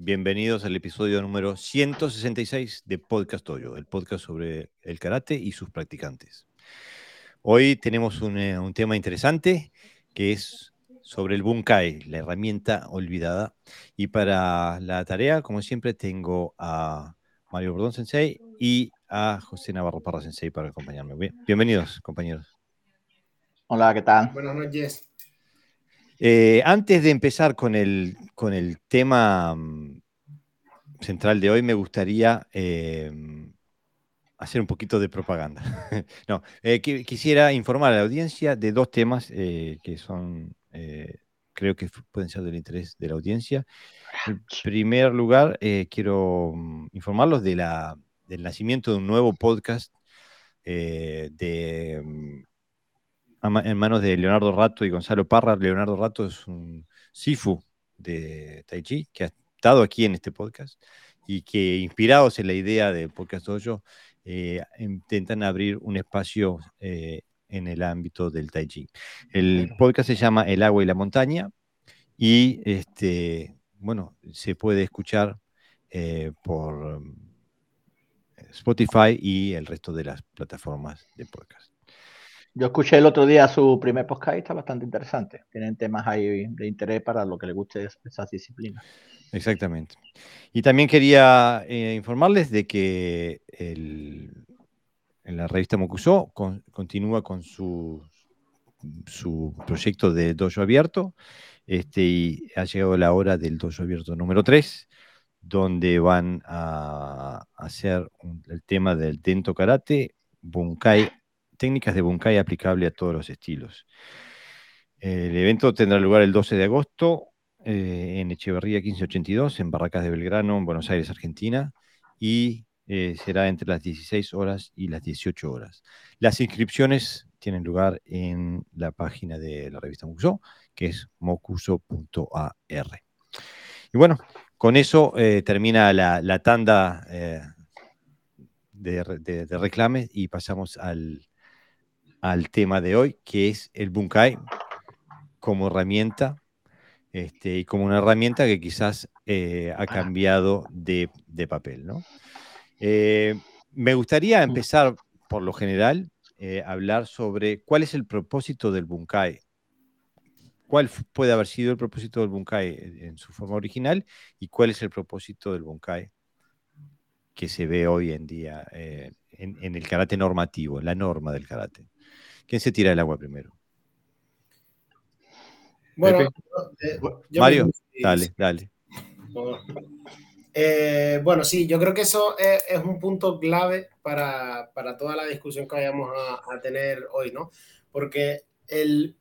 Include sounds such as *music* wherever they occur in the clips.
Bienvenidos al episodio número 166 de Podcast Toyo, el podcast sobre el karate y sus practicantes. Hoy tenemos un, eh, un tema interesante que es sobre el bunkai, la herramienta olvidada. Y para la tarea, como siempre, tengo a Mario Bordón Sensei y a José Navarro Parra Sensei para acompañarme. Bien- bienvenidos, compañeros. Hola, ¿qué tal? Buenas noches. Eh, antes de empezar con el, con el tema mm, central de hoy, me gustaría eh, hacer un poquito de propaganda. *laughs* no, eh, qui- quisiera informar a la audiencia de dos temas que son, creo que pueden ser del interés de la audiencia. En primer lugar, quiero mm, informarlos de la, del nacimiento de un nuevo podcast de, mm, en manos de Leonardo Rato y Gonzalo Parra. Leonardo Rato es un sifu de Tai Chi que ha estado aquí en este podcast y que, inspirados en la idea del podcast Dojo, eh, intentan abrir un espacio eh, en el ámbito del Tai Chi. El podcast se llama El agua y la montaña y este, bueno, se puede escuchar eh, por um, Spotify y el resto de las plataformas de podcast. Yo escuché el otro día su primer podcast y está bastante interesante. Tienen temas ahí de interés para lo que le guste es- esas disciplinas. Exactamente. Y también quería eh, informarles de que el- en la revista Mokuso con- continúa con su, su proyecto de dojo abierto este, y ha llegado la hora del dojo abierto número 3, donde van a hacer el tema del Dento Karate, Bunkai, técnicas de Bunkai aplicable a todos los estilos. El evento tendrá lugar el 12 de agosto eh, en Echeverría 1582, en Barracas de Belgrano, en Buenos Aires, Argentina, y eh, será entre las 16 horas y las 18 horas. Las inscripciones tienen lugar en la página de la revista Mocuso, que es mocuso.ar. Y bueno, con eso eh, termina la, tanda de, de- de reclames y pasamos al, al tema de hoy, que es el Bunkai como herramienta este, y como una herramienta que quizás eh, ha cambiado de, de papel. ¿no? Eh, me gustaría empezar, por lo general, eh, a hablar sobre cuál es el propósito del Bunkai. ¿Cuál puede haber sido el propósito del Bunkai en su forma original y cuál es el propósito del Bunkai que se ve hoy en día eh, en, en el karate normativo, la norma del karate? ¿Quién se tira el agua primero? Bueno, eh, yo Mario, Dale, dale. Eh, bueno, sí, yo creo que eso es, es un punto clave para, para toda la discusión que vayamos a, a tener hoy, ¿no? Porque el,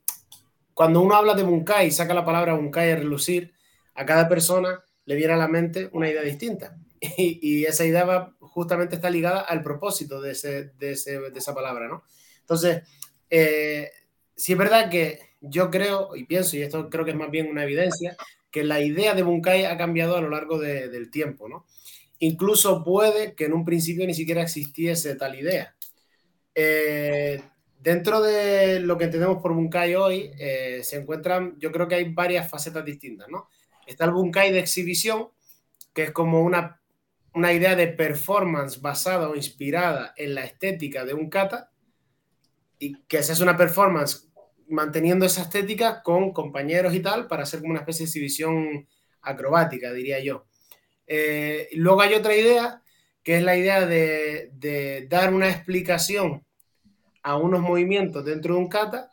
cuando uno habla de Bunkai y saca la palabra Bunkai a relucir, a cada persona le viene a la mente una idea distinta. *laughs* Y, y esa idea va, justamente está ligada al propósito de, ese, de, ese, de esa palabra, ¿no? Entonces, eh, sí es verdad que yo creo y pienso, y esto creo que es más bien una evidencia, que la idea de Bunkai ha cambiado a lo largo de, del tiempo, ¿no? Incluso puede que en un principio ni siquiera existiese tal idea. Eh, dentro de lo que entendemos por Bunkai hoy, eh, se encuentran, yo creo que hay varias facetas distintas, ¿no? Está el Bunkai de exhibición, que es como una, una idea de performance basada o inspirada en la estética de un kata, y que se hace una performance manteniendo esa estética con compañeros y tal para hacer como una especie de exhibición acrobática, diría yo. Eh, luego hay otra idea, que es la idea de, de, dar una explicación a unos movimientos dentro de un kata,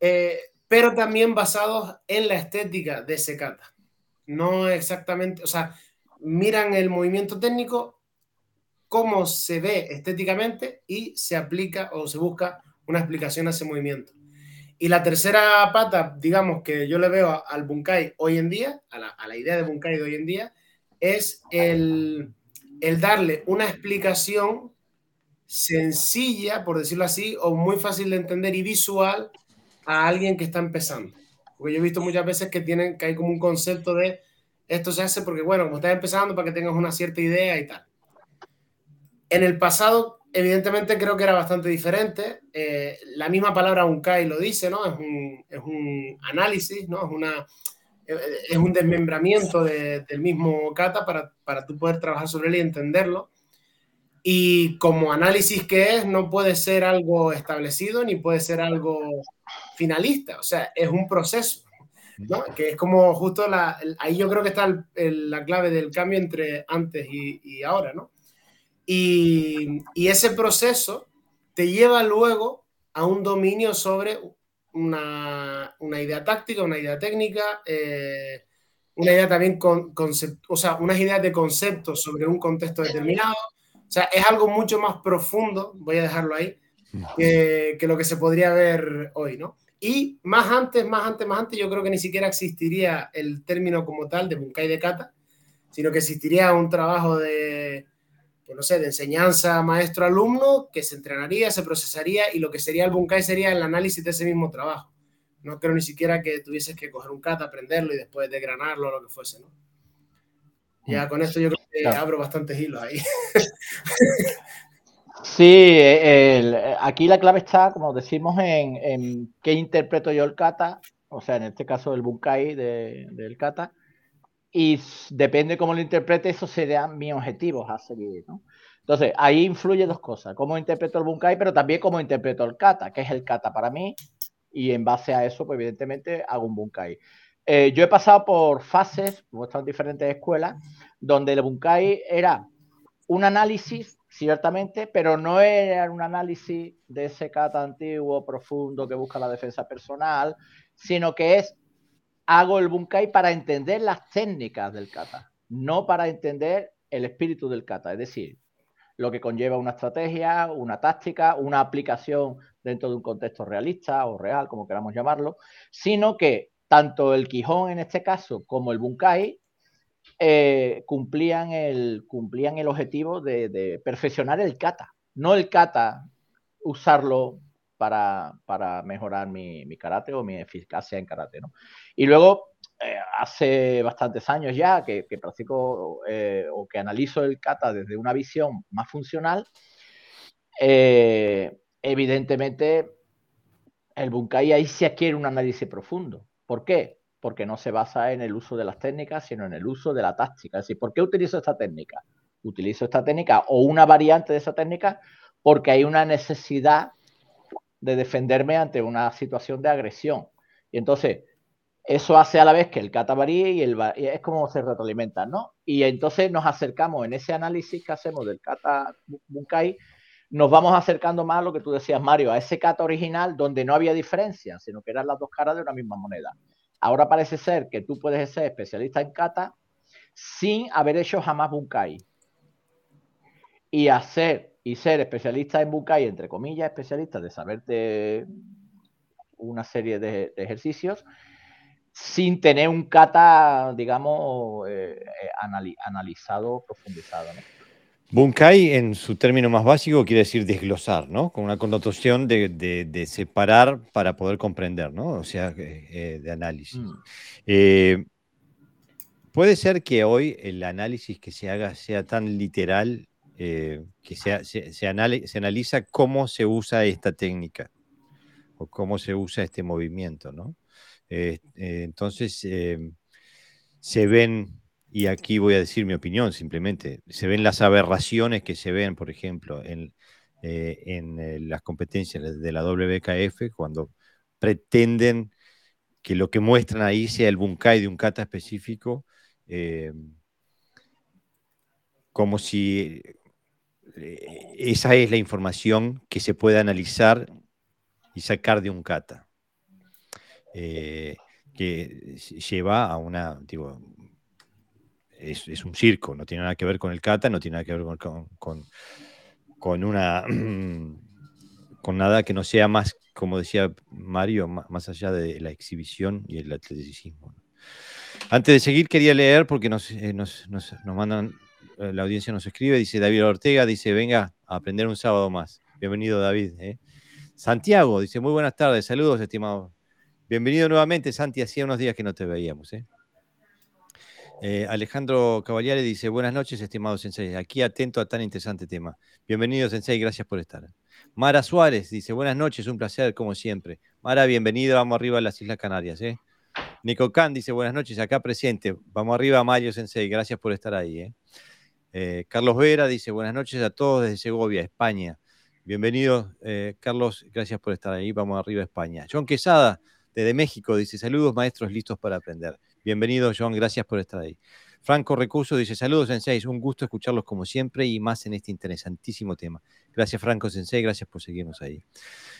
eh, pero también basados en la estética de ese kata. No exactamente, o sea, miran el movimiento técnico, cómo se ve estéticamente y se aplica o se busca una explicación a ese movimiento. Y la tercera pata, digamos, que yo le veo al Bunkai hoy en día, a la, a la idea de Bunkai de hoy en día, es el, el, darle una explicación sencilla, por decirlo así, o muy fácil de entender y visual a alguien que está empezando. Porque yo he visto muchas veces que, tienen, que hay como un concepto de esto se hace porque, bueno, como estás empezando, para que tengas una cierta idea y tal. En el pasado, evidentemente, creo que era bastante diferente. Eh, la misma palabra Unkai lo dice, ¿no? Es un, es un análisis, ¿no? Es una, es un desmembramiento del mismo kata para, para tú poder trabajar sobre él y entenderlo. Y como análisis que es, no puede ser algo establecido ni puede ser algo finalista, o sea, es un proceso, ¿no? Que es como justo la, ahí yo creo que está la clave del cambio entre antes y, y ahora, ¿no? Y, ese proceso te lleva luego a un dominio sobre una, una idea táctica, una idea técnica, eh, una idea también con, concept, o sea, unas ideas de conceptos sobre un contexto determinado. O sea, es algo mucho más profundo, voy a dejarlo ahí, que, que lo que se podría ver hoy, ¿no? Y más antes, más antes, más antes, yo creo que ni siquiera existiría el término como tal de Bunkai de Kata, sino que existiría un trabajo de, no sé, de enseñanza maestro-alumno que se entrenaría, se procesaría y lo que sería el Bunkai sería el análisis de ese mismo trabajo. No creo ni siquiera que tuvieses que coger un kata, aprenderlo y después desgranarlo o lo que fuese, ¿no? Ya con esto yo creo que abro bastantes hilos ahí. *laughs* Sí, aquí la clave está, como decimos, en, qué interpreto yo el kata, o sea, en este caso el bunkai del kata, y depende cómo lo interprete, esos serían mis objetivos a seguir, ¿no? Entonces, ahí influye dos cosas, cómo interpreto el bunkai, pero también cómo interpreto el kata, que es el kata para mí, y en base a eso, pues evidentemente hago un bunkai. Eh, yo he pasado por fases, he estado en diferentes escuelas, donde el bunkai era un análisis ciertamente, pero no era un análisis de ese kata antiguo, profundo, que busca la defensa personal, sino que es, hago el bunkai para entender las técnicas del kata, no para entender el espíritu del kata, es decir, lo que conlleva una estrategia, una táctica, una aplicación dentro de un contexto realista o real, como queramos llamarlo, sino que tanto el Quijón en este caso como el Bunkai eh, cumplían, el, cumplían el objetivo de, perfeccionar el kata, no el kata usarlo para, mejorar mi, karate o mi eficacia en karate. ¿no? Y luego, eh, hace bastantes años ya que, que practico eh, o que analizo el kata desde una visión más funcional, evidentemente el bunkai ahí se adquiere un análisis profundo. ¿Por qué? porque no se basa en el uso de las técnicas, sino en el uso de la táctica. Es decir, ¿por qué utilizo esta técnica? Utilizo esta técnica o una variante de esa técnica porque hay una necesidad de defenderme ante una situación de agresión. Y entonces, eso hace a la vez que el kata varíe y, el, es como se retroalimenta, ¿no? Y entonces nos acercamos en ese análisis que hacemos del kata bunkai, nos vamos acercando más a lo que tú decías, Mario, a ese kata original donde no había diferencia, sino que eran las dos caras de una misma moneda. Ahora parece ser que tú puedes ser especialista en kata sin haber hecho jamás bunkai. Y hacer y ser especialista en bunkai, entre comillas, especialista de saberte una serie de, ejercicios sin tener un kata, digamos, eh, eh, analizado, profundizado. Bunkai, en su término más básico, quiere decir desglosar, ¿no? Con una connotación de, separar para poder comprender, ¿no? O sea, eh, de análisis. Mm. Eh, puede ser que hoy el análisis que se haga sea tan literal eh, que se, se, analiza cómo se usa esta técnica o cómo se usa este movimiento, ¿no? entonces, se ven y aquí voy a decir mi opinión simplemente, se ven las aberraciones que se ven, por ejemplo, en, eh, en eh, las competencias de la WKF cuando pretenden que lo que muestran ahí sea el bunkai de un kata específico, eh, como si esa es la información que se puede analizar y sacar de un kata. que lleva a una, digo, es, un circo, no tiene nada que ver con el kata, no tiene nada que ver con, con, una *clears throat* con nada que no sea más, como decía Mario, más allá de la exhibición y el atleticismo. Antes de seguir, quería leer porque nos, eh, nos, nos, mandan, eh, la audiencia nos escribe, dice David Ortega, dice, venga a aprender un sábado más. Bienvenido, David. ¿eh? Santiago, dice, muy buenas tardes, saludos, estimado. Bienvenido nuevamente, Santi, hacía unos días que no te veíamos. ¿eh? Eh, Alejandro Cavaliere dice, buenas noches, estimado Sensei. Aquí atento a tan interesante tema. Bienvenido, Sensei, gracias por estar. Mara Suárez dice, buenas noches, un placer, como siempre. Mara, bienvenida, vamos arriba a las Islas Canarias. ¿eh? Nico Khan dice buenas noches, acá presente. Vamos arriba, Mario Sensei, gracias por estar ahí. ¿eh? Eh, Carlos Vera dice buenas noches a todos desde Segovia, España. Bienvenido, eh, Carlos, gracias por estar ahí. Vamos arriba, España. John Quesada, desde México, dice saludos, maestros listos para aprender. Bienvenido, John, gracias por estar ahí. Franco Recurso dice saludos, Sensei, un gusto escucharlos como siempre y más en este interesantísimo tema. Gracias, Franco Sensei, gracias por seguirnos ahí.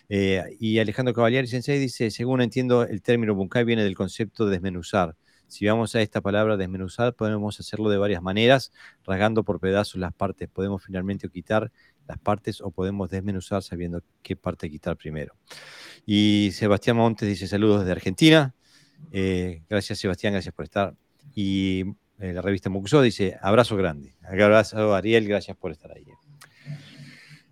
y Alejandro Cavalieri Sensei dice, según entiendo, el término bunkai viene del concepto de desmenuzar si vamos a esta palabra desmenuzar, podemos hacerlo de varias maneras, rasgando por pedazos las partes. Podemos finalmente quitar las partes o podemos desmenuzar sabiendo qué parte quitar primero. Y Sebastián Montes dice saludos desde Argentina. Eh, gracias Sebastián, gracias por estar. Y eh, la revista Muxo dice abrazo grande. Abrazo Ariel, gracias por estar ahí.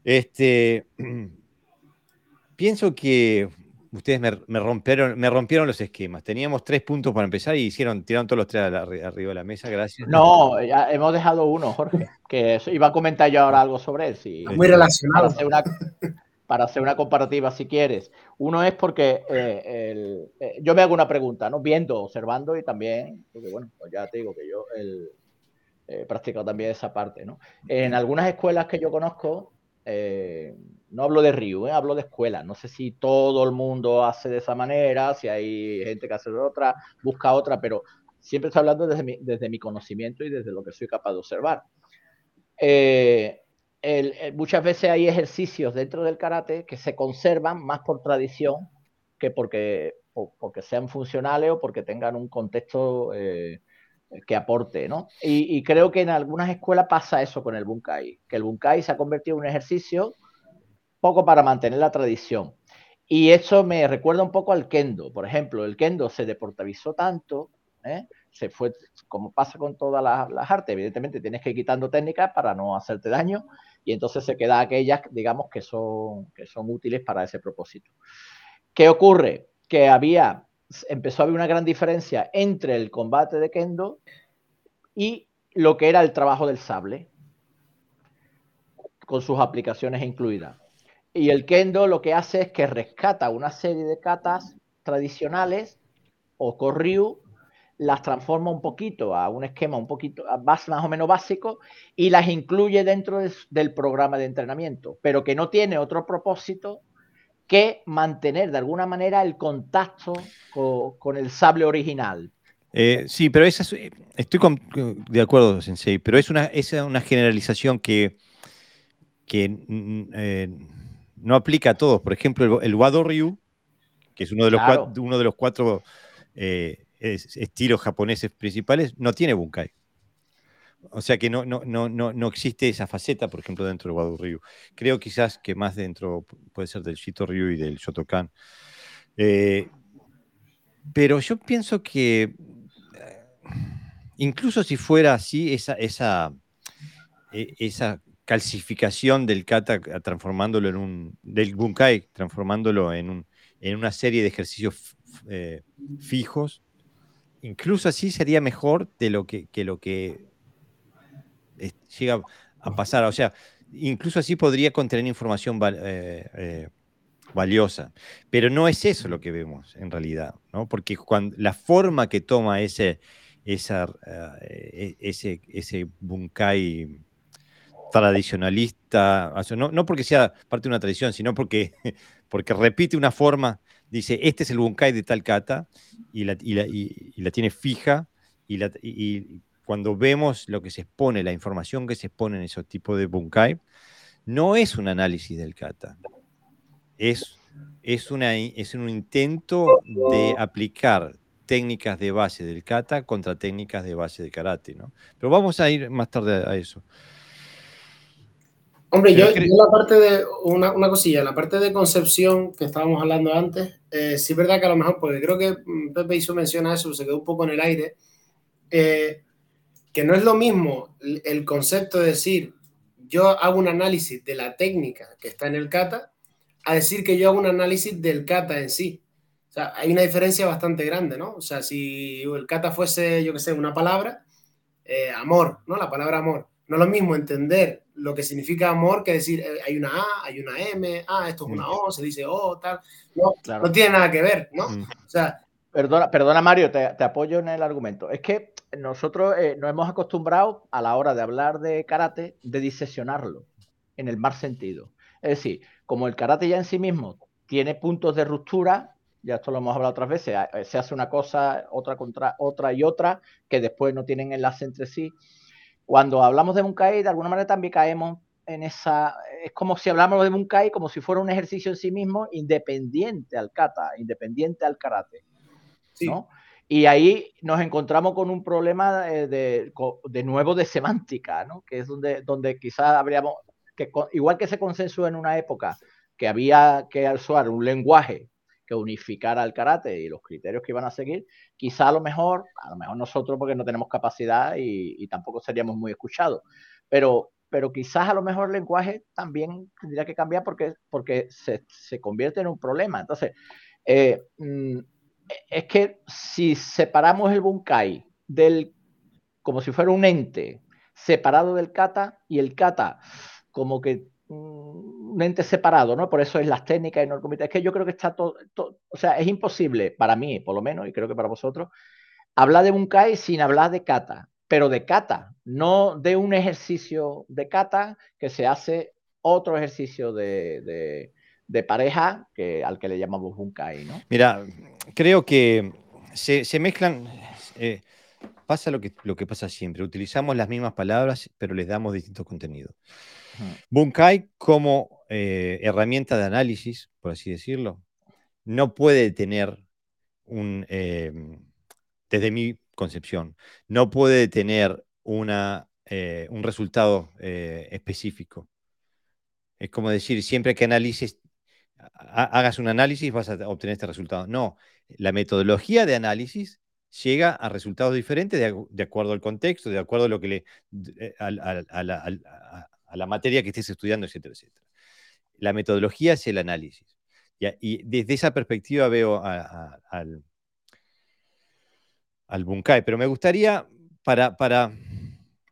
Este, *clears throat* pienso que ustedes me, rompieron, me rompieron los esquemas. Teníamos tres puntos para empezar y hicieron, tiraron todos los tres arriba de la mesa, gracias. No, ya hemos dejado uno, Jorge, que iba a comentar yo ahora algo sobre él. Si, Muy relacionado. Para hacer, una, comparativa, si quieres. Uno es porque eh, eh, yo me hago una pregunta, ¿no? Viendo, observando y también, porque bueno, pues ya te digo que yo el, he practicado también esa parte, ¿no? En algunas escuelas que yo conozco, eh, no hablo de Río, ¿eh? hablo de escuela. No sé si todo el mundo hace de esa manera, si hay gente que hace de otra, busca otra, pero siempre estoy hablando desde mi, desde mi conocimiento y desde lo que soy capaz de observar. Eh, muchas veces hay ejercicios dentro del karate que se conservan más por tradición que porque, porque sean funcionales o porque tengan un contexto eh, que aporte, ¿no? Y, creo que en algunas escuelas pasa eso con el bunkai, que el bunkai se ha convertido en un ejercicio poco para mantener la tradición. Y eso me recuerda un poco al kendo. Por ejemplo, el kendo se deportavizó tanto, ¿eh? se fue, como pasa con todas las, artes, evidentemente tienes que ir quitando técnicas para no hacerte daño y entonces se queda aquellas, digamos, que son, que son útiles para ese propósito. ¿Qué ocurre? Que había, empezó a haber una gran diferencia entre el combate de kendo y lo que era el trabajo del sable, con sus aplicaciones incluidas. Y el kendo lo que hace es que rescata una serie de katas tradicionales o koryu, las transforma un poquito a un esquema un poquito más, más o menos básico y las incluye dentro del programa de entrenamiento, pero que no tiene otro propósito que mantener de alguna manera el contacto con, el sable original. Eh, sí, pero estoy de acuerdo, Sensei, pero es una, es una generalización que, que mm, eh, no aplica a todos. Por ejemplo, el, Wado Ryu, que es uno de los, cuatro, uno de los cuatro eh, estilos japoneses principales, no tiene bunkai. O sea que no, no, no, no, existe esa faceta, por ejemplo, dentro del Wado Ryu. Creo quizás que más dentro puede ser del Shito Ryu y del Shotokan. Eh, pero yo pienso que eh, incluso si fuera así, esa, esa, e, esa calcificación del kata transformándolo en un, del bunkai, transformándolo en, un, en una serie de ejercicios eh, fijos, incluso así sería mejor de lo que, lo que llega a pasar. O sea, incluso así podría contener información eh, eh, valiosa. Pero no es eso lo que vemos en realidad, ¿no? Porque cuando, la forma que toma ese, e, ese, ese bunkai tradicionalista, no, porque sea parte de una tradición, sino porque, *laughs* porque repite una forma, dice, este es el bunkai de tal kata, y la, la, tiene fija, y, la, y, cuando vemos lo que se expone, la información que se expone en esos tipos de bunkai, no es un análisis del kata, es, es, es un intento de aplicar técnicas de base del kata contra técnicas de base del karate, ¿no? Pero vamos a ir más tarde a eso. Hombre, yo, en la parte de una, una, cosilla, la parte de concepción que estábamos hablando antes, eh, sí es verdad que a lo mejor, porque creo que mm, Pepe hizo mención a eso, se quedó un poco en el aire, eh, que no es lo mismo el concepto de decir yo hago un análisis de la técnica que está en el kata, a decir que yo hago un análisis del kata en sí. O sea, hay una diferencia bastante grande, ¿no? O sea, si el kata fuese, yo qué sé, una palabra, eh, amor, ¿no? La palabra amor. No es lo mismo entender lo que significa amor que decir eh, hay una A, hay una M, ah, esto es una. O, se dice O, tal. No, no tiene nada que ver, ¿no? Mm. O sea, Perdona, perdona Mario, te, apoyo en el argumento. Es que nosotros eh, nos hemos acostumbrado a la hora de hablar de karate de disesionarlo en el mal sentido. Es decir, como el karate ya en sí mismo tiene puntos de ruptura, ya esto lo hemos hablado otras veces, eh, se hace una cosa, otra contra otra y otra, que después no tienen enlace entre sí. Cuando hablamos de Bunkai, de alguna manera también caemos en esa. Es como si hablamos de Bunkai como si fuera un ejercicio en sí mismo independiente al kata, independiente al karate. Y ahí nos encontramos con un problema eh, de, de, nuevo de semántica, ¿no? que es donde, donde quizás habríamos, que igual que se consensuó en una época que había que usar un lenguaje que unificara el karate y los criterios que iban a seguir, quizá a lo mejor, a lo mejor nosotros porque no tenemos capacidad y, tampoco seríamos muy escuchados, pero, pero quizás a lo mejor el lenguaje también tendría que cambiar porque, porque se, se convierte en un problema. Entonces, eh, mm, es que si separamos el bunkai del, como si fuera un ente separado del kata y el kata como que un ente separado, ¿no? Por eso es las técnicas y no el comité. Es que yo creo que está todo, o sea, es imposible para mí, por lo menos, y creo que para vosotros, hablar de bunkai sin hablar de kata, pero de kata, no de un ejercicio de kata que se hace otro ejercicio de, de pareja que, al que le llamamos bunkai, ¿no? Mira, creo que se, mezclan, eh, pasa lo que, lo que pasa siempre, utilizamos las mismas palabras, pero les damos distintos contenidos. Bunkai como eh, herramienta de análisis, por así decirlo, no puede tener un, eh, desde mi concepción, no puede tener una, un resultado específico. Es como decir, siempre que analices hagas un análisis vas a obtener este resultado. No, la metodología de análisis llega a resultados diferentes de, acuerdo al contexto, de acuerdo a, lo que le, eh, a, la, materia que estés estudiando, etcétera, etcétera. La metodología es el análisis. Y, desde esa perspectiva veo al, al Bunkai. Pero me gustaría, para, para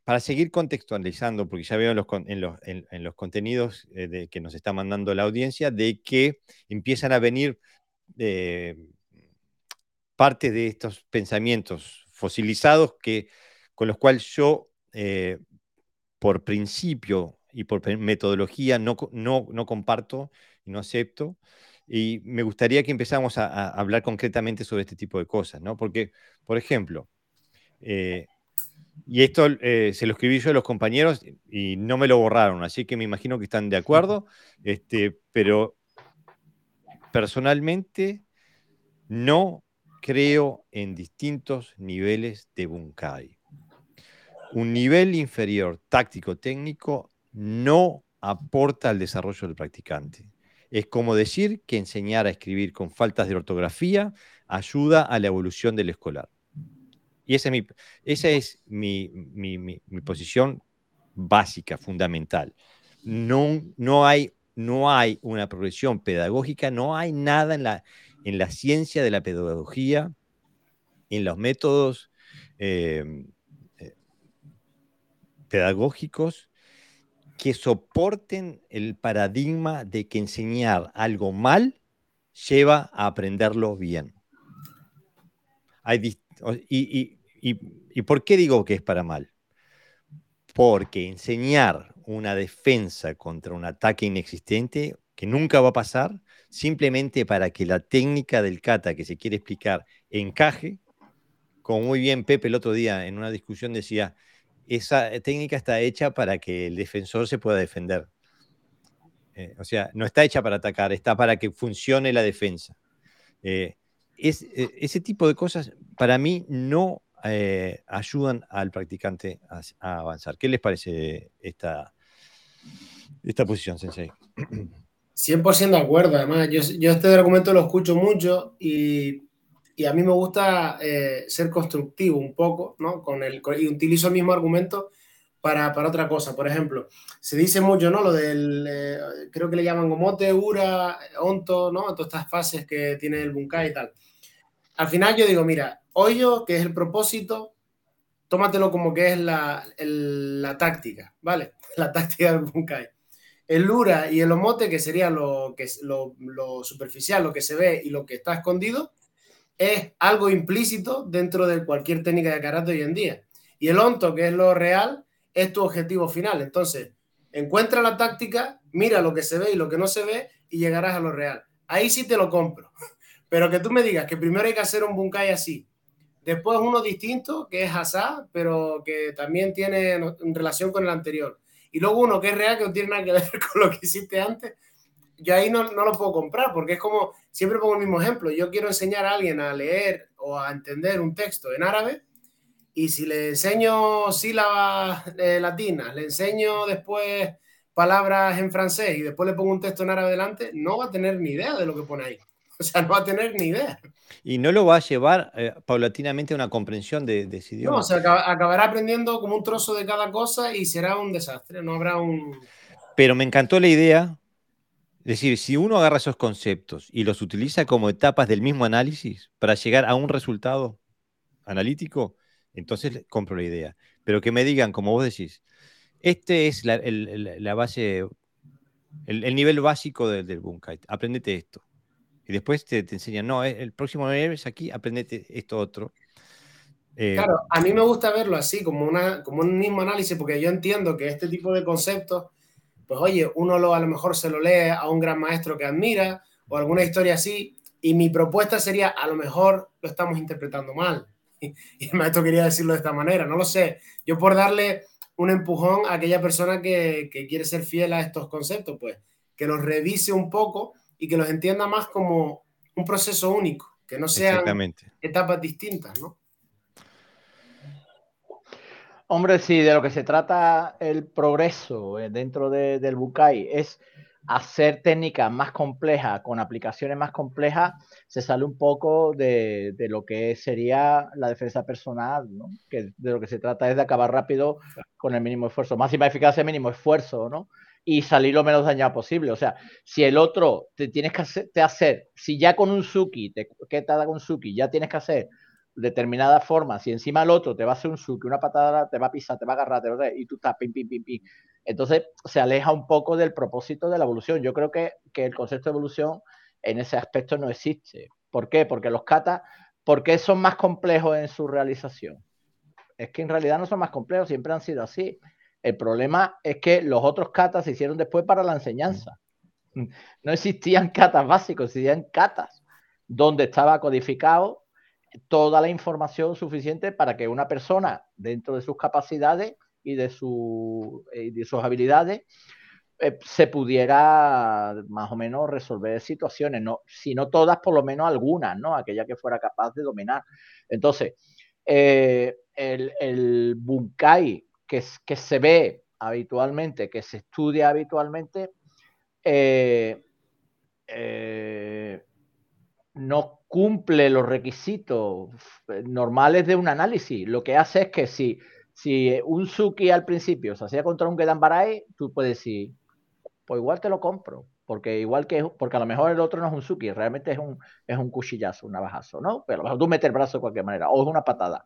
para seguir contextualizando, porque ya veo en los, contenidos eh, que nos está mandando la audiencia, de que empiezan a venir eh, parte de estos pensamientos fosilizados que, con los cuales yo, eh, por principio y por metodología, no, no, comparto y no acepto. Y me gustaría que empezáramos a, hablar concretamente sobre este tipo de cosas, ¿no? Porque, por ejemplo, y esto eh, se lo escribí yo a los compañeros y no me lo borraron, así que me imagino que están de acuerdo. Este, pero personalmente no creo en distintos niveles de Bunkai. Un nivel inferior táctico-técnico no aporta al desarrollo del practicante. Es como decir que enseñar a escribir con faltas de ortografía ayuda a la evolución del escolar. Y esa es mi, posición básica, fundamental. No, no, hay, no hay una progresión pedagógica, no hay nada en la, en la ciencia de la pedagogía, en los métodos eh, pedagógicos que soporten el paradigma de que enseñar algo mal lleva a aprenderlo bien. Hay, y, por qué digo que es para mal? Porque enseñar una defensa contra un ataque inexistente, que nunca va a pasar, simplemente para que la técnica del kata que se quiere explicar encaje, como muy bien Pepe el otro día en una discusión decía, esa técnica está hecha para que el defensor se pueda defender. Eh, o sea, no está hecha para atacar, está para que funcione la defensa. Eh, es, ese tipo de cosas para mí no eh, ayudan al practicante a, avanzar. ¿Qué les parece esta, esta posición, Sensei? 100% de acuerdo, además, yo, yo, este argumento lo escucho mucho y, y a mí me gusta eh, ser constructivo un poco, ¿no? Con el, y utilizo el mismo argumento para, para, otra cosa. Por ejemplo, se dice mucho, ¿no? Lo del, eh, creo que le llaman Gomote, Ura, Onto, ¿no? Todas estas fases que tiene el Bunkai y tal al final yo digo, mira, hoyo, que es el propósito, tómatelo como que es la, la táctica, ¿vale? *laughs* La táctica del Bunkai. El Lura y el Omote, que sería lo, que, lo, lo superficial, lo que se ve y lo que está escondido, es algo implícito dentro de cualquier técnica de karate hoy en día. Y el onto, que es lo real, es tu objetivo final. Entonces, encuentra la táctica, mira lo que se ve y lo que no se ve y llegarás a lo real. Ahí sí te lo compro. *laughs* Pero que tú me digas que primero hay que hacer un bunkai así, después uno distinto, que es asá, pero que también tiene relación con el anterior. Y luego uno que es real, que no tiene nada que *laughs* ver con lo que hiciste antes, yo ahí no, no, lo puedo comprar, porque es como, siempre pongo el mismo ejemplo, yo quiero enseñar a alguien a leer o a entender un texto en árabe, y si le enseño sílabas eh, latinas, le enseño después palabras en francés y después le pongo un texto en árabe delante, no va a tener ni idea de lo que pone ahí. *laughs* O sea, no va a tener ni idea. Y no lo va a llevar eh, paulatinamente a una comprensión de, de ese idioma. No, o sea, acabará aprendiendo como un trozo de cada cosa y será un desastre, no habrá un... Pero me encantó la idea es decir, si uno agarra esos conceptos y los utiliza como etapas del mismo análisis para llegar a un resultado analítico, entonces compro la idea. Pero que me digan, como vos decís, este es la, base, el, nivel básico del, Bunkai, aprendete esto. Y después te, enseñan, no, el próximo nivel es aquí, aprendete esto otro. Eh, claro, a mí me gusta verlo así, como, una, como un mismo análisis, porque yo entiendo que este tipo de conceptos pues oye, uno lo, a lo mejor se lo lee a un gran maestro que admira o alguna historia así, y mi propuesta sería, a lo mejor lo estamos interpretando mal. *laughs* Y, el maestro quería decirlo de esta manera, no lo sé. Yo por darle un empujón a aquella persona que, que quiere ser fiel a estos conceptos, pues que los revise un poco y que los entienda más como un proceso único, que no sean etapas distintas, ¿no? Hombre, sí, de lo que se trata el progreso eh, dentro del Bukai es hacer técnicas más complejas con aplicaciones más complejas, se sale un poco de, lo que sería la defensa personal, ¿no? que de lo que se trata es de acabar rápido con el mínimo esfuerzo, máxima eficacia, mínimo esfuerzo, ¿no? y salir lo menos dañado posible. O sea, si el otro te tienes que hacer, te hacer si ya con un Suki, te, ¿qué te da con Suki? Ya tienes que hacer determinada forma, si encima el otro te va a hacer un suki, una patada, te va a pisar, te va a agarrar, te va a... y tú estás pim, pim, pim, pim. Entonces se aleja un poco del propósito de la evolución. Yo creo que, que el concepto de evolución en ese aspecto no existe. ¿Por qué? Porque los katas, ¿por qué son más complejos en su realización? Es que en realidad no son más complejos, siempre han sido así. El problema es que los otros katas se hicieron después para la enseñanza. *laughs* No existían katas básicos, existían katas donde estaba codificado toda la información suficiente para que una persona, dentro de sus capacidades y de, su, eh, sus habilidades, eh, se pudiera más o menos resolver situaciones, no, si no todas, por lo menos algunas, ¿no? Aquella que fuera capaz de dominar. Entonces, eh, el, bunkai que, se ve habitualmente, que se estudia habitualmente, no cumple los requisitos normales de un análisis. Lo que hace es que si, si un Suki al principio se hacía contra un Gedan Barai, tú puedes decir, pues igual te lo compro. Porque igual que porque a lo mejor el otro no es un Suki, realmente es un, es un cuchillazo, un navajazo, ¿no? Pero a lo mejor tú metes el brazo de cualquier manera, o es una patada.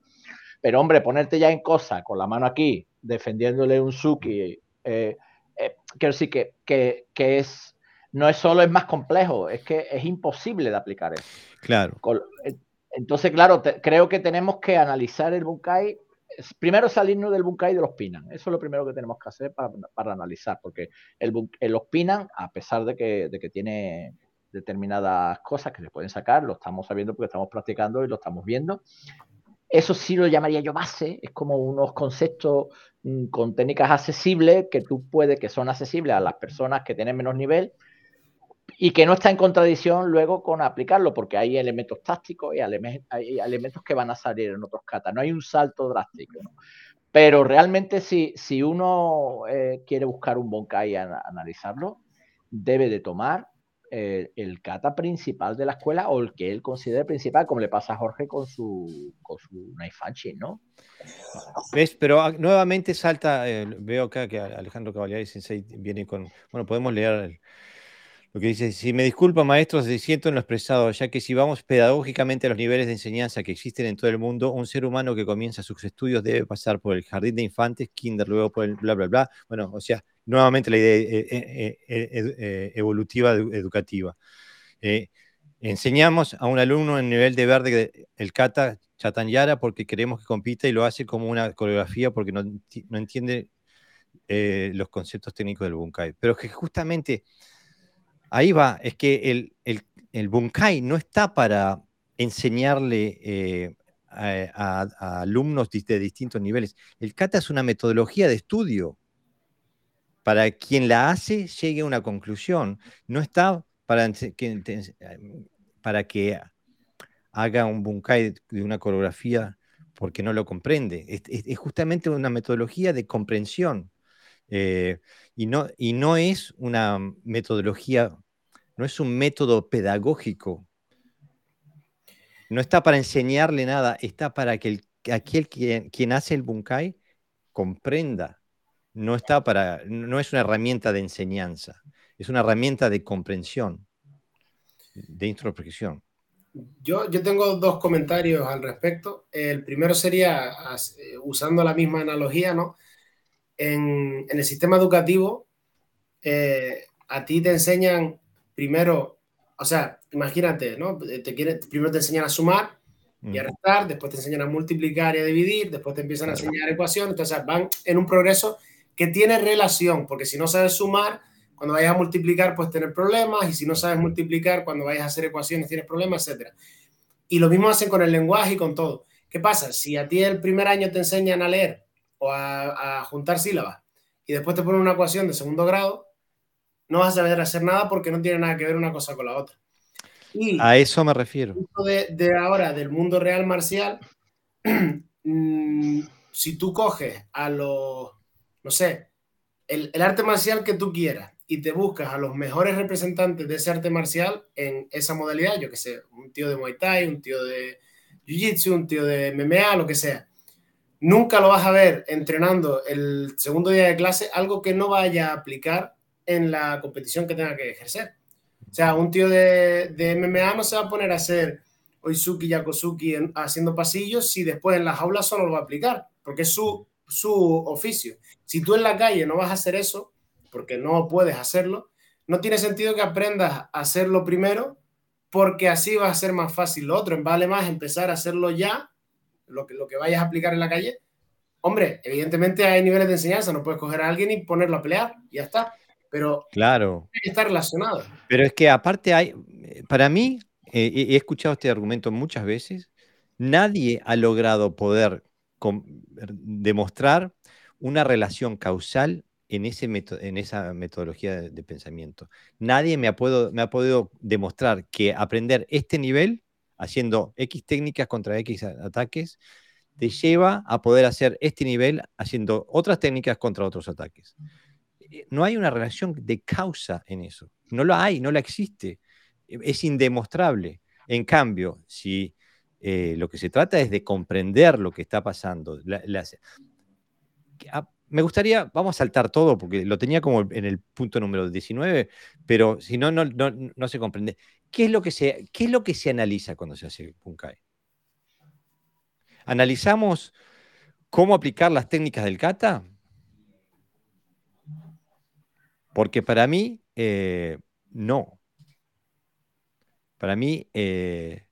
Pero hombre, ponerte ya en cosa, con la mano aquí, defendiéndole un Suki, eh, eh, quiero decir que, que, que es no es solo es más complejo, es que es imposible de aplicar eso. Claro. Eh, entonces, claro, creo que tenemos que analizar el Bunkai. Primero salirnos del Bunkai de los Pinan. Eso es lo primero que tenemos que hacer para, analizar, porque el, los Pinan, a pesar de que, de que tiene determinadas cosas que se pueden sacar, lo estamos sabiendo porque estamos practicando y lo estamos viendo. Eso sí lo llamaría yo base, es como unos conceptos mm, con técnicas accesibles que tú puedes, que son accesibles a las personas que tienen menos nivel, y que no está en contradicción luego con aplicarlo, porque hay elementos tácticos y hay elementos que van a salir en otros catas. No hay un salto drástico. Pero realmente si, si uno eh, quiere buscar un Bonkai y analizarlo, debe de tomar eh, el kata principal de la escuela o el que él considere principal, como le pasa a Jorge con su, con su Naifachi, ¿no? ¿Ves? Pero ah, nuevamente salta, eh, veo acá que Alejandro Cavalieri Sensei viene con, bueno, podemos leer el, lo que dice, si me disculpa maestro, se siento en lo expresado, ya que si vamos pedagógicamente a los niveles de enseñanza que existen en todo el mundo, un ser humano que comienza sus estudios debe pasar por el jardín de infantes, kinder, luego por el bla, bla, bla. Bueno, o sea, nuevamente la idea eh, eh, eh, evolutiva educativa. Enseñamos a un alumno en nivel de verde el kata chatanyara porque queremos que compita y lo hace como una coreografía porque no, entiende eh, los conceptos técnicos del bunkai. Pero que justamente ahí va, es que el, el, bunkai no está para enseñarle eh, a, alumnos de distintos niveles. El kata es una metodología de estudio. Para quien la hace, llegue a una conclusión. No está para que, para que haga un bunkai de una coreografía porque no lo comprende. Es, justamente una metodología de comprensión. Eh, y, no, y no es una metodología, no es un método pedagógico. No está para enseñarle nada, está para que aquel quien, quien hace el bunkai comprenda. No, está para, no es una herramienta de enseñanza es una herramienta de comprensión, de introspección. Yo, yo tengo dos comentarios al respecto. El primero sería, eh, usando la misma analogía, ¿no? En, en el sistema educativo, eh, a ti te enseñan primero, o sea, imagínate, ¿no? Te quieren, primero te enseñan a sumar y a restar, después te enseñan a multiplicar y a dividir, después te empiezan a enseñar ecuaciones, entonces van en un progreso que tiene relación, porque si no sabes sumar, cuando vayas a multiplicar, puedes tener problemas, y si no sabes multiplicar, cuando vayas a hacer ecuaciones, tienes problemas, etc. Y lo mismo hacen con el lenguaje y con todo. ¿Qué pasa? Si a ti el primer año te enseñan a leer o a, juntar sílabas y después te ponen una ecuación de segundo grado, no vas a saber hacer nada porque no tiene nada que ver una cosa con la otra. Y a eso me refiero. De, de ahora, del mundo real marcial, *clears throat* mm, si tú coges a los, no sé, el, el, arte marcial que tú quieras y te buscas a los mejores representantes de ese arte marcial en esa modalidad, yo que sé, un tío de Muay Thai, un tío de Jiu-Jitsu, un tío de MMA, lo que sea. Nunca lo vas a ver entrenando el segundo día de clase algo que no vaya a aplicar en la competición que tenga que ejercer. O sea, un tío de, de MMA no se va a poner a hacer Oizuki Yakosuki haciendo pasillos si después en las aulas solo lo va a aplicar, porque es su, su oficio. Si tú en la calle no vas a hacer eso, porque no puedes hacerlo, no tiene sentido que aprendas a hacerlo primero porque así va a ser más fácil lo otro. Vale más empezar a hacerlo ya, lo que, lo que vayas a aplicar en la calle. Hombre, evidentemente hay niveles de enseñanza, no puedes coger a alguien y ponerlo a pelear, y ya está. Pero claro. está relacionado. Pero es que aparte hay, para mí, eh, he escuchado este argumento muchas veces, nadie ha logrado poder demostrar una relación causal en, ese en esa metodología de, pensamiento. Nadie me ha, me ha podido demostrar que aprender este nivel, haciendo X técnicas contra X ataques, te lleva a poder hacer este nivel haciendo otras técnicas contra otros ataques. Eh, no hay una relación de causa en eso. No lo hay, no la existe. E, es indemostrable. En cambio, si eh, lo que se trata es de comprender lo que está pasando, me gustaría, vamos a saltar todo porque lo tenía como en el punto número 19, pero si no, no, no, se comprende. ¿Qué es, lo que se, ¿Qué es lo que se analiza cuando se hace Punkai? ¿Analizamos cómo aplicar las técnicas del kata? Porque para mí, eh, no. Para mí, eh,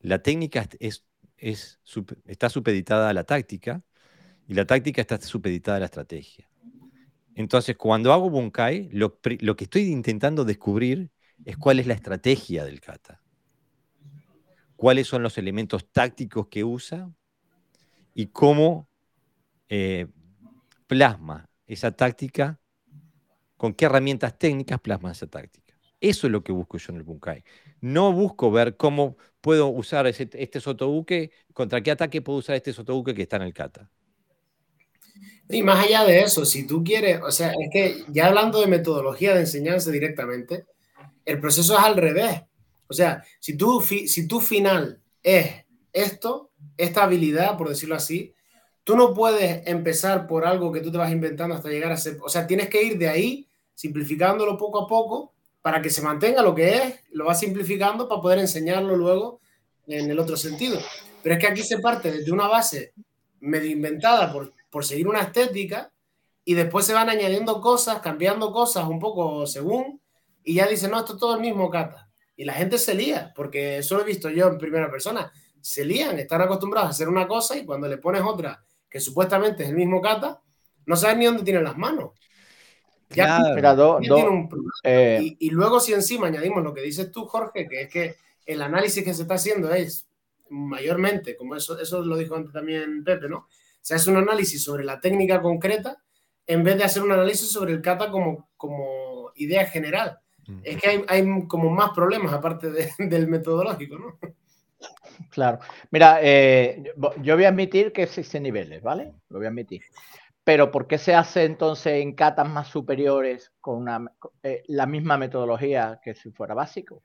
la técnica es, es, está supeditada a la táctica y la táctica está supeditada a la estrategia. Entonces, cuando hago Bunkai, lo, lo, que estoy intentando descubrir es cuál es la estrategia del kata. Cuáles son los elementos tácticos que usa y cómo eh, plasma esa táctica, con qué herramientas técnicas plasma esa táctica. Eso es lo que busco yo en el Bunkai. No busco ver cómo puedo usar este sotobuque, contra qué ataque puedo usar este sotobuque que está en el kata. Y más allá de eso, si tú quieres, o sea, es que ya hablando de metodología de enseñanza directamente, el proceso es al revés. O sea, si tu, si tu final es esto, esta habilidad, por decirlo así, tú no puedes empezar por algo que tú te vas inventando hasta llegar a ser, o sea, tienes que ir de ahí, simplificándolo poco a poco, para que se mantenga lo que es, lo vas simplificando para poder enseñarlo luego en el otro sentido. Pero es que aquí se parte desde una base medio inventada por por seguir una estética y después se van añadiendo cosas, cambiando cosas un poco según, y ya dicen, no, esto es todo el mismo kata. Y la gente se lía, porque eso lo he visto yo en primera persona. Se lían, están acostumbrados a hacer una cosa y cuando le pones otra que supuestamente es el mismo kata, no sabes ni dónde tienen las manos. Ya, y, luego si encima añadimos lo que dices tú, Jorge, que es que el análisis que se está haciendo es mayormente, como eso, eso lo dijo antes también Pepe, ¿no? Se hace un análisis sobre la técnica concreta en vez de hacer un análisis sobre el kata como, como idea general. Es que hay, hay como más problemas aparte *laughs* del metodológico, ¿no? Claro. Mira, eh, yo voy a admitir que existen niveles, ¿vale? Lo voy a admitir. Pero ¿por qué se hace entonces en catas más superiores con una, eh, la misma metodología que si fuera básico?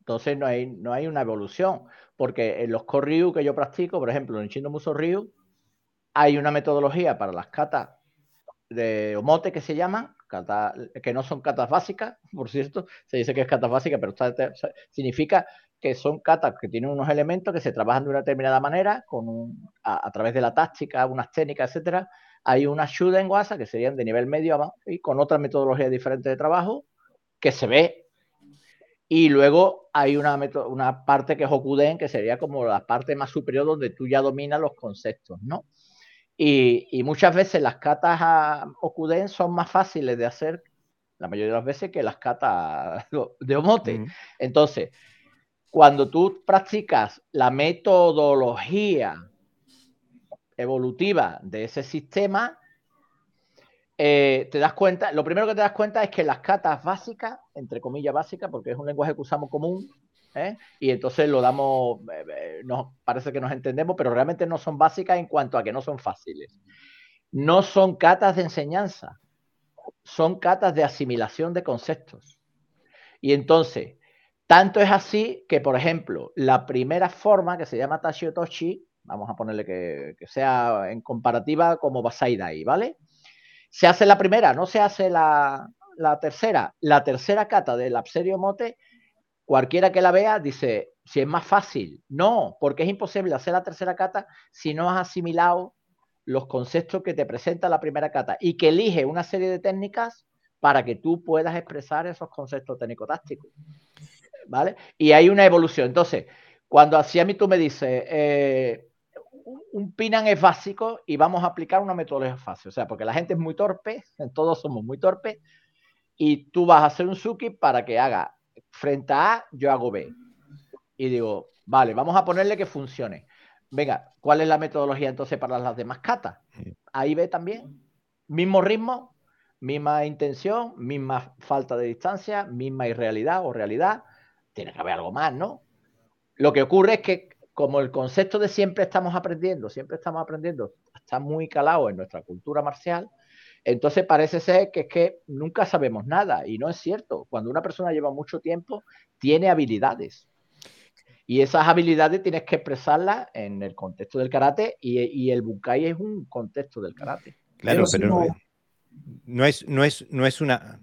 Entonces no hay, no hay una evolución, porque en los Koryu que yo practico, por ejemplo, en Shindo Muso Ryu, hay una metodología para las catas de Omote que se llaman, que no son catas básicas, *laughs* por cierto, se dice que es catas básica, pero significa que son catas que tienen unos elementos que se trabajan de una determinada manera, con a, través de la táctica, unas técnicas, etcétera, hay una en Wasa que serían de nivel medio y con otra metodología diferente de trabajo que se ve. Y luego hay una, una parte que es Okuden, que sería como la parte más superior donde tú ya dominas los conceptos, ¿no? Y, muchas veces las catas a Okuden son más fáciles de hacer, la mayoría de las veces, que las catas *laughs* de Omote. Entonces, cuando tú practicas la metodología evolutiva de ese sistema, eh, te das cuenta, lo primero que te das cuenta es que las catas básicas, entre comillas básicas, porque es un lenguaje que usamos común, ¿eh? y entonces lo damos, eh, nos parece que nos entendemos, pero realmente no son básicas en cuanto a que no son fáciles. No son catas de enseñanza, son catas de asimilación de conceptos. Y entonces, tanto es así que, por ejemplo, la primera forma que se llama Tashiotoshi, Vamos a ponerle que, sea en comparativa como Basai Dai, ¿vale? Se hace la primera, no se hace la, tercera. La tercera cata del Abserio Mote, cualquiera que la vea dice, si es más fácil. No, porque es imposible hacer la tercera cata si no has asimilado los conceptos que te presenta la primera cata y que elige una serie de técnicas para que tú puedas expresar esos conceptos técnico-tácticos. ¿Vale? Y hay una evolución. Entonces, cuando así a mí tú me dices, eh, un Pinan es básico y vamos a aplicar una metodología fácil. O sea, porque la gente es muy torpe, *laughs* todos somos muy torpes, y tú vas a hacer un Suki para que haga frente a A, yo hago B. Y digo, vale, vamos a ponerle que funcione. Venga, ¿cuál es la metodología entonces para las demás catas? Ahí B también. Mismo ritmo, misma intención, misma falta de distancia, misma irrealidad o realidad. Tiene que haber algo más, ¿no? Lo que ocurre es que como el concepto de siempre estamos aprendiendo, siempre estamos aprendiendo, está muy calado en nuestra cultura marcial, entonces parece ser que es que nunca sabemos nada y no es cierto. Cuando una persona lleva mucho tiempo, tiene habilidades. Y esas habilidades tienes que expresarlas en el contexto del karate y, el bunkai es un contexto del karate. Claro, pero, no, no, es, no, es, no, es una,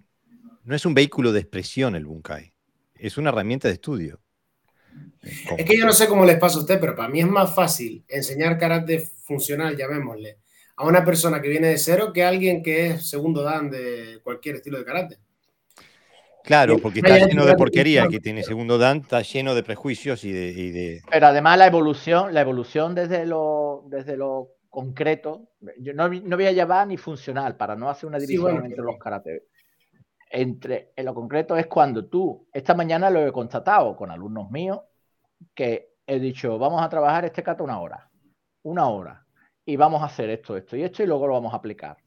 no es un vehículo de expresión el bunkai, es una herramienta de estudio. Es que yo no sé cómo les pasa a usted, pero para mí es más fácil enseñar karate funcional, llamémosle, a una persona que viene de cero que a alguien que es segundo dan de cualquier estilo de karate. Claro, porque está lleno de porquería, que tiene segundo dan, está lleno de prejuicios y de, Pero además la evolución, la evolución desde lo, desde lo concreto, yo no, voy a llevar ni funcional para no hacer una división entre los karate. Entre, en lo concreto es cuando tú, esta mañana lo he constatado con alumnos míos, que he dicho, vamos a trabajar este kata una hora, una hora, y vamos a hacer esto, esto y esto, y luego lo vamos a aplicar.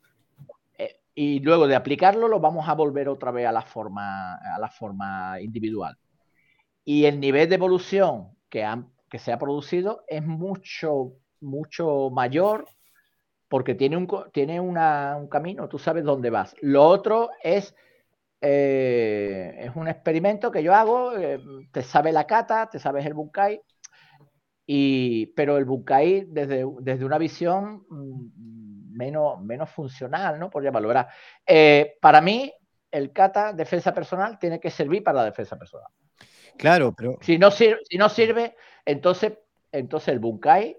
Eh, y luego de aplicarlo, lo vamos a volver otra vez a la forma, a la forma individual. Y el nivel de evolución que, que se ha producido es mucho, mucho mayor porque tiene un, tiene un camino, tú sabes dónde vas. Lo otro es eh, es un experimento que yo hago, eh, te sabe la cata, te sabes el bunkai, y, pero el bunkai desde, desde una visión mm, menos, menos funcional, ¿no? Por llamarlo. ¿verdad? Eh, para mí, el kata, defensa personal, tiene que servir para la defensa personal. Claro, pero... Si no sirve, si no sirve entonces, entonces el bunkai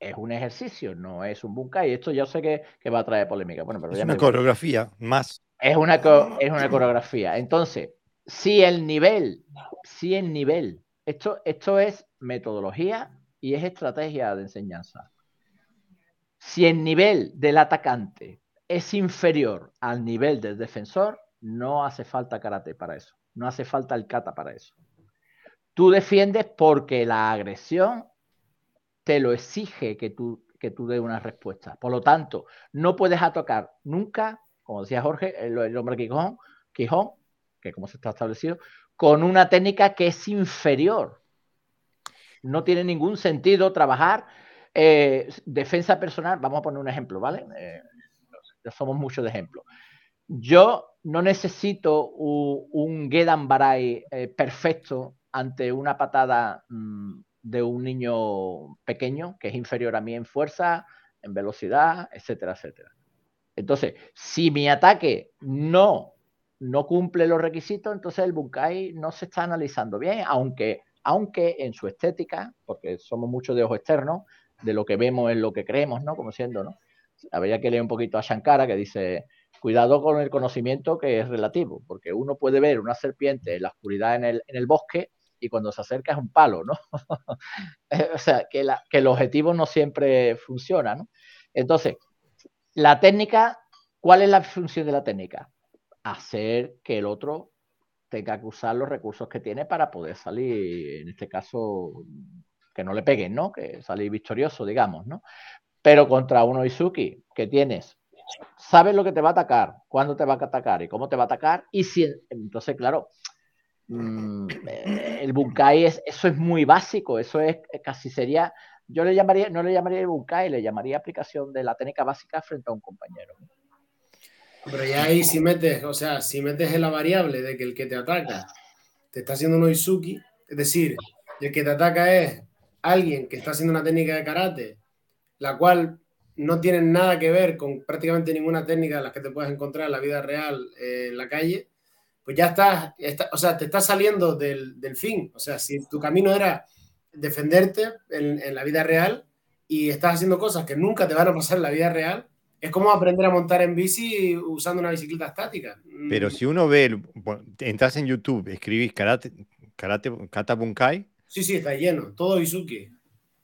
es un ejercicio, no es un bunkai. Esto yo sé que, va a traer polémica. Bueno, pero es una coreografía más es una, es una coreografía. Entonces, si el nivel, si el nivel, esto, esto es metodología y es estrategia de enseñanza. Si el nivel del atacante es inferior al nivel del defensor, no hace falta karate para eso. No hace falta el kata para eso. Tú defiendes porque la agresión te lo exige que tú, que tú des una respuesta. Por lo tanto, no puedes atacar nunca, como decía Jorge, el, hombre Quijón, Quijón, que como se está establecido, con una técnica que es inferior. No tiene ningún sentido trabajar eh, defensa personal. Vamos a poner un ejemplo, ¿vale? Eh, somos muchos de ejemplos. Yo no necesito un, Gedan Barai eh, perfecto ante una patada mm, de un niño pequeño que es inferior a mí en fuerza, en velocidad, etcétera, etcétera. Entonces, si mi ataque no, no cumple los requisitos, entonces el Bunkai no se está analizando bien, aunque, aunque en su estética, porque somos muchos de ojo externo, de lo que vemos es lo que creemos, ¿no? Como siendo, ¿no? Habría que leer un poquito a Shankara que dice, cuidado con el conocimiento que es relativo, porque uno puede ver una serpiente en la oscuridad en el, en el bosque y cuando se acerca es un palo, ¿no? *laughs* o sea, que, que, el objetivo no siempre funciona, ¿no? Entonces, la técnica, ¿cuál es la función de la técnica? Hacer que el otro tenga que usar los recursos que tiene para poder salir, en este caso, que no le peguen, ¿no? Que salir victorioso, digamos, ¿no? Pero contra uno Izuki, que tienes, sabes lo que te va a atacar, cuándo te va a atacar y cómo te va a atacar, y si, entonces, claro, Mm, eh, el Bunkai es, eso es muy básico, eso es casi sería, yo le llamaría, no le llamaría Bunkai, le llamaría aplicación de la técnica básica frente a un compañero. Pero ya ahí si metes, o sea, si metes en la variable de que el que te ataca te está haciendo un Oizuki, es decir, el que te ataca es alguien que está haciendo una técnica de karate, la cual no tiene nada que ver con prácticamente ninguna técnica de las que te puedes encontrar en la vida real eh, en la calle, pues ya estás, o sea, te estás saliendo del, fin. O sea, si tu camino era defenderte en, la vida real y estás haciendo cosas que nunca te van a pasar en la vida real, es como aprender a montar en bici usando una bicicleta estática. Pero mm. si uno ve, entras en YouTube, escribís karate, karate kata bunkai. Sí, sí, está lleno, todo Izuki.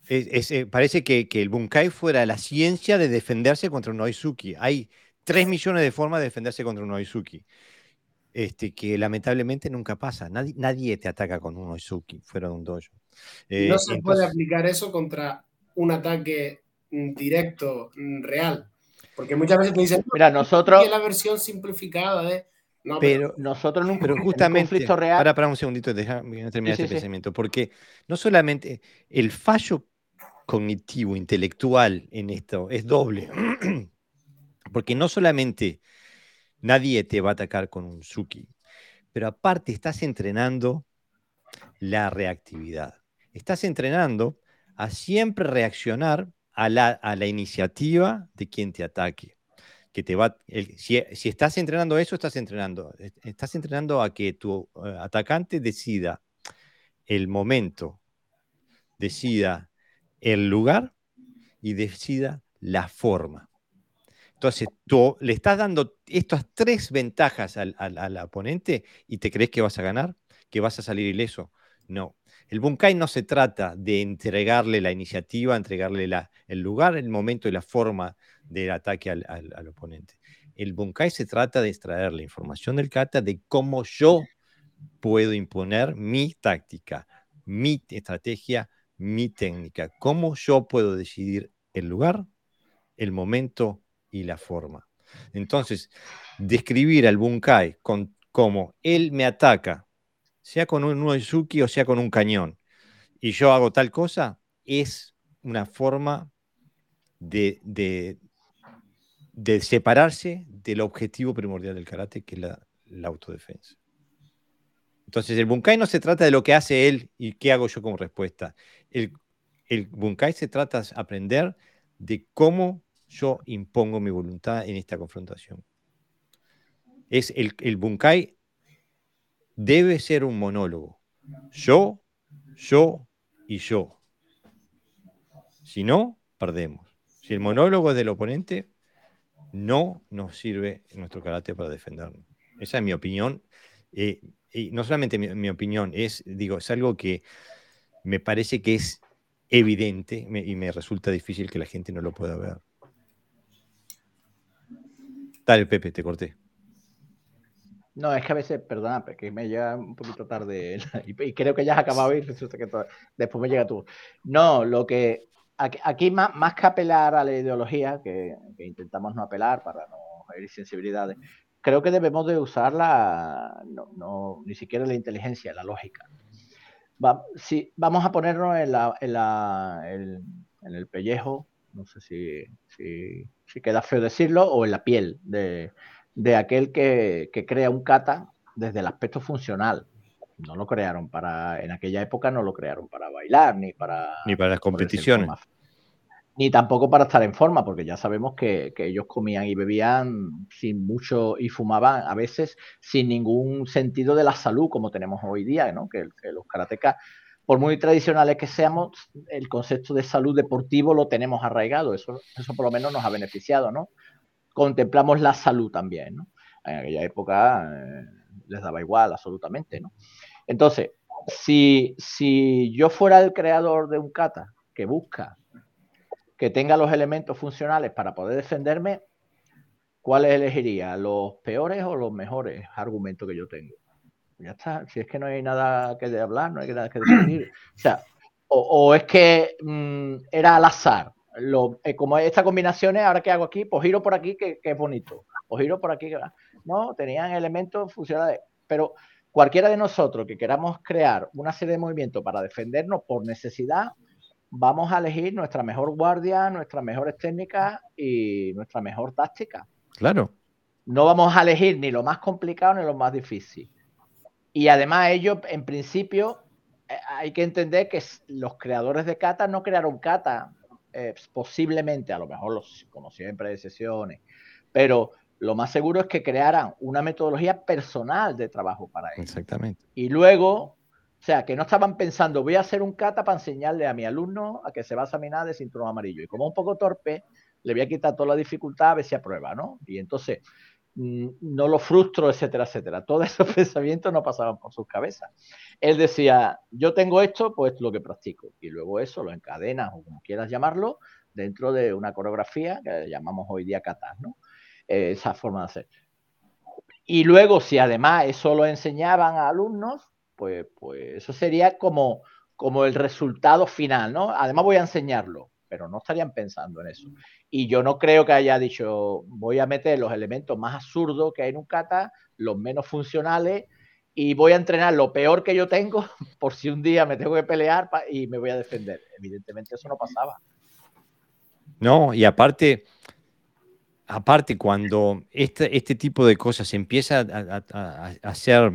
Eh, parece que, que, el bunkai fuera la ciencia de defenderse contra un Oizuki. Hay 3 millones de formas de defenderse contra un Oizuki este, que lamentablemente nunca pasa. Nadie, nadie te ataca con un Oizuki fuera de un dojo. Eh, no se puede aplicar eso contra un ataque mm, directo, mm, real. Porque muchas veces te dicen, mira, nosotros... Es la versión simplificada de... No, pero, nosotros nunca... Pero justamente... conflicto real... Para, para un segundito, déjame terminar este pensamiento. Porque no solamente el fallo cognitivo, intelectual en esto es doble. *clears throat* porque no solamente Nadie te va a atacar con un Suki. Pero aparte estás entrenando la reactividad. Estás entrenando a siempre reaccionar a la, iniciativa de quien te ataque. Que te va, si, estás entrenando eso, estás entrenando. Estás entrenando a que tu eh, atacante decida el momento, decida el lugar y decida la forma. Entonces, tú le estás dando estas tres ventajas al, al, oponente y te crees que vas a ganar, que vas a salir ileso. No. El Bunkai no se trata de entregarle la iniciativa, entregarle el lugar, el momento y la forma del ataque al, oponente. El Bunkai se trata de extraer la información del kata de cómo yo puedo imponer mi táctica, mi estrategia, mi técnica, cómo yo puedo decidir el lugar, el momento y la forma. Entonces, describir al Bunkai como él me ataca, sea con un Uesuki o sea con un cañón, y yo hago tal cosa, es una forma de, de, separarse del objetivo primordial del karate, que es la, autodefensa. Entonces, el bunkai no se trata de lo que hace él y qué hago yo como respuesta. El, el bunkai se trata de aprender de cómo yo impongo mi voluntad en esta confrontación. Es el, el bunkai debe ser un monólogo. Yo, yo y yo. Si no, perdemos. Si el monólogo es del oponente, no nos sirve nuestro carácter para defendernos. Esa es mi opinión. Eh, y no solamente mi, opinión, es, digo, es algo que me parece que es evidente y me resulta difícil que la gente no lo pueda ver. Dale, Pepe, te corté. No, es que a veces, perdona, que me llega un poquito tarde *laughs* y, creo que ya has acabado y resulta que después me llega tú. No, lo que aquí, más, más, que apelar a la ideología, que, intentamos no apelar para no herir sensibilidades, creo que debemos de usar la, no, ni siquiera la inteligencia, la lógica. si, vamos a ponernos en, la, en, la, en el pellejo, no sé si, si, si queda feo decirlo, o en la piel de de aquel que, crea un kata desde el aspecto funcional. No lo crearon para, en aquella época no lo crearon para bailar, ni para... Ni para las competiciones. Ni tampoco para estar en forma, porque ya sabemos que, ellos comían y bebían sin mucho y fumaban a veces sin ningún sentido de la salud como tenemos hoy día, ¿no? que, los karatecas por muy tradicionales que seamos, el concepto de salud deportivo lo tenemos arraigado. Eso, eso por lo menos nos ha beneficiado, ¿no? Contemplamos la salud también, ¿no? En aquella época eh, les daba igual absolutamente, ¿no? Entonces, si, si yo fuera el creador de un kata que busca que tenga los elementos funcionales para poder defenderme, ¿cuáles elegiría? ¿Los peores o los mejores argumentos que yo tengo? Ya está, si es que no hay nada que de hablar, no hay nada que decir. O sea, o, es que mm, era al azar, lo, eh, como estas combinaciones, ahora que hago aquí, pues giro por aquí, que, es bonito, o giro por aquí, que, no, tenían elementos funcionales, pero cualquiera de nosotros que queramos crear una serie de movimientos para defendernos por necesidad, vamos a elegir nuestra mejor guardia, nuestras mejores técnicas y nuestra mejor táctica. Claro. No vamos a elegir ni lo más complicado ni lo más difícil. Y además ellos, en principio, eh, hay que entender que los creadores de kata no crearon kata eh, posiblemente, a lo mejor los, como siempre, de sesiones, pero lo más seguro es que crearan una metodología personal de trabajo para ellos. Exactamente. Y luego, o sea, que no estaban pensando, voy a hacer un kata para enseñarle a mi alumno a que se va a examinar de cinturón amarillo. Y como un poco torpe, le voy a quitar toda la dificultad a ver si aprueba, ¿no? Y entonces no lo frustro, etcétera, etcétera. Todos esos *laughs* pensamientos no pasaban por sus cabezas. Él decía, yo tengo esto, pues lo que practico. Y luego eso lo encadenas o como quieras llamarlo dentro de una coreografía que llamamos hoy día kata, ¿no? Eh, esa forma de hacer. Y luego, si además eso lo enseñaban a alumnos, pues, pues eso sería como, como el resultado final, ¿no? Además voy a enseñarlo, pero no estarían pensando en eso. Y yo no creo que haya dicho, voy a meter los elementos más absurdos que hay en un kata, los menos funcionales, y voy a entrenar lo peor que yo tengo *laughs* por si un día me tengo que pelear y me voy a defender. Evidentemente eso no pasaba. No, y aparte, aparte cuando este, este tipo de cosas empieza a, hacer,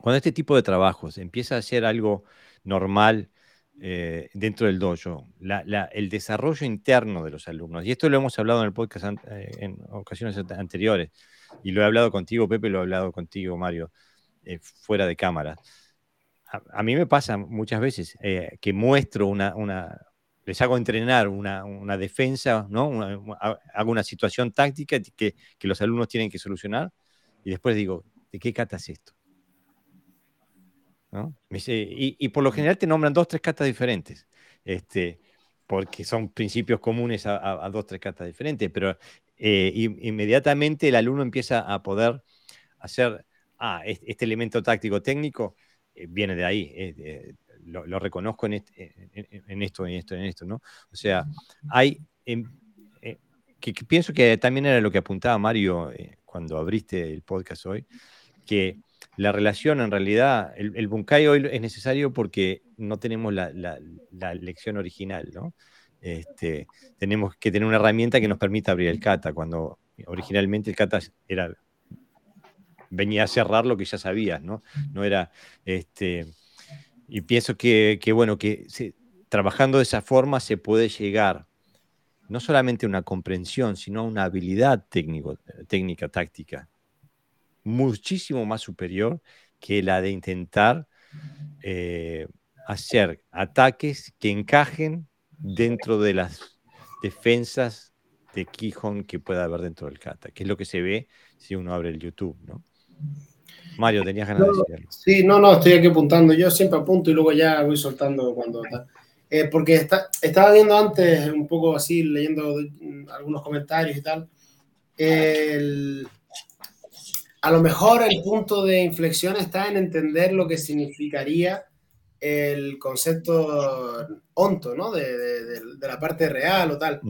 cuando este tipo de trabajos empieza a ser algo normal eh, dentro del dojo, el desarrollo interno de los alumnos, y esto lo hemos hablado en el podcast eh, en ocasiones anteriores, y lo he hablado contigo, Pepe, lo he hablado contigo, Mario, eh, fuera de cámara. A, mí me pasa muchas veces eh, que muestro una, una, les hago entrenar una, una defensa, ¿no? hago una situación táctica que, que, los alumnos tienen que solucionar y después digo, ¿de qué cata es esto? ¿No? Y, y, por lo general te nombran dos, tres catas diferentes, este, porque son principios comunes a, a, dos, tres catas diferentes, pero eh, inmediatamente el alumno empieza a poder hacer ah, este, elemento táctico técnico eh, viene de ahí, eh, lo, reconozco en, en, esto, en esto, en esto, ¿no? O sea, hay, em, eh, que, pienso que también era lo que apuntaba Mario cuando abriste el podcast hoy, que la relación en realidad, el, Bunkai hoy es necesario porque no tenemos la, lección original, ¿no? Este, tenemos que tener una herramienta que nos permita abrir el kata, cuando originalmente el kata era venía a cerrar lo que ya sabías, ¿no? No era, este, y pienso que, bueno, que trabajando de esa forma se puede llegar no solamente a una comprensión, sino a una habilidad técnico, técnica, táctica, muchísimo más superior que la de intentar eh, hacer ataques que encajen dentro de las defensas de Quijón que pueda haber dentro del kata, que es lo que se ve si uno abre el YouTube, ¿no? Mario, tenías ganas de decirlo. Sí, no, no, estoy aquí apuntando. Yo siempre apunto y luego ya voy soltando cuando está. Eh, porque está, estaba viendo antes, un poco así, leyendo algunos comentarios y tal. A lo mejor el punto de inflexión está en entender lo que significaría el concepto onto, ¿no? De, de, la parte real o tal.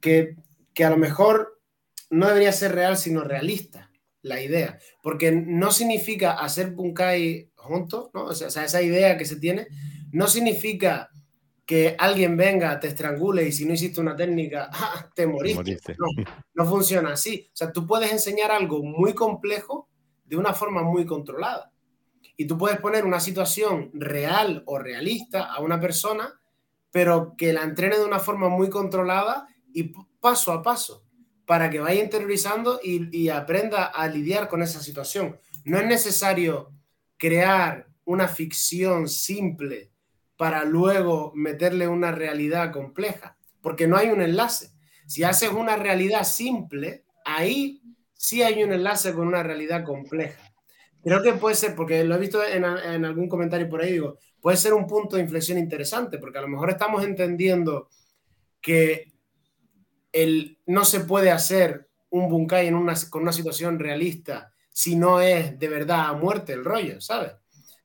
Que, que a lo mejor no debería ser real, sino realista la idea, porque no significa hacer Bunkai juntos, ¿no? O sea, esa idea que se tiene, no significa que alguien venga, te estrangule y si no hiciste una técnica, *laughs* ¡ah! te moriste. No, no funciona así. O sea, tú puedes enseñar algo muy complejo de una forma muy controlada. Y tú puedes poner una situación real o realista a una persona, pero que la entrene de una forma muy controlada y paso a paso para que vaya interiorizando y, aprenda a lidiar con esa situación. No es necesario crear una ficción simple para luego meterle una realidad compleja, porque no hay un enlace. Si haces una realidad simple, ahí sí hay un enlace con una realidad compleja. Creo que puede ser, porque lo he visto en, algún comentario por ahí, digo, puede ser un punto de inflexión interesante, porque a lo mejor estamos entendiendo que el, no se puede hacer un Bunkai en una, con una situación realista si no es de verdad a muerte el rollo, ¿sabes?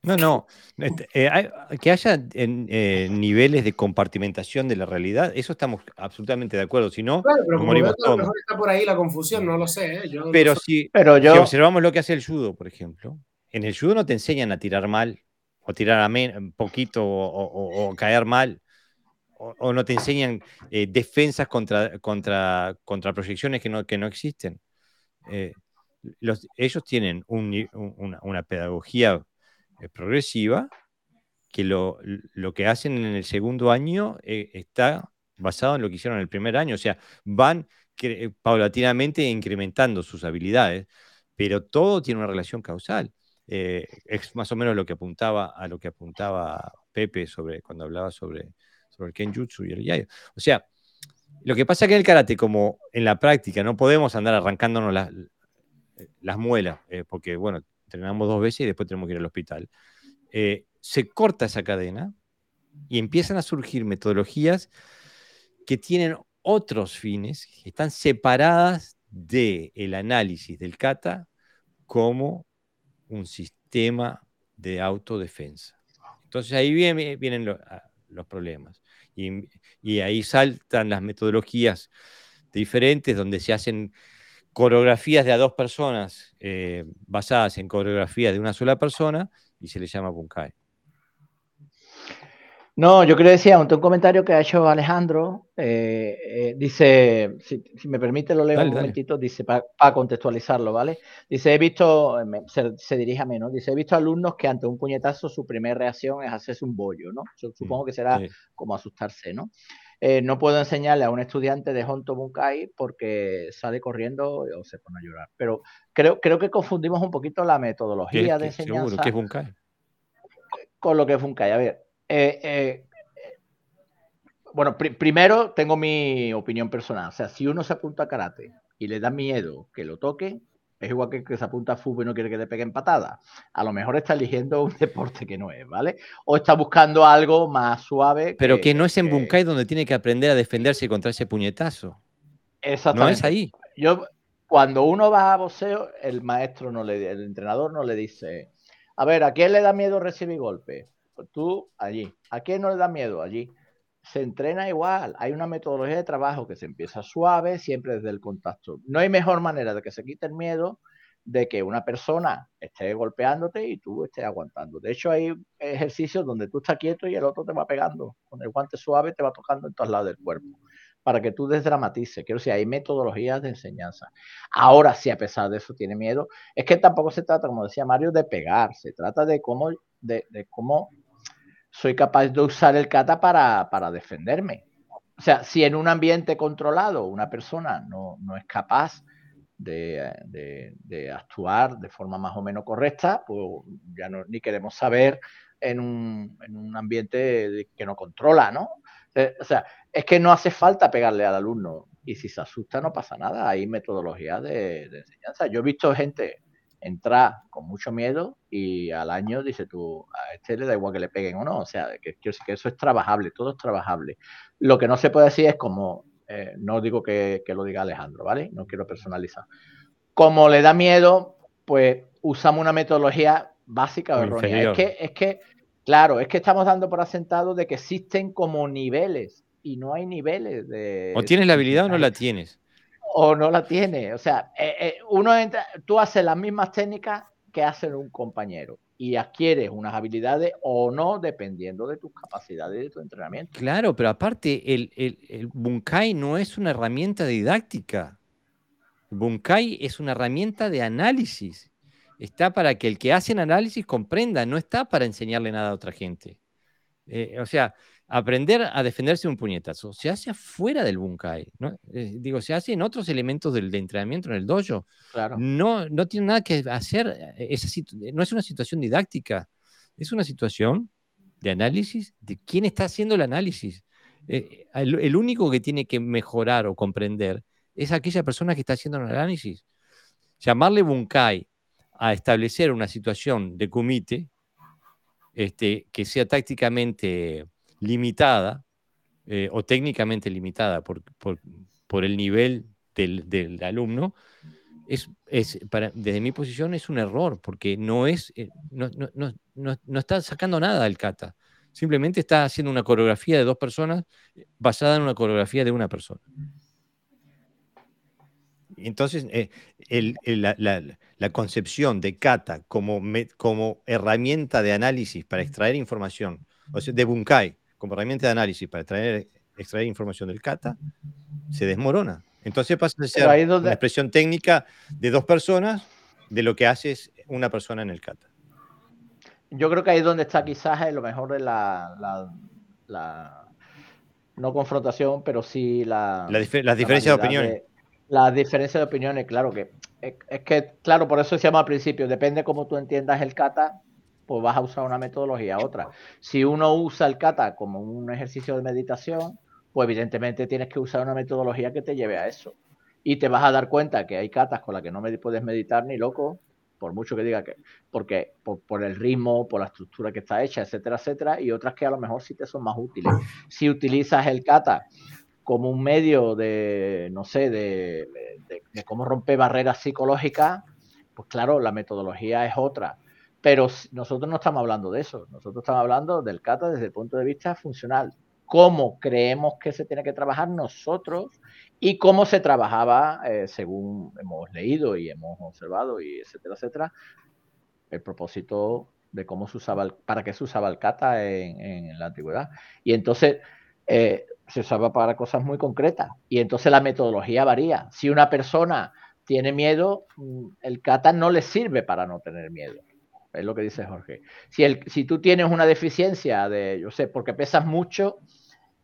No, no. Este, eh, que haya eh, niveles de compartimentación de la realidad, eso estamos absolutamente de acuerdo. Si no, claro, pero morimos todos. Mejor está por ahí la confusión, no lo sé. ¿eh? pero, si, pero yo... si observamos lo que hace el judo, por ejemplo, en el judo no te enseñan a tirar mal, o tirar a un poquito, o caer mal o, no te enseñan eh, defensas contra, contra, contra proyecciones que no, que no existen. Eh, los, ellos tienen una, pedagogía progresiva que lo, lo, que hacen en el segundo año está basado en lo que hicieron en el primer año. O sea, van paulatinamente incrementando sus habilidades, pero todo tiene una relación causal. es más o menos lo que apuntaba a lo que apuntaba Pepe sobre cuando hablaba sobre sobre el Kenjutsu y el Yayo. O sea, lo que pasa que en el karate, como en la práctica no podemos andar arrancándonos las, las muelas, eh, porque, bueno, entrenamos dos veces y después tenemos que ir al hospital, eh, se corta esa cadena y empiezan a surgir metodologías que tienen otros fines, están separadas del análisis del kata como un sistema de autodefensa. Entonces ahí vienen los problemas. Y, ahí saltan las metodologías diferentes donde se hacen coreografías de a dos personas eh, basadas en coreografías de una sola persona y se le llama Bunkai. No, yo quería decir, un, comentario que ha hecho Alejandro. Eh, eh, dice, si, me permite, lo leo un momentito. Dice, para contextualizarlo, ¿vale? Dice, he visto, se, dirige a mí, ¿no? Dice, he visto alumnos que ante un puñetazo su primera reacción es hacerse un bollo, ¿no? Supongo que será como asustarse, ¿no? Eh, no puedo enseñarle a un estudiante de Honto Bunkai porque sale corriendo o se pone a llorar. Pero creo, creo que confundimos un poquito la metodología de enseñanza. Seguro, ¿qué es Bunkai? Con lo que es Bunkai. A ver, eh, eh, bueno, primero tengo mi opinión personal. O sea, si uno se apunta a karate y le da miedo que lo toque, es igual que que se apunta a fútbol y no quiere que le peguen patada. A lo mejor está eligiendo un *laughs* deporte que no es, ¿vale? O está buscando algo más suave. Pero que, no es en Bunkai donde tiene que aprender a defenderse contra ese puñetazo. Exactamente. No es ahí. Yo, cuando uno va a boxeo, el maestro no le, el entrenador no le dice, a ver, ¿a quién le da miedo recibir golpes? Pues tú allí. ¿A quién no le da miedo? Allí. Se entrena igual. Hay una metodología de trabajo que se empieza suave, siempre desde el contacto. No hay mejor manera de que se quite el miedo de que una persona esté golpeándote y tú estés aguantando. De hecho, hay ejercicios donde tú estás quieto y el otro te va pegando. Con el guante suave te va tocando en todos lados del cuerpo para que tú desdramatices. Quiero decir, hay metodologías de enseñanza. Ahora, si a pesar de eso tiene miedo, es que tampoco se trata, como decía Mario, de pegar, se trata de cómo, de, de cómo soy capaz de usar el kata para, para defenderme. O sea, si en un ambiente controlado una persona no, no es capaz de, de, actuar de forma más o menos correcta, pues ya no, ni queremos saber en un, en un ambiente que no controla, ¿no? Eh, o sea, es que no hace falta pegarle al alumno y si se asusta no pasa nada, hay metodologías de enseñanza. Yo he visto gente entra con mucho miedo y al año dice tú, a este le da igual que le peguen o no. O sea, que, que eso es trabajable, todo es trabajable. Lo que no se puede decir es como, eh, no digo que, que, lo diga Alejandro, ¿vale? No quiero personalizar. Como le da miedo, pues usamos una metodología básica o errónea. Es que, es que, claro, es que estamos dando por asentado de que existen como niveles y no hay niveles de... O tienes la habilidad o no la tienes o no la tiene. O sea, eh, eh, uno entra, tú haces las mismas técnicas que hace un compañero y adquieres unas habilidades o no dependiendo de tus capacidades de tu entrenamiento. Claro, pero aparte el, el, Bunkai no es una herramienta didáctica. Bunkai es una herramienta de análisis. Está para que el que hace el análisis comprenda, no está para enseñarle nada a otra gente. Eh, o sea, aprender a defenderse un puñetazo se hace afuera del bunkai, ¿no? Eh, digo, se hace en otros elementos del, de entrenamiento en el dojo. Claro. No, no tiene nada que hacer, eh, esa no es una situación didáctica, es una situación de análisis de quién está haciendo el análisis. Eh, el, único que tiene que mejorar o comprender es aquella persona que está haciendo el análisis. Llamarle bunkai a establecer una situación de kumite este, que sea tácticamente limitada eh, o técnicamente limitada por, por, el nivel del, alumno, es, es, para, desde mi posición es un error, porque no, es, eh, no, no, no, no, está sacando nada del kata. Simplemente está haciendo una coreografía de dos personas basada en una coreografía de una persona. Entonces, eh, el, la, la, la, concepción de kata como, como herramienta de análisis para extraer información, o sea, de Bunkai, como herramienta de análisis para extraer, extraer información del kata, se desmorona. Entonces pasa a ser una expresión técnica de dos personas de lo que hace una persona en el kata. Yo creo que ahí es donde está quizás lo mejor de la, la, no confrontación, pero sí la... las diferencias de opiniones. las diferencias de opiniones, claro que es, que, claro, por eso decíamos al principio, depende cómo tú entiendas el kata, pues vas a usar una metodología a otra. Si uno usa el kata como un ejercicio de meditación, pues evidentemente tienes que usar una metodología que te lleve a eso. Y te vas a dar cuenta que hay katas con las que no me puedes meditar ni loco, por mucho que diga que, porque por, el ritmo, por la estructura que está hecha, etcétera, etcétera, y otras que a lo mejor sí te son más útiles. Si utilizas el kata como un medio de, no sé, de, de cómo romper barreras psicológicas, pues claro, la metodología es otra pero nosotros no estamos hablando de eso, nosotros estamos hablando del kata desde el punto de vista funcional, cómo creemos que se tiene que trabajar nosotros y cómo se trabajaba eh, según hemos leído y hemos observado y etcétera, etcétera, el propósito de cómo se usaba, el, para qué se usaba el kata en, la antigüedad. Y entonces eh, se usaba para cosas muy concretas y entonces la metodología varía. Si una persona tiene miedo, mm, el kata no le sirve para no tener miedo es lo que dice Jorge. Si, tú tienes una deficiencia de, yo sé, porque pesas mucho,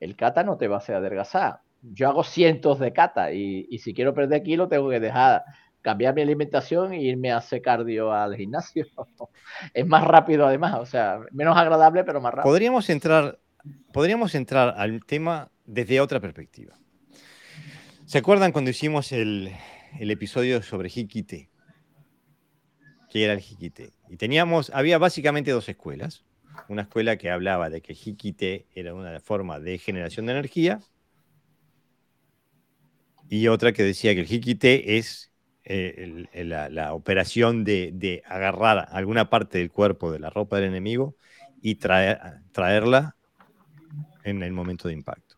el kata no te va a hacer adelgazar. Yo hago cientos de kata y, si quiero perder kilos tengo que dejar cambiar mi alimentación e irme a hacer cardio al gimnasio. *laughs* es más rápido además, o sea, menos agradable pero más rápido. Podríamos entrar, podríamos entrar al tema desde otra perspectiva. ¿Se acuerdan cuando hicimos el, episodio sobre Hikite? que era el Hikite. Y teníamos, había básicamente dos escuelas. Una escuela que hablaba de que Hikite era una forma de generación de energía y otra que decía que el Hikite es eh, la, operación de, agarrar alguna parte del cuerpo de la ropa del enemigo y traerla en el momento de impacto.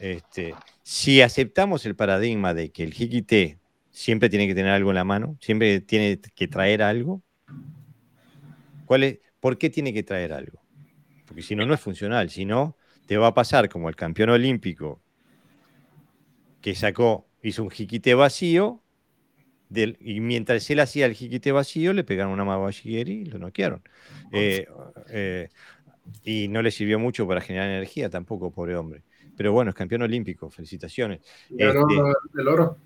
Este, si aceptamos el paradigma de que el Hikite siempre tiene que tener algo en la mano, siempre tiene que traer algo. ¿Cuál es, ¿Por qué tiene que traer algo? Porque si no, no es funcional. Si no, te va a pasar como el campeón olímpico que sacó, hizo un jiquite vacío, y mientras él hacía el jiquite vacío, le pegaron una mabashigeri y lo noquearon. Eh, eh, y no le sirvió mucho para generar energía tampoco, pobre hombre. Pero bueno, es campeón olímpico, felicitaciones. Este, el oro.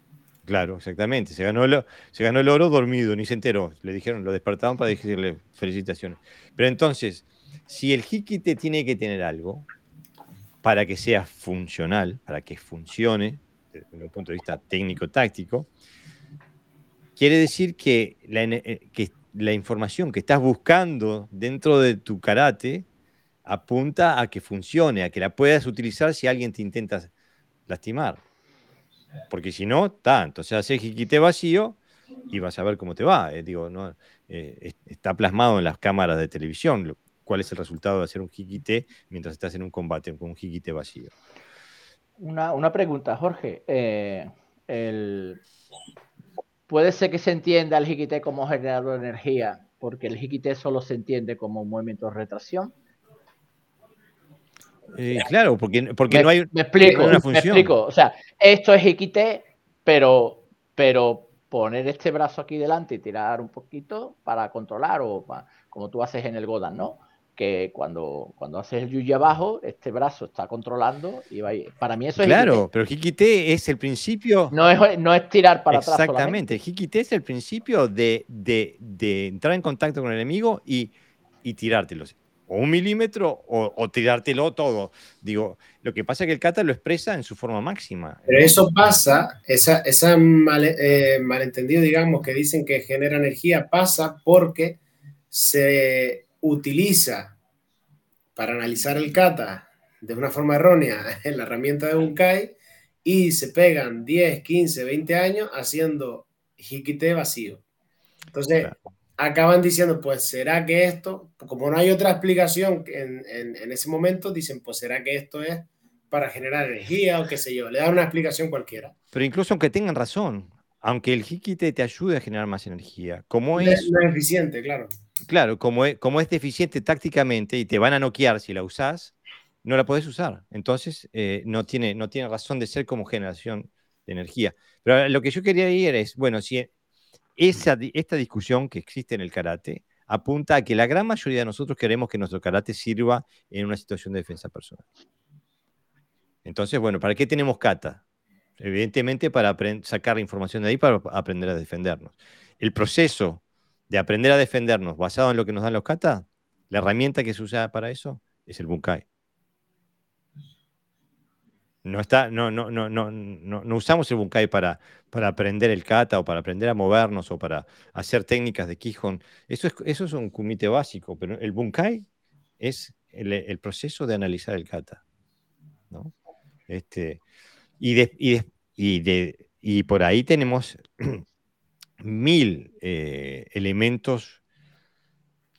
Claro, exactamente. Se ganó, el, se ganó el oro dormido, ni se enteró. Le dijeron, lo despertaron para decirle felicitaciones. Pero entonces, si el jiquite tiene que tener algo para que sea funcional, para que funcione, desde un punto de vista técnico-táctico, quiere decir que la, eh, que la información que estás buscando dentro de tu karate apunta a que funcione, a que la puedas utilizar si alguien te intenta lastimar. Porque si no. O sea, haces jiquite vacío y vas a ver cómo te va. Eh, digo, no, eh, está plasmado en las cámaras de televisión cuál es el resultado de hacer un jiquite mientras estás en un combate con un jiquite vacío. Una, pregunta, Jorge. Eh, puede ser que se entienda el jiquite como generador de energía, porque el jiquite solo se entiende como un movimiento de retracción. Claro, porque, porque no hay me explico, una función. Me explico. O sea, esto es jiquite, pero, pero poner este brazo aquí delante y tirar un poquito para controlar o como tú haces en el Godan, ¿no? Que cuando, cuando haces el yuji abajo, este brazo está controlando y va Para mí eso es. Claro, pero Hikite es el principio. No es, no es tirar para atrás. Exactamente. Hikite es el principio de, de, entrar en contacto con el enemigo y, y tirártelos o un milímetro o, tirártelo todo. Digo, lo que pasa es que el kata lo expresa en su forma máxima. Pero eso pasa, esa, esa eh, malentendido, digamos, que dicen que genera energía, pasa porque se utiliza para analizar el kata de una forma errónea *laughs* en la herramienta de Bunkai y se pegan 10, 15, 20 años haciendo hikite vacío. Entonces, acaban diciendo, pues será que esto, como no hay otra explicación en, en, ese momento, dicen, pues será que esto es para generar energía o qué sé yo, le dan una explicación cualquiera. Pero incluso aunque tengan razón, aunque el Hikite te ayude a generar más energía, como es... No es eficiente, claro. Claro, como es, como es deficiente tácticamente y te van a noquear si la usás, no la podés usar. Entonces, eh, no, tiene, no tiene razón de ser como generación de energía. Pero lo que yo quería ir es, bueno, si esta discusión que existe en el karate apunta a que la gran mayoría de nosotros queremos que nuestro karate sirva en una situación de defensa personal. Entonces, bueno, ¿para qué tenemos kata? Evidentemente para sacar información de ahí para aprender a defendernos. El proceso de aprender a defendernos basado en lo que nos dan los kata, la herramienta que se usa para eso es el bunkai. No, está, no, no, no, no, no, usamos el bunkai para, para aprender el kata o para aprender a movernos o para hacer técnicas de Kihon. Eso es, eso es un kumite básico, pero el bunkai es el, proceso de analizar el kata. Este, y, y, y, por ahí tenemos *clears throat* mil eh, elementos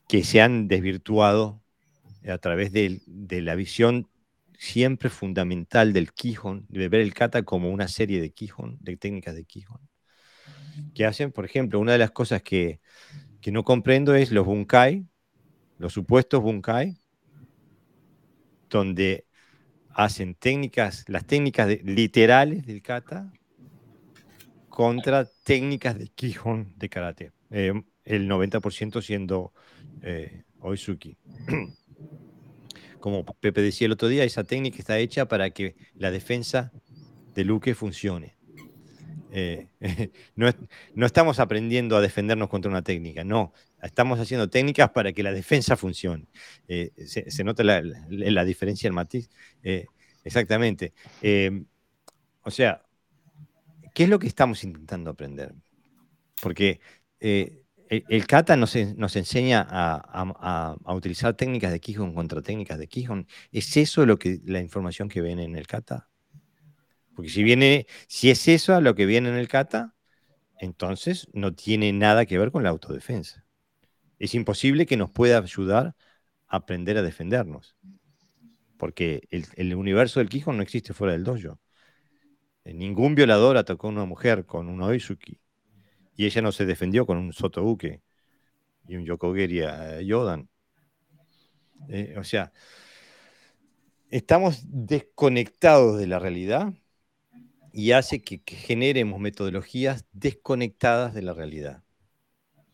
que se han desvirtuado a través de, de la visión siempre fundamental del Quijón, de ver el kata como una serie de Quijón, de técnicas de Quijón. Que hacen, por ejemplo, una de las cosas que, no comprendo es los bunkai, los supuestos bunkai, donde hacen técnicas, las técnicas literales del kata contra técnicas de Quijón de karate. Eh, el 90% siendo eh, Oizuki. *clears throat* como Pepe decía el otro día, esa técnica está hecha para que la defensa de Luque funcione. Eh, *laughs* no, estamos aprendiendo a defendernos contra una técnica, no, estamos haciendo técnicas para que la defensa funcione. Eh, se, nota la, diferencia, el matiz. Eh, exactamente. o sea, ¿qué es lo que estamos intentando aprender? Porque el, kata nos, enseña a, utilizar técnicas de Kihon contra técnicas de Kihon. ¿Es eso lo que, la información que viene en el kata? Porque si, viene, si es eso lo que viene en el kata, entonces no tiene nada que ver con la autodefensa. Es imposible que nos pueda ayudar a aprender a defendernos. Porque el, universo del Kihon no existe fuera del dojo. Ningún violador atacó a una mujer con un oizuki y ella no se defendió con un Sotouke y un Yokogeri a Yodan. Eh, o sea, estamos desconectados de la realidad y hace que, generemos metodologías desconectadas de la realidad.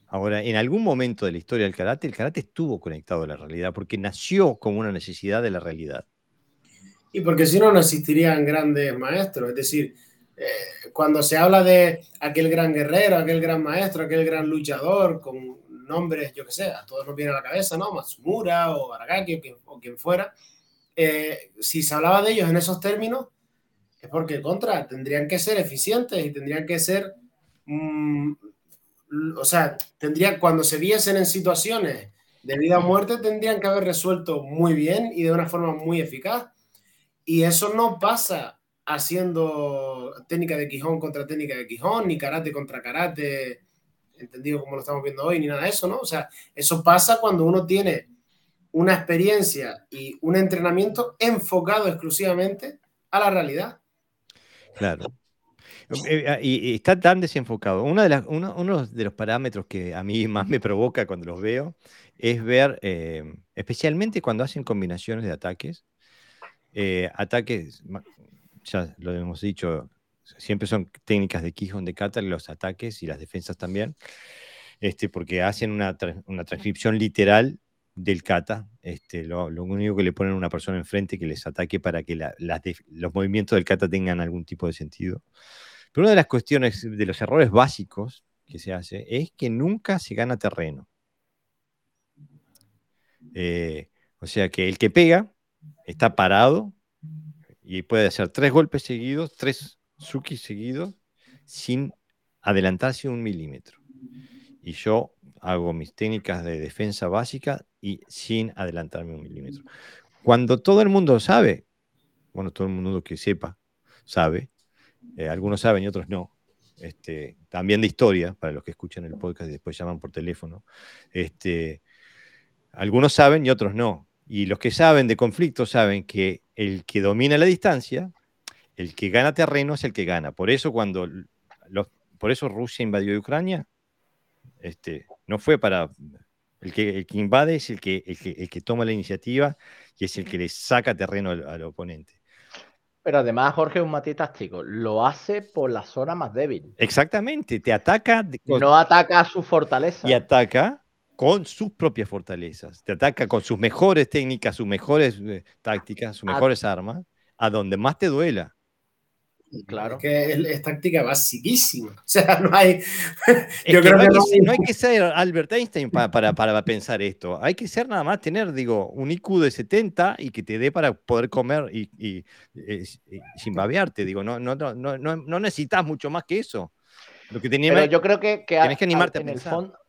Ahora, en algún momento de la historia del karate, el karate estuvo conectado a la realidad porque nació como una necesidad de la realidad. Y porque si no, no existirían grandes maestros. Es decir, eh, cuando se habla de aquel gran guerrero, aquel gran maestro, aquel gran luchador, con nombres, yo que sé, a todos nos viene a la cabeza, ¿no? Matsumura o Aragaki o quien, fuera. Eh, si se hablaba de ellos en esos términos, es porque contra tendrían que ser eficientes y tendrían que ser mm, o sea, tendría, cuando se viesen en situaciones de vida o muerte, tendrían que haber resuelto muy bien y de una forma muy eficaz. Y eso no pasa haciendo técnica de Quijón contra técnica de Quijón, ni karate contra karate, entendido como lo estamos viendo hoy, ni nada de eso, ¿no? O sea, eso pasa cuando uno tiene una experiencia y un entrenamiento enfocado exclusivamente a la realidad. Claro. Eh, ah, y, está tan desenfocado. Una de las, uno, de los parámetros que a mí más me provoca cuando los veo es ver, eh, especialmente cuando hacen combinaciones de ataques, eh, ataques, ya lo hemos dicho, siempre son técnicas de Quijón de Kata, los ataques y las defensas también, este, porque hacen una, una transcripción literal del kata. Este, lo, único que le ponen a una persona enfrente que les ataque para que los movimientos del kata tengan algún tipo de sentido. Pero una de las cuestiones, de los errores básicos que se hace, es que nunca se gana terreno. Eh, o sea que el que pega está parado y puede hacer tres golpes seguidos, tres suki seguidos, sin adelantarse un milímetro. Y yo hago mis técnicas de defensa básica y sin adelantarme un milímetro. Cuando todo el mundo sabe, bueno, todo el mundo que sepa, sabe, eh, algunos saben y otros no, este, también de historia, para los que escuchan el podcast y después llaman por teléfono, este, algunos saben y otros no. Y los que saben de conflicto saben que el que domina la distancia, el que gana terreno es el que gana. Por eso cuando los, por eso Rusia invadió Ucrania, este, no fue para el que, invade es el que, el que, toma la iniciativa y es el que le saca terreno al, oponente. Pero además, Jorge es un matiz táctico. Lo hace por la zona más débil. Exactamente. Te ataca. no ataca a su fortaleza. Y ataca con sus propias fortalezas. Te ataca con sus mejores técnicas, sus mejores eh, tácticas, sus mejores armas, a donde más te duela. Claro. que es, táctica basiquísima. *laughs* O sea, no hay. *laughs* Yo creo que, no, hay, que ser Albert Einstein para, para, pensar esto. Hay que ser nada más tener, digo, un IQ de 70 y que te dé para poder comer y, sin babearte. Digo, no, no, no, no, no necesitas mucho más que eso. Lo que tenía, yo creo que, que tienes que animarte a, en pensar. El fondo,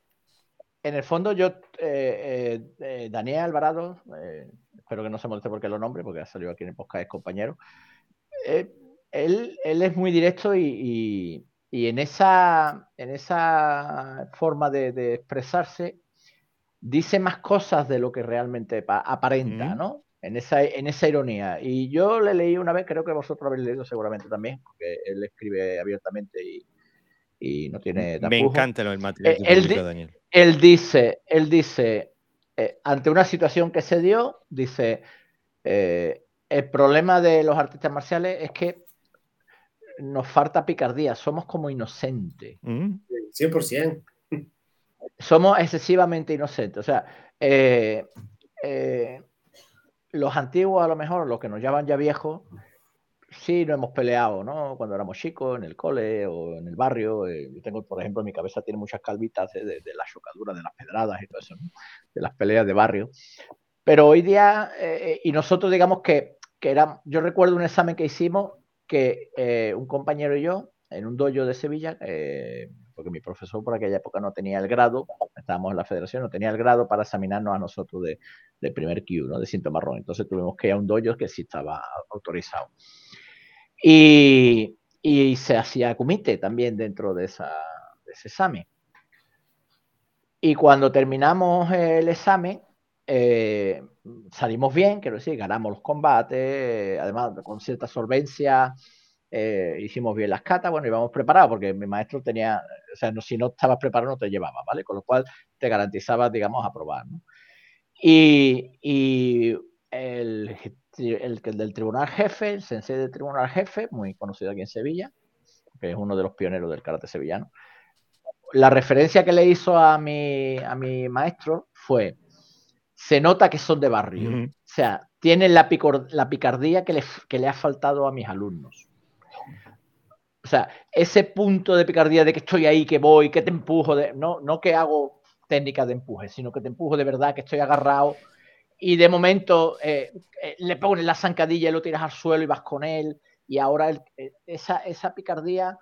en el fondo, yo, eh, eh, eh, Daniel Alvarado, espero que no se moleste porque lo nombre, porque ha salido aquí en el podcast, es compañero él, es muy directo y, en, esa, en esa forma de, expresarse dice más cosas de lo que realmente aparenta, ¿no? En esa, en esa ironía. Y yo le leí una vez, creo que vosotros habéis leído seguramente también, porque él escribe abiertamente y, no tiene... Me encanta el material que él, Daniel. Él dice, él dice eh, ante una situación que se dio, dice, eh, el problema de los artistas marciales es que nos falta picardía, somos como inocentes. 100%. Mm. Somos excesivamente inocentes. O sea, eh, eh, los antiguos, a lo mejor, los que nos llaman ya viejos, sí no hemos peleado, ¿no? Cuando éramos chicos, en el cole o en el barrio. Eh, yo tengo, por ejemplo, en mi cabeza tiene muchas calvitas de, de, la chocadura, de las pedradas y todo eso, de las peleas de barrio. Pero hoy día, y nosotros digamos que, que era, yo recuerdo un examen que hicimos que eh, un compañero y yo, en un dojo de Sevilla, eh, porque mi profesor por aquella época no tenía el grado, estábamos en la federación, no tenía el grado para examinarnos a nosotros de, primer Q, ¿no? de cinto marrón. Entonces tuvimos que ir a un dojo que sí estaba autorizado. Y, se hacía comité también dentro de, esa, ese examen. Y cuando terminamos el examen, eh, salimos bien, quiero decir, ganamos los combates, además con cierta solvencia, eh, hicimos bien las catas, bueno, íbamos preparados porque mi maestro tenía, o sea, si no estabas preparado no te llevaba, ¿vale? Con lo cual te garantizaba, digamos, aprobar, ¿no? Y, y el, el, del tribunal jefe, el sensei del tribunal jefe, muy conocido aquí en Sevilla, que es uno de los pioneros del karate sevillano, la referencia que le hizo a mi, a mi maestro fue, se nota que son de barrio. O sea, tienen la, la picardía que le, que le ha faltado a mis alumnos. O sea, ese punto de picardía de que estoy ahí, que voy, que te empujo, de, no, no que hago técnica de empuje, sino que te empujo de verdad, que estoy agarrado y de momento eh, eh, le pones la zancadilla y lo tiras al suelo y vas con él y ahora eh, esa, esa picardía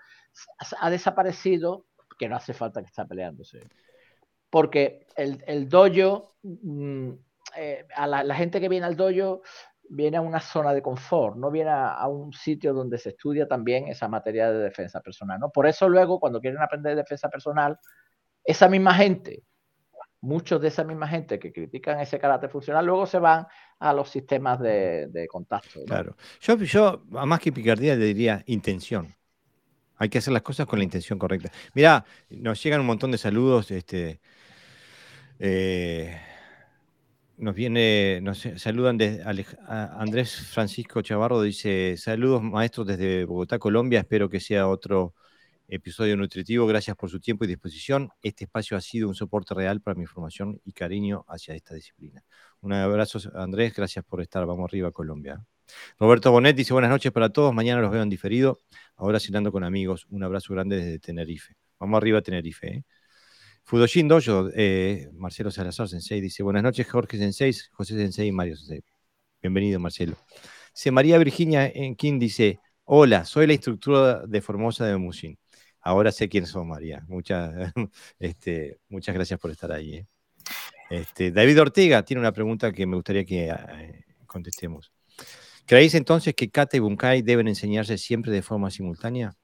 ha desaparecido que no hace falta que esté peleándose. Porque el, el dojo, mm, a la, gente que viene al dojo viene a una zona de confort, no viene a, un sitio donde se estudia también esa materia de defensa personal. ¿no? Por eso luego, cuando quieren aprender defensa personal, esa misma gente, muchos de esa misma gente que critican ese carácter funcional, luego se van a los sistemas de, contacto. Claro. Yo, yo, más que picardía, le diría intención. Hay que hacer las cosas con la intención correcta. Mira, nos llegan un montón de saludos. Este, eh, nos viene, nos saludan de Andrés Francisco Chavarro, dice, saludos maestros desde Bogotá, Colombia, espero que sea otro episodio nutritivo, gracias por su tiempo y disposición. Este espacio ha sido un soporte real para mi formación y cariño hacia esta disciplina. Un abrazo Andrés, gracias por estar, vamos arriba Colombia. Roberto Bonet dice buenas noches para todos, mañana los veo en diferido, ahora cenando con amigos, un abrazo grande desde Tenerife. Vamos arriba Tenerife. ¿eh? Fudoshin Dojo, eh, Marcelo Salazar Sensei, dice buenas noches Jorge Sensei, José Sensei y Mario Sensei. Bienvenido Marcelo. Dice María Virginia en King dice, hola, soy la instructora de Formosa de Mushin. Ahora sé quién sos, María. Muchas, *laughs* este, muchas gracias por estar ahí. ¿eh? Este, David Ortega tiene una pregunta que me gustaría que eh, contestemos. ¿Creéis entonces que kata y bunkai deben enseñarse siempre de forma simultánea?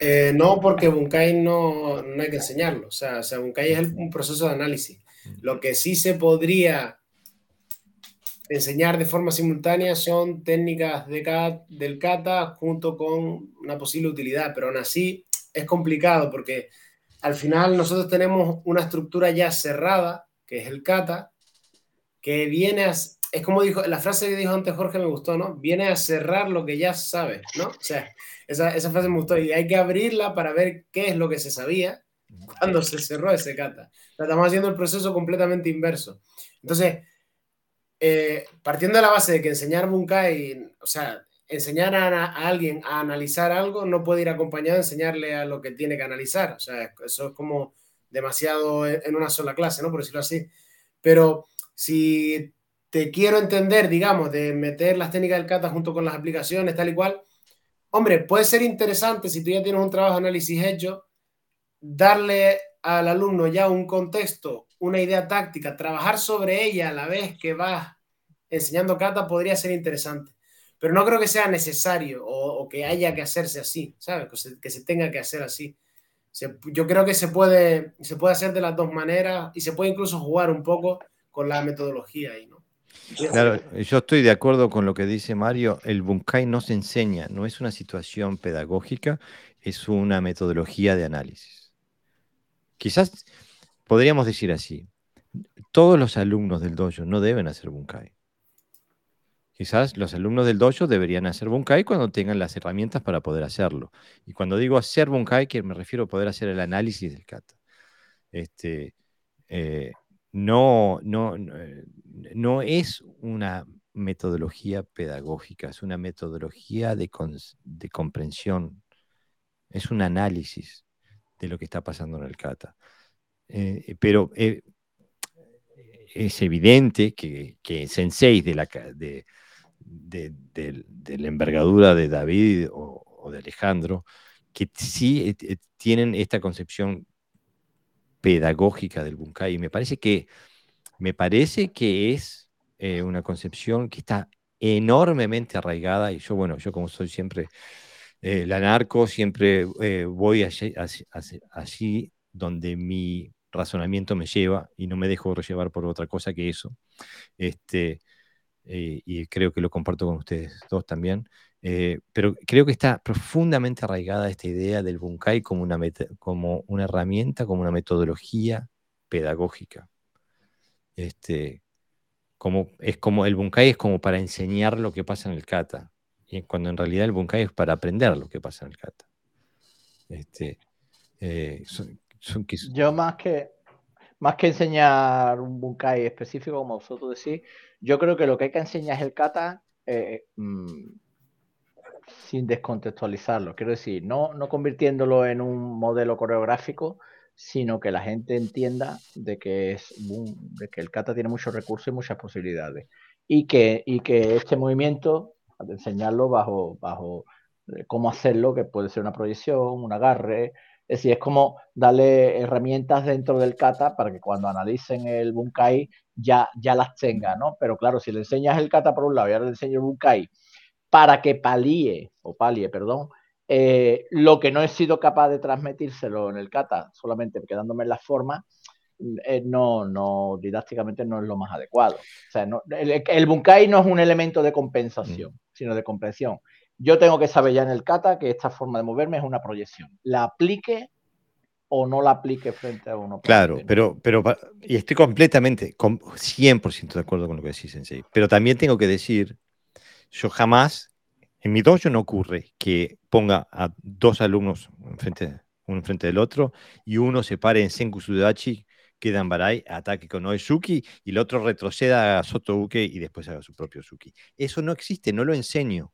Eh, no, porque bunkai no, no, hay que enseñarlo. O sea, o sea bunkai es un proceso de análisis. Mm. Lo que sí se podría enseñar de forma simultánea son técnicas de del kata junto con una posible utilidad, pero aún así es complicado porque al final nosotros tenemos una estructura ya cerrada, que es el kata, que viene a, es como dijo, la frase que dijo antes Jorge me gustó, ¿no? Viene a cerrar lo que ya sabes, ¿no? O sea, esa, esa frase me gustó y hay que abrirla para ver qué es lo que se sabía cuando se cerró ese kata. estamos haciendo el proceso completamente inverso. Entonces, eh, partiendo de la base de que enseñar Bunkai, o sea, enseñar a, alguien a analizar algo no puede ir acompañado de enseñarle a lo que tiene que analizar. O sea, eso es como demasiado en una sola clase, ¿no? Por decirlo así. Pero si te quiero entender, digamos, de meter las técnicas del kata junto con las aplicaciones, tal y cual, hombre, puede ser interesante si tú ya tienes un trabajo de análisis hecho, darle al alumno ya un contexto, una idea táctica, trabajar sobre ella a la vez que vas enseñando kata podría ser interesante. Pero no creo que sea necesario o, que haya que hacerse así, ¿sabes? Que se, que se tenga que hacer así. yo creo que se puede, se puede hacer de las dos maneras y se puede incluso jugar un poco con la metodología ahí, ¿no? Claro, yo estoy de acuerdo con lo que dice Mario. El Bunkai no se enseña, no es una situación pedagógica, es una metodología de análisis. Quizás podríamos decir así: todos los alumnos del dojo no deben hacer Bunkai. Quizás los alumnos del dojo deberían hacer Bunkai cuando tengan las herramientas para poder hacerlo. Y cuando digo hacer Bunkai, me refiero a poder hacer el análisis del kata. Este, eh, no, no, no, es una metodología pedagógica, es una metodología de, comprensión, es un análisis de lo que está pasando en el kata. Eh, pero eh, es evidente que, que sensei de la, de, la envergadura de David o, de Alejandro, que sí tienen esta concepción pedagógica del Bunkai. Y me parece que, me parece que es eh, una concepción que está enormemente arraigada. Y yo, bueno, yo como soy siempre eh, la narco, siempre eh, voy allí, allí, donde mi razonamiento me lleva y no me dejo llevar por otra cosa que eso. Este, y creo que lo comparto con ustedes dos también. Eh, pero creo que está profundamente arraigada esta idea del Bunkai como una, como una herramienta, como una metodología pedagógica. Este, como, es como, el Bunkai es como para enseñar lo que pasa en el kata, y cuando en realidad el Bunkai es para aprender lo que pasa en el kata. Este, eh, Yo más que, más que enseñar un Bunkai específico, como vosotros decís, yo creo que lo que hay que enseñar es el kata. Eh, mm, sin descontextualizarlo. Quiero decir, no, no convirtiéndolo en un modelo coreográfico, sino que la gente entienda de que, es de que el kata tiene muchos recursos y muchas posibilidades. Y que, y que este movimiento, enseñarlo bajo, bajo cómo hacerlo, que puede ser una proyección, un agarre. Es decir, es como darle herramientas dentro del kata para que cuando analicen el bunkai ya, ya las tenga, ¿no? Pero claro, si le enseñas el kata por un lado y ahora le enseño el bunkai para que palíe, o palie, perdón, eh, lo que no he sido capaz de transmitírselo en el kata, solamente quedándome en la forma, eh, no, no, didácticamente no es lo más adecuado. O sea, el, bunkai no es un elemento de compensación, mm. sino de comprensión. Yo tengo que saber ya en el kata que esta forma de moverme es una proyección. La aplique o no la aplique frente a uno. Claro, pero, pero, y estoy completamente, 100% de acuerdo con lo que decís, Sensei. Pero también tengo que decir, yo jamás, en mi dojo no ocurre que ponga a dos alumnos enfrente, uno enfrente del otro y uno se pare en Senku Sudachi queda en Barai, ataque con Oesuki y el otro retroceda a Sotouke y después haga su propio Suki. Eso no existe, no lo enseño.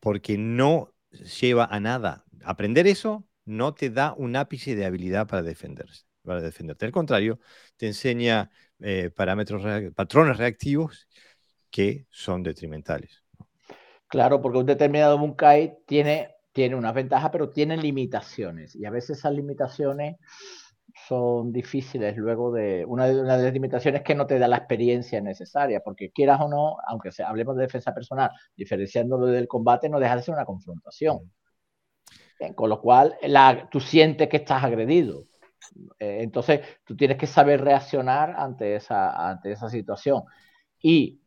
Porque no lleva a nada. Aprender eso no te da un ápice de habilidad para defenderse, para defenderte. Al contrario, te enseña eh, parámetros, patrones reactivos que son detrimentales. Claro, porque un determinado Bunkai tiene tiene unas ventajas, pero tiene limitaciones. Y a veces esas limitaciones son difíciles luego de... Una de, las limitaciones es que no te da la experiencia necesaria, porque quieras o no, aunque hablemos de defensa personal, diferenciándolo del combate, no deja de ser una confrontación. con lo cual, la, tú sientes que estás agredido. Eh, entonces, tú tienes que saber reaccionar ante esa, ante esa situación. Y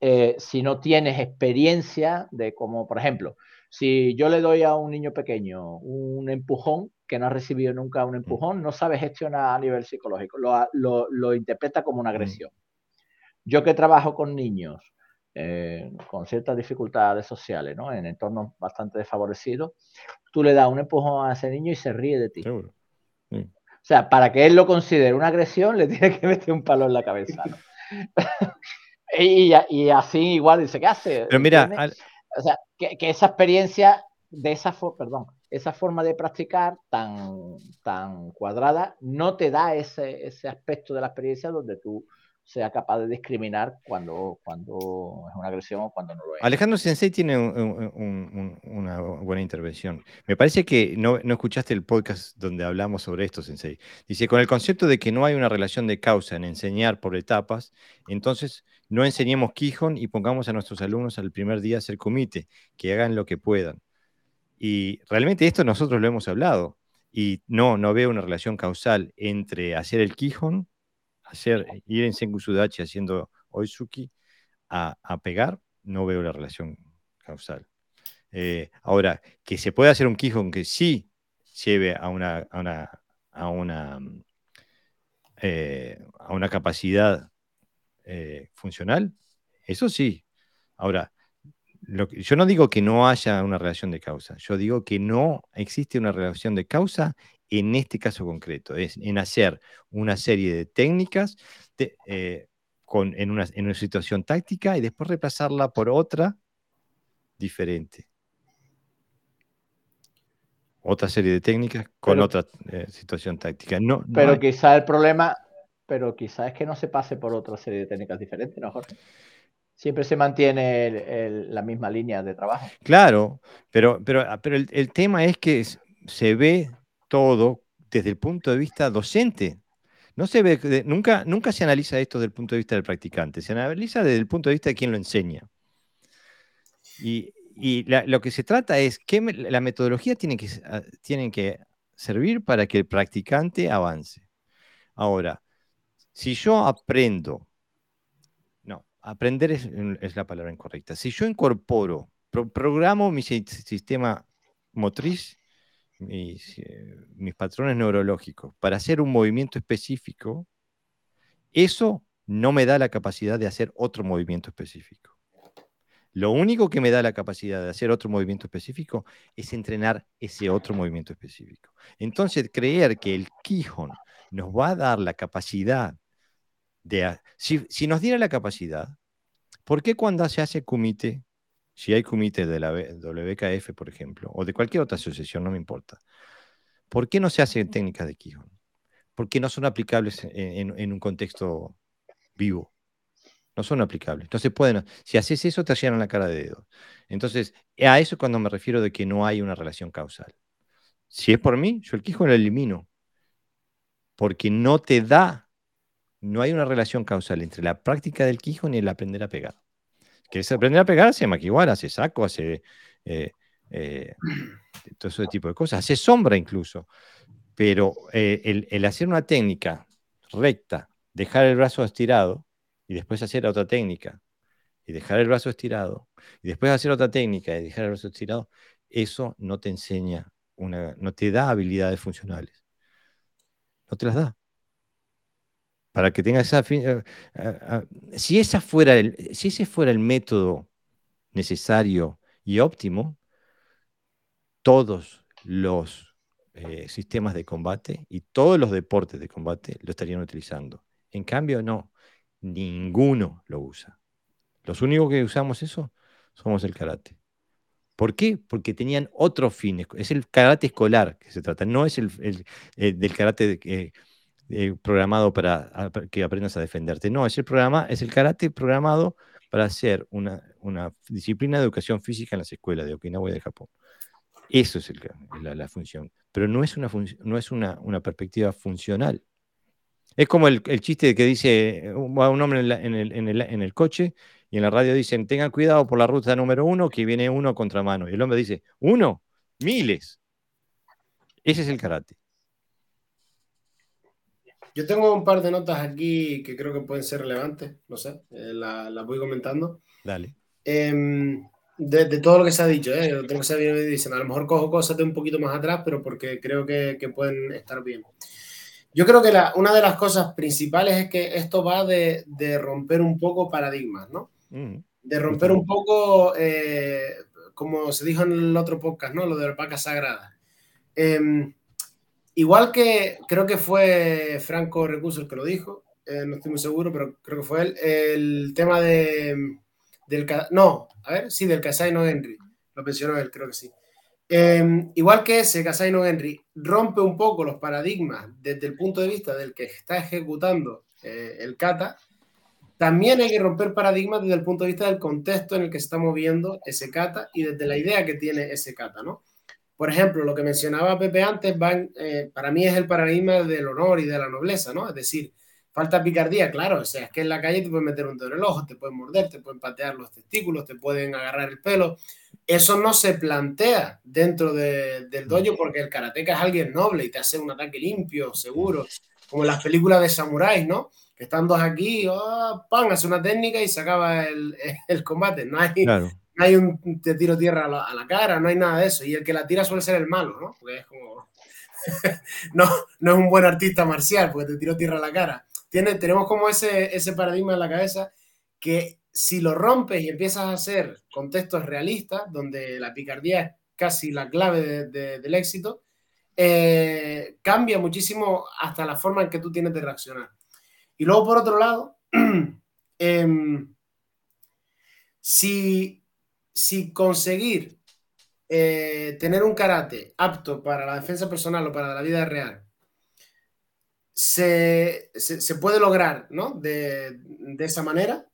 eh, si no tienes experiencia de como, por ejemplo, si yo le doy a un niño pequeño un empujón, que no ha recibido nunca un mm. empujón, no sabe gestionar a nivel psicológico, lo, interpreta como una mm. agresión. Yo que trabajo con niños eh, con ciertas dificultades sociales, ¿no? en entornos bastante desfavorecidos, tú le das un empujón a ese niño y se ríe de ti. O sea, para que él lo considere una agresión, le *laughs* tiene que meter un palo en la cabeza. *laughs* *laughs* y, y, así igual dice, ¿qué hace? Pero mira, o sea, que, esa experiencia de esa, perdón, esa forma de practicar tan, tan cuadrada no te da ese, ese aspecto de la experiencia donde tú sea capaz de discriminar cuando, cuando es una agresión o cuando no lo es. Alejandro Sensei tiene una buena intervención. Me parece que no, no, escuchaste el podcast donde hablamos sobre esto, Sensei. Dice, con el concepto de que no hay una relación de causa en enseñar por etapas, entonces no enseñemos Quijón y pongamos a nuestros alumnos al primer día a hacer comité, que hagan lo que puedan. Y realmente esto nosotros lo hemos hablado. Y no, no veo una relación causal entre hacer el Quijón hacer, ir en Senku Sudachi haciendo Oizuki a, a pegar, no veo la relación causal. Eh, ahora, que se puede hacer un Kihon que sí lleve a una, a una, a una, eh, a una capacidad eh, funcional, eso sí. Ahora, yo no digo que no haya una relación de causa, yo digo que no existe una relación de causa en este caso concreto, es en hacer una serie de técnicas eh, con, en, una, en, una, situación táctica y después reemplazarla por otra diferente. Otra serie de técnicas con otra eh, situación táctica. No, pero quizá el problema, pero quizá es que no se pase por otra serie de técnicas diferentes, ¿no, Jorge? siempre se mantiene la misma línea de trabajo. Claro, pero, pero, pero el, el, tema es que se ve todo desde el punto de vista docente. No se ve, nunca, nunca se analiza esto desde el punto de vista del practicante, se analiza desde el punto de vista de quien lo enseña. Y, lo que se trata es que la metodología tiene que, ah, tiene que servir para que el practicante avance. Ahora, si yo aprendo, no, aprender es, la palabra incorrecta. Si yo incorporo, programo mi sistema motriz eh, mis, patrones neurológicos para hacer un movimiento específico, eso no me da la capacidad de hacer otro movimiento específico. Lo único que me da la capacidad de hacer otro movimiento específico es entrenar ese otro movimiento específico. Entonces, creer que el Quijón nos va a dar la capacidad de... Si, si nos diera la capacidad, ¿por qué cuando se hace kumite si hay comités de la WKF, por ejemplo, o de cualquier otra asociación, no me importa, ¿por qué no se hacen técnicas de Quijón? ¿Por qué no son aplicables en, un contexto vivo? no son aplicables. Entonces pueden, si haces eso, te llenan la cara de dedos. Entonces, a eso es cuando me refiero de que no hay una relación causal. Si es por mí, yo el Quijote lo elimino, porque no te da, no hay una relación causal entre la práctica del Quijote y el aprender a pegar. Que es aprender a pegar, hace maquiwara, hace saco, hace eh, eh, todo ese tipo de cosas, hace sombra incluso. Pero eh, el hacer una técnica recta, dejar el brazo estirado y después hacer otra técnica y dejar el brazo estirado y después hacer otra técnica y dejar el brazo estirado, eso no te enseña, una, no te da habilidades funcionales. No te las da. Para que tengas esa... Eh, eh, eh, si, esa fuera el, si ese fuera el método necesario y óptimo, todos los sistemas de combate y todos los deportes de combate lo estarían utilizando. En cambio, no, ninguno lo usa. Los únicos que usamos eso somos el karate. ¿Por qué? Porque tenían otros fines. Es el karate escolar que se trata, no es el, del karate eh, programado para, que aprendas a defenderte. No, es el, programa, es el karate programado para hacer una, disciplina de educación física en las escuelas de Okinawa y de Japón. Eso es la, función. Pero no es, una, no es una, perspectiva funcional. Es como el, chiste que dice un, hombre en, el, en el coche y en la radio dicen, tengan cuidado por la ruta número uno, que viene uno contra mano. Y el hombre dice, uno, miles. Ese es el karate. Yo tengo un par de notas aquí que creo que pueden ser relevantes, no sé, eh, las voy comentando. Dale. Em, de, todo lo que se ha dicho, ¿eh? lo que ha dicen, a lo mejor cojo cosas de un poquito más atrás, pero porque creo que, que pueden estar bien. Yo creo que la, una de las cosas principales es que esto va de, de romper un poco paradigmas, ¿no? Mm. De romper un poco, eh, como se dijo en el otro podcast, ¿no? Lo de la vaca sagrada. Em, igual que creo que fue Franco Recurso el que lo dijo, eh, no estoy muy seguro, pero creo que fue él, el tema de, del... No, a ver, sí, del no Henry. Lo mencionó él, creo que sí. Em, igual que ese, no Henry, rompe un poco los paradigmas desde el punto de vista del que está ejecutando eh, el kata, también hay que romper paradigmas desde el punto de vista del contexto en el que se está moviendo ese kata y desde la idea que tiene ese kata, ¿no? Por ejemplo, lo que mencionaba Pepe antes, eh, para mí es el paradigma del honor y de la nobleza, ¿no? Es decir, falta picardía, claro, o sea, es que en la calle te pueden meter un dedo en el ojo, te pueden morder, te pueden patear los testículos, te pueden agarrar el pelo. Eso no se plantea dentro del dojo porque el karateca es alguien noble y te hace un ataque limpio, seguro, como en las películas de samuráis, ¿no? Están dos aquí, oh, pan, hace una técnica y se acaba el, *laughs* el combate. No hay, no hay un te tiro tierra a la, cara, no hay nada de eso. Y el que la tira suele ser el malo, ¿no? Porque es como. *laughs* no, no es un buen artista marcial porque te tiro tierra a la cara. Tiene, tenemos como ese, ese paradigma en la cabeza que si lo rompes y empiezas a hacer contextos realistas, donde la picardía es casi la clave del éxito, eh, cambia muchísimo hasta la forma en que tú tienes de reaccionar. Y luego, por otro lado, *clears throat* em, si, si, conseguir eh, tener un karate apto para la defensa personal o para la vida real, se, puede lograr ¿no? de, esa manera,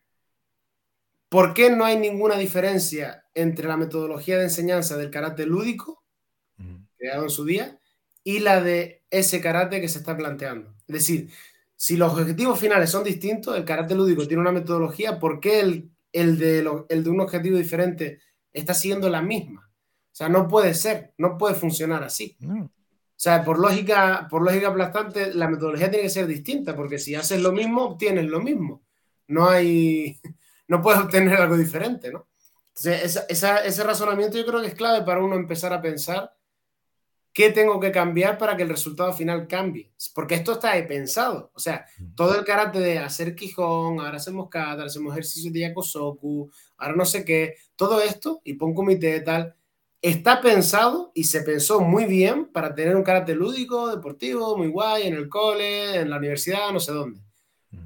¿por qué no hay ninguna diferencia entre la metodología de enseñanza del karate lúdico, creado en su día, y la de ese karate que se está planteando? Es decir, si los objetivos finales son distintos, el carácter lúdico tiene una metodología, ¿por qué el, el, de, el de un objetivo diferente está siendo la misma? O sea, no puede ser, no puede funcionar así. O sea, por lógica, por lógica aplastante, la metodología tiene que ser distinta, porque si haces lo mismo, obtienes lo mismo. No hay, *laughs* no puedes obtener algo diferente, ¿no? Entonces, ese razonamiento yo creo que es clave para uno empezar a pensar ¿Qué tengo que cambiar para que el resultado final cambie? Porque esto está pensado. O sea, todo el carácter de hacer Quijón, ahora hacemos kata, ahora hacemos ejercicios de Yakosoku, ahora no sé qué, todo esto, y pongo comité tal, está pensado y se pensó muy bien para tener un carácter lúdico, deportivo, muy guay, en el cole, en la universidad, no sé dónde.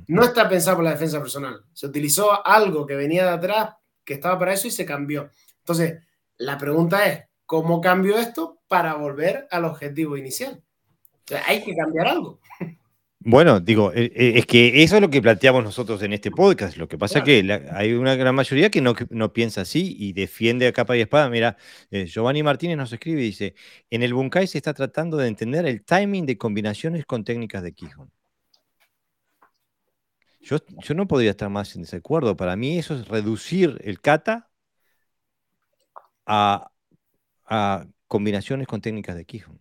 No está pensado por la defensa personal. Se utilizó algo que venía de atrás, que estaba para eso y se cambió. Entonces, la pregunta es, ¿cómo cambio esto? para volver al objetivo inicial. hay que cambiar algo. Bueno, digo, eh, eh, es que eso es lo que planteamos nosotros en este podcast. Lo que pasa es que hay una gran mayoría que no, no, piensa así y defiende a capa y espada. Mira, eh, Giovanni Martínez nos escribe y dice: En el Bunkai se está tratando de entender el timing de combinaciones con técnicas de Quijón. Yo, yo no podría estar más en desacuerdo. Para mí, eso es reducir el kata a, a combinaciones con técnicas de Quijón.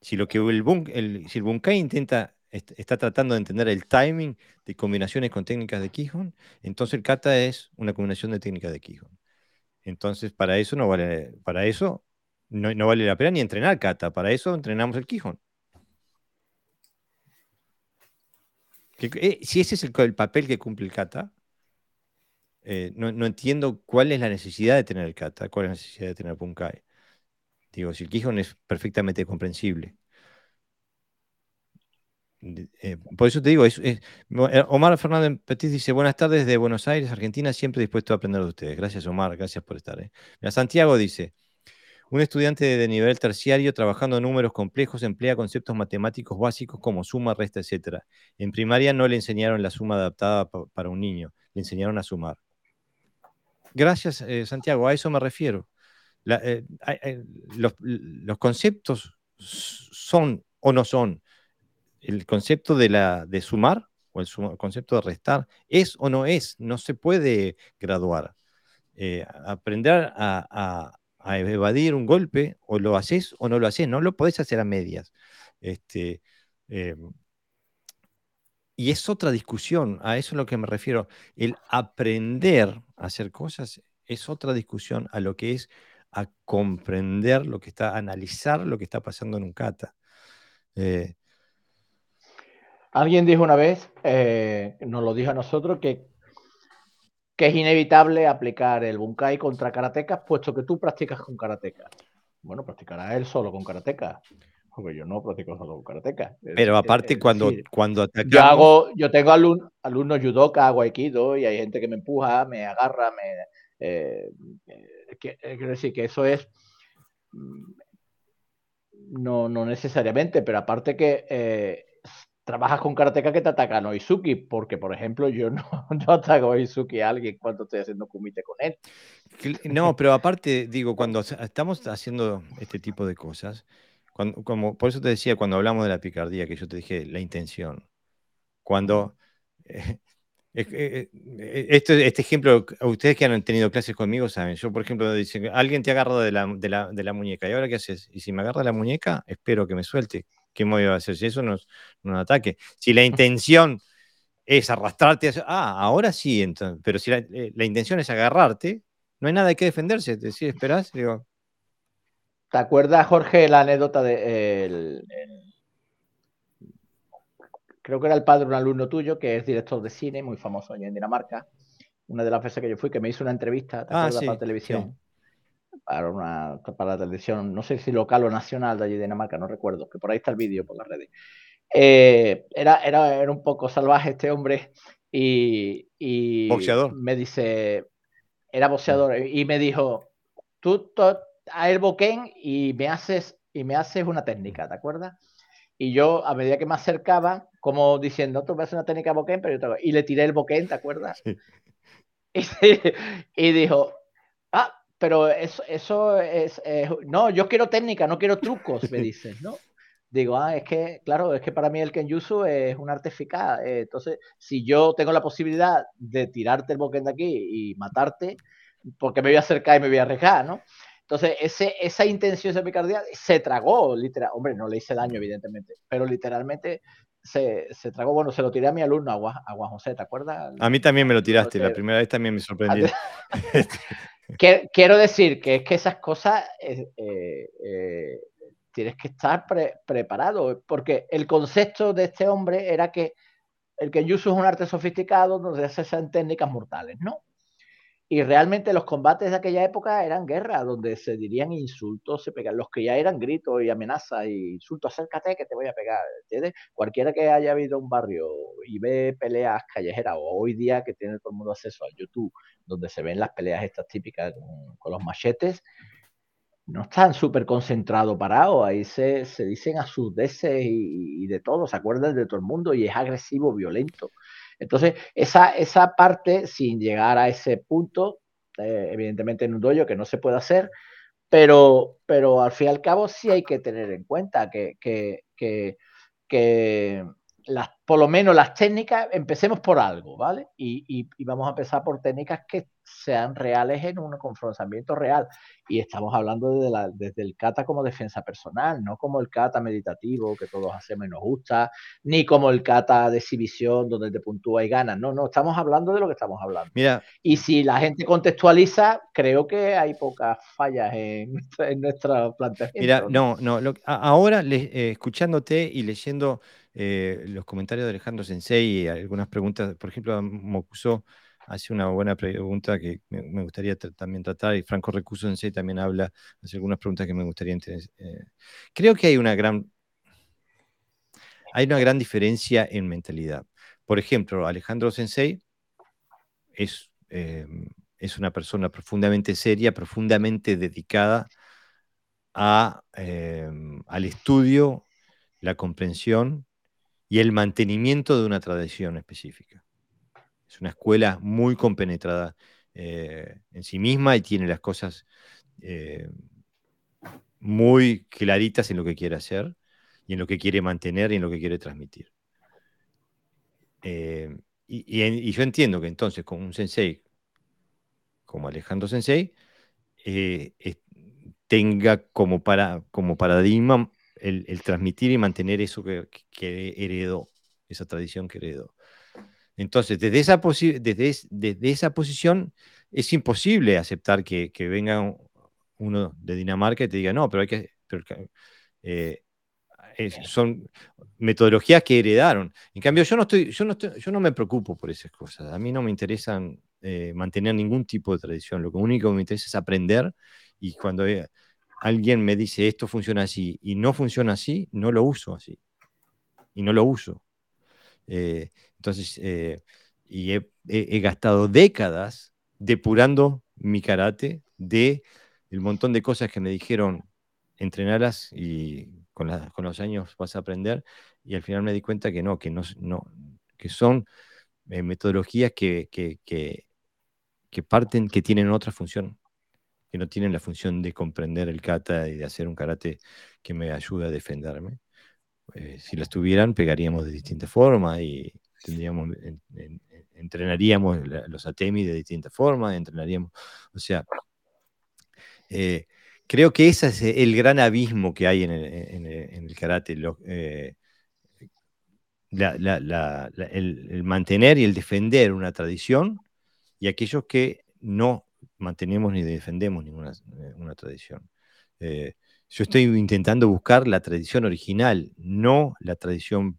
Si lo que el, el, Bunkai intenta está tratando de entender el timing de combinaciones con técnicas de Quijón, entonces el kata es una combinación de técnicas de Quijón. Entonces, para eso no vale, para eso no, vale la pena ni entrenar kata, para eso entrenamos el Quijón. Eh, si ese es el, papel que cumple el kata, eh, no, entiendo cuál es la necesidad de tener el kata, cuál es la necesidad de tener el punkai. Digo, si el Quijón es perfectamente comprensible. Eh, por eso te digo, eh, Omar Fernández Petit dice, buenas tardes de Buenos Aires, Argentina, siempre dispuesto a aprender de ustedes. Gracias Omar, gracias por estar. Eh. Santiago dice, un estudiante de nivel terciario trabajando en números complejos emplea conceptos matemáticos básicos como suma, resta, etc. En primaria no le enseñaron la suma adaptada para un niño, le enseñaron a sumar. Gracias, Santiago, a eso me refiero. Los conceptos son o no son el concepto de, la, de sumar o el, concepto de restar es o no es, no se puede graduar. Eh, aprender a, evadir un golpe, o lo haces o no lo haces, no lo podés hacer a medias. Este, em, y es otra discusión, a eso es lo que me refiero. El aprender a hacer cosas es otra discusión a lo que es a comprender lo que está, a analizar lo que está pasando en un kata. Eh, Alguien dijo una vez, eh, nos lo dijo a nosotros, que, que es inevitable aplicar el bunkai contra karatecas, puesto que tú practicas con karatecas. Bueno, practicará él solo con karatecas. Porque yo no practico solo con karatecas. Pero aparte, cuando, cuando atacamos... Yo, hago, yo tengo alumnos, alumnos judoka, hago aikido, y hay gente que me empuja, me agarra, me... Eh, eh, quiero decir que eso es... Mm, no, no necesariamente, pero aparte que trabajas con karateka que te ataca a Izuki, porque por ejemplo yo *laughs* no, no ataco a Izuki a alguien cuando estoy haciendo kumite con él. No, pero aparte, digo, cuando estamos haciendo este tipo de cosas, cuando, como, por eso te decía cuando hablamos de la picardía, que yo te dije la intención. Cuando eh, eh, eh, este, este ejemplo, ustedes que han tenido clases conmigo saben, yo por ejemplo, dicen, alguien te agarra de la, de, la, de la muñeca, ¿y ahora qué haces? Y si me agarra la muñeca, espero que me suelte. ¿qué me voy a hacer? Si eso no es un ataque. Si la intención es arrastrarte, ah, ahora sí, entonces, pero si eh, la, intención es agarrarte, no hay nada que defenderse. Decir, esperás, digo. ¿Te acuerdas, Jorge, la anécdota de. Creo que era el padre de un alumno tuyo que es director de cine, muy famoso allá en Dinamarca. Una de las veces que yo fui, que me hizo una entrevista, ¿te ah, para televisión? para, una, para la televisión, no sé si local o nacional de allí de Dinamarca, no recuerdo, que por ahí está el vídeo por las redes. Eh, era, era, era, un poco salvaje este hombre y, y me dice, era boxeador, y me dijo, tú a el boquén y me haces y me haces una técnica, ¿te acuerdas? Y yo, a medida que me acercaba, como diciendo, tú me haces una técnica boquén, pero yo te... Y le tiré el boquén, ¿te acuerdas? *laughs* Y, y, dijo, ah, pero eso, eso es, no, yo quiero técnica, no quiero trucos, me *laughs* dices, ¿no? Digo, ah, es que, claro, es que para mí el Kenjutsu es un arte eficaz. Eh, entonces, si yo tengo la posibilidad de tirarte el boquén de aquí y matarte, porque me voy a acercar y me voy a arriesgar, ¿no? Entonces, ese, esa intención, esa picardía, se tragó, literal. Hombre, no le hice daño, evidentemente, pero literalmente se, se tragó. Bueno, se lo tiré a mi alumno, a Juan, José, ¿te acuerdas? A mí también me lo tiraste, la primera vez también me sorprendió. *laughs* Quiero decir que es que esas cosas eh, eh, eh, tienes que estar preparado, porque el concepto de este hombre era que el que Yusu es un arte sofisticado donde se hacen técnicas mortales, ¿no? Y realmente los combates de aquella época eran guerras, donde se dirían insultos, se pegan, los que ya eran gritos y amenazas y insultos, acércate que te voy a pegar, ¿entiendes? Cualquiera que haya habido un barrio y ve peleas callejeras, o hoy día que tiene todo el mundo acceso a YouTube, donde se ven las peleas estas típicas con, los machetes, no están súper concentrados parados, ahí se, dicen a sus y, y, de todo, se acuerdan de todo el mundo y es agresivo, violento. Entonces, esa, esa parte, sin llegar a ese punto, eh, evidentemente en un dojo que no se puede hacer, pero, pero al fin y al cabo sí hay que tener en cuenta que, que, que, que las, por lo menos las técnicas, empecemos por algo, ¿vale? Y, vamos a empezar por técnicas que sean reales en un confrontamiento real. Y estamos hablando desde, la, desde el kata como defensa personal, no como el kata meditativo que todos hacemos y nos gusta, ni como el kata de exhibición donde te puntúa y ganas. No, no, estamos hablando de lo que estamos hablando. Mira. Y si la gente contextualiza, creo que hay pocas fallas en, en nuestra planteamiento. Mira, no, no, ahora eh, escuchándote y leyendo eh, los comentarios de Alejandro Sensei y algunas preguntas. Por ejemplo, Mokuso hace una buena pregunta que me, gustaría también tratar y Franco Recuso Sensei también habla, hace algunas preguntas que me gustaría eh, creo que hay una gran hay una gran diferencia en mentalidad. Por ejemplo, Alejandro Sensei es, eh, es una persona profundamente seria, profundamente dedicada a, al estudio, la comprensión y el mantenimiento de una tradición específica. Es una escuela muy compenetrada eh, en sí misma y tiene las cosas eh, muy claritas en lo que quiere hacer y en lo que quiere mantener y en lo que quiere transmitir. Eh, y, yo entiendo que entonces con un sensei como Alejandro Sensei tenga como, para, como paradigma el, transmitir y mantener eso que, heredó, esa tradición que heredó. Entonces, desde esa, desde, desde esa posición es imposible aceptar que, venga uno de Dinamarca y te diga, no, pero hay que... Eh, son metodologías que heredaron. En cambio, yo no, estoy, yo, no yo no me preocupo por esas cosas. A mí no me interesan eh, mantener ningún tipo de tradición. Lo único que me interesa es aprender y cuando alguien me dice esto funciona así y no funciona así, no lo uso así. Y no lo uso. Eh, entonces, eh, y he, gastado décadas depurando mi karate de el montón de cosas que me dijeron entrenarlas y con, los años vas a aprender y al final me di cuenta que no, que, no, que son eh, metodologías que, que, que, parten, que tienen otra función que no tienen la función de comprender el kata y de hacer un karate que me ayude a defenderme. Eh, si las tuvieran, pegaríamos de distinta forma y tendríamos, entrenaríamos los atemi de distinta forma, entrenaríamos, o sea, eh, creo que ese es el gran abismo que hay en el, karate, eh, el, mantener y el defender una tradición y aquellos que no mantenemos ni defendemos ninguna eh, una tradición. Eh, yo estoy intentando buscar la tradición original, no la tradición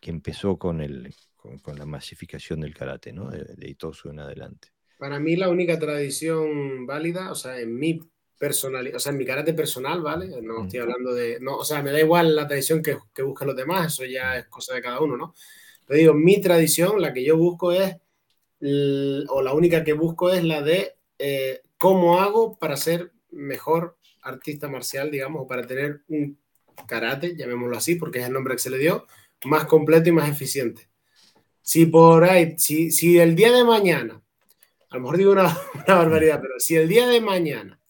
que empezó con, el, con, la masificación del karate, ¿no? de, de Itosu en adelante. Para mí la única tradición válida, o sea, en mi personalidad, o sea, en mi karate personal, ¿vale? No estoy hablando de, no, o sea, me da igual la tradición que, que buscan los demás, eso ya es cosa de cada uno, ¿no? Pero digo, mi tradición, la que yo busco es o la única que busco es la de eh, cómo hago para ser mejor artista marcial, digamos, o para tener un karate, llamémoslo así, porque es el nombre que se le dio, más completo y más eficiente. Si por ahí, si, si el día de mañana, a lo mejor digo una, *laughs* una barbaridad, pero si el día de mañana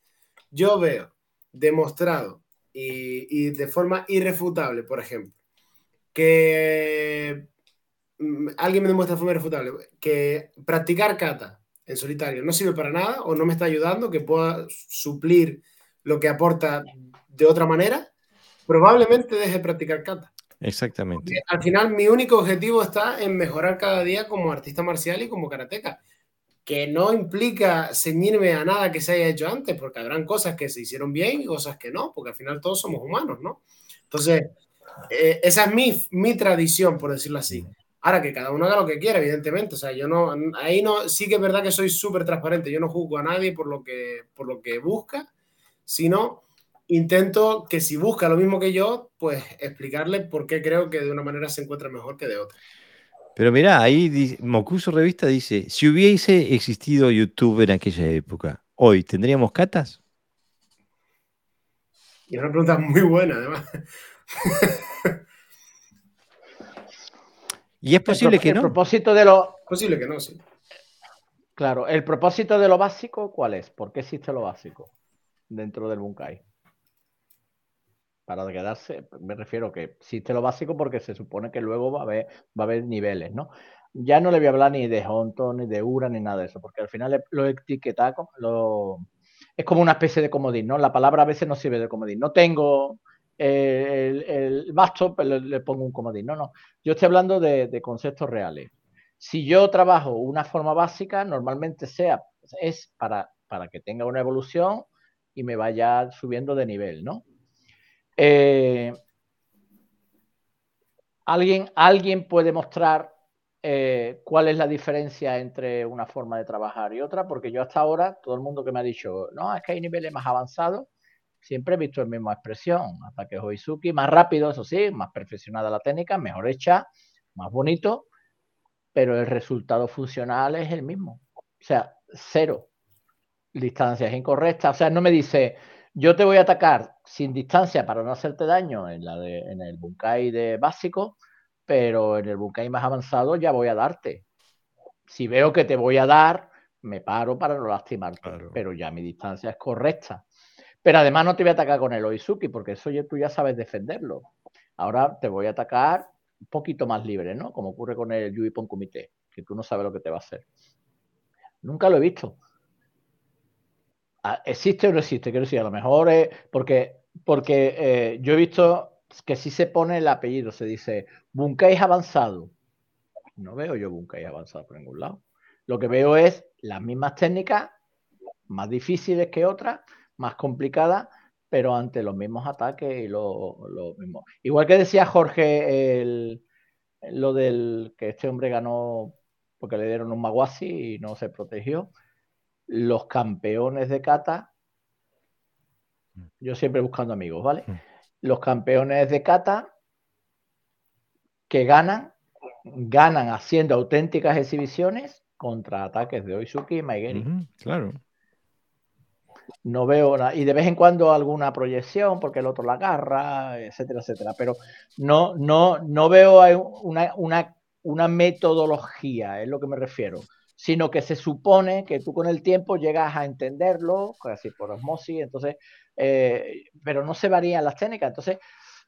yo veo demostrado y, y de forma irrefutable, por ejemplo, que alguien me demuestra de forma irrefutable que practicar kata en solitario no sirve para nada o no me está ayudando, que pueda suplir lo que aporta de otra manera, probablemente deje de practicar kata. Exactamente. al final mi único objetivo está en mejorar cada día como artista marcial y como karateca, que no implica ceñirme a nada que se haya hecho antes, porque habrán cosas que se hicieron bien y cosas que no, porque al final todos somos humanos, ¿no? Entonces, eh, esa es mi, mi tradición, por decirlo así. Ahora que cada uno haga lo que quiera, evidentemente. O sea, yo no, ahí no, sí que es verdad que soy súper transparente. Yo no juzgo a nadie por lo que, por lo que busca, sino intento que si busca lo mismo que yo, pues explicarle por qué creo que de una manera se encuentra mejor que de otra. Pero mira, ahí Mocuso Revista dice, si hubiese existido YouTube en aquella época, hoy, ¿tendríamos catas? Y es una pregunta muy buena, además. *laughs* y es posible que no. El propósito de lo. Posible que no, sí. Claro, el propósito de lo básico, ¿cuál es? ¿Por qué existe lo básico dentro del Bunkai? Para quedarse, me refiero que existe lo básico porque se supone que luego va a haber, va a haber niveles, ¿no? Ya no le voy a hablar ni de Honto, ni de Ura, ni nada de eso, porque al final lo etiqueta, lo, es como una especie de comodín, ¿no? La palabra a veces no sirve de comodín. No tengo el, el, pero le, pongo un comodín. No, no. Yo estoy hablando de, conceptos reales. Si yo trabajo una forma básica, normalmente sea, es para, para que tenga una evolución y me vaya subiendo de nivel, ¿no? Eh, ¿alguien, ¿Alguien puede mostrar eh, cuál es la diferencia entre una forma de trabajar y otra, porque yo hasta ahora, todo el mundo que me ha dicho, no, es que hay niveles más avanzados, siempre he visto la misma expresión, ataque Hoizuki, más rápido, eso sí, más perfeccionada la técnica, mejor hecha, más bonito, pero el resultado funcional es el mismo. O sea, cero. Distancias incorrectas. O sea, no me dice, yo te voy a atacar sin distancia para no hacerte daño en, la de, en el bunkai de básico, pero en el bunkai más avanzado ya voy a darte. Si veo que te voy a dar, me paro para no lastimarte, pero ya mi distancia es correcta. Pero además no te voy a atacar con el Oizuki, porque eso ya, tú ya sabes defenderlo. Ahora te voy a atacar un poquito más libre, ¿no? Como ocurre con el Yuipon Kumite, que tú no sabes lo que te va a hacer. Nunca lo he visto. Ah, ¿Existe o no existe? Quiero decir, a lo mejor porque, porque eh, yo he visto que si se pone el apellido, se dice Bunkai avanzado. No veo yo Bunkai avanzado por ningún lado. Lo que veo es las mismas técnicas, más difíciles que otras, más complicadas, pero ante los mismos ataques y lo, mismo. Igual que decía Jorge, lo del que este hombre ganó porque le dieron un Maguasi y no se protegió. Los campeones de kata, yo siempre buscando amigos, ¿vale? Mm los campeones de kata que ganan, ganan haciendo auténticas exhibiciones contra ataques de Oizuki y Maigeri. claro. No veo nada. Y de vez en cuando alguna proyección porque el otro la agarra, etcétera, etcétera. Pero no, no, no veo una, una, una metodología, es lo que me refiero sino que se supone que tú con el tiempo llegas a entenderlo, casi por osmosis, entonces eh, pero no se varían las técnicas. Entonces,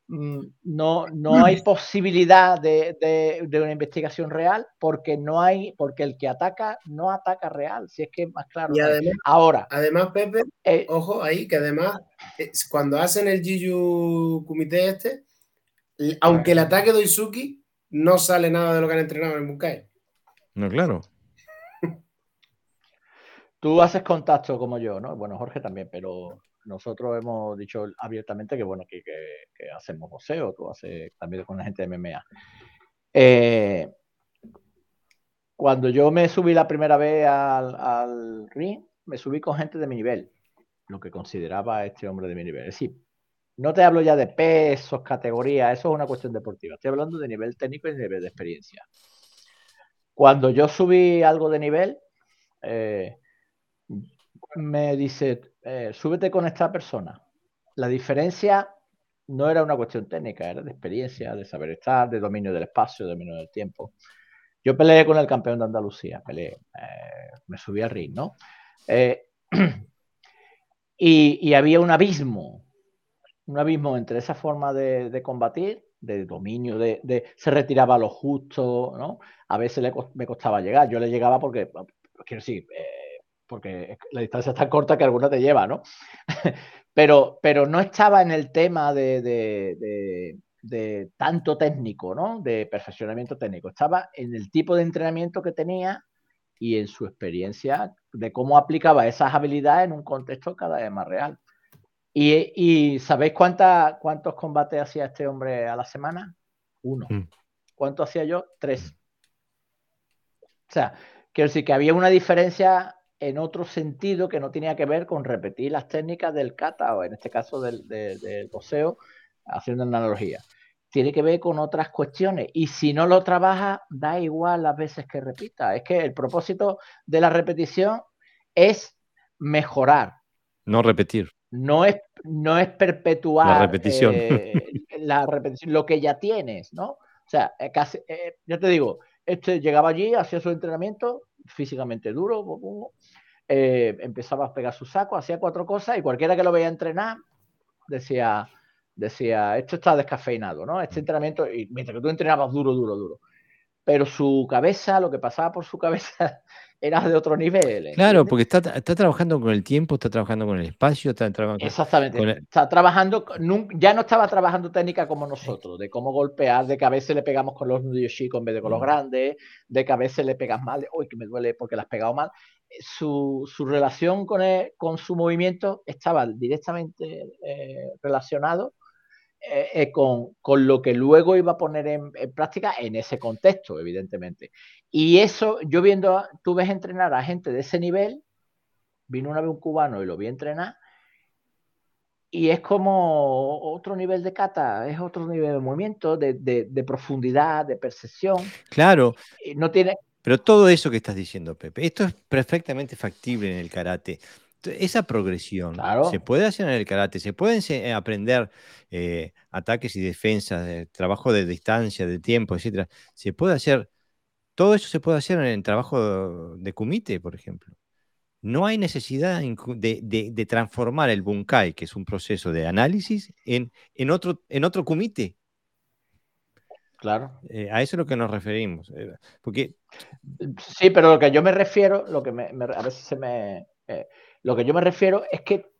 no, no hay posibilidad de, una investigación real porque no hay, porque el que ataca no ataca real, si es que es más claro. Y además, ahora. Además, Pepe, eh, ojo ahí, que además, cuando hacen el Jiu Kumite este, aunque el ataque de Izuki, no sale nada de lo que han entrenado en Bunkai. No, claro. *laughs* Tú haces contacto como yo, ¿no? Bueno, Jorge también, pero nosotros hemos dicho abiertamente que, bueno, que, hacemos boxeo, tú haces también con la gente de MMA. Eh, cuando yo me subí la primera vez al, ring, me subí con gente de mi nivel, lo que consideraba este hombre de mi nivel. Es decir, no te hablo ya de pesos, categorías, eso es una cuestión deportiva. Estoy hablando de nivel técnico y nivel de experiencia. Cuando yo subí algo de nivel, eh, me dice, eh, súbete con esta persona. La diferencia no era una cuestión técnica, era de experiencia, de saber estar, de dominio del espacio, de dominio del tiempo. Yo peleé con el campeón de Andalucía, peleé, eh, me subí al ring, ¿no? Eh, *clears throat* y, había un abismo, un abismo entre esa forma de, combatir, de dominio, de, se retiraba lo justo, ¿no? A veces me costaba llegar, yo le llegaba porque, quiero decir, porque la distancia es tan corta que alguna te lleva, ¿no? *laughs* pero, pero no estaba en el tema de, tanto técnico, ¿no? De perfeccionamiento técnico. Estaba en el tipo de entrenamiento que tenía y en su experiencia de cómo aplicaba esas habilidades en un contexto cada vez más real. ¿Y, sabéis cuántos combates hacía este hombre a la semana? Uno. Mm. ¿Cuánto hacía yo? Tres. O sea, quiero decir que había una diferencia en otro sentido que no tenía que ver con repetir las técnicas del kata o en este caso del, del, boxeo, haciendo una analogía. Tiene que ver con otras cuestiones y si no lo trabaja, da igual las veces que repita. Es que el propósito de la repetición es mejorar. No repetir. no es, no es perpetuar La repetición. eh, la repetición, lo que ya tienes, ¿no? O sea, eh, casi, eh, yo te digo, este llegaba allí, hacía su entrenamiento físicamente duro, eh, empezaba a pegar su saco, hacía cuatro cosas y cualquiera que lo veía entrenar decía, decía, esto está descafeinado, ¿no? Este entrenamiento, y mientras que tú entrenabas duro, duro, duro. Pero su cabeza, lo que pasaba por su cabeza era de otro nivel. Claro, ¿entiendes? porque está, está trabajando con el tiempo, está trabajando con el espacio, está trabajando Exactamente. con el- Está trabajando, ya no estaba trabajando técnica como nosotros, de cómo golpear, de que a veces le pegamos con los nudillos chicos en vez de con los Mm. grandes, de que a veces le pegas mal, de, uy, que me duele porque le has pegado mal. Eh, Su, su relación con, el- con su movimiento estaba directamente eh, relacionado eh, eh, con, con lo que luego iba a poner en, en práctica en ese contexto, evidentemente. Y eso, yo viendo, a- tú ves entrenar a gente de ese nivel, vino una vez un cubano y lo vi entrenar, y es como otro nivel de kata, es otro nivel de movimiento, de, de- de profundidad, de percepción. Claro, No tiene, pero todo eso que estás diciendo, Pepe, esto es perfectamente factible en el karate. Esa progresión Claro. se puede hacer en el karate, se pueden se- aprender eh, ataques y defensas, de trabajo de distancia, de tiempo, etcétera. Se puede hacer, todo eso se puede hacer en el trabajo de kumite, por ejemplo. No hay necesidad de, de- de transformar el bunkai, que es un proceso de análisis, en, en otro, en otro kumite. claro. Eh, a eso es lo que nos referimos. eh, porque Sí, pero lo que yo me refiero, lo que me, me- a veces se me. eh, lo que yo me refiero es que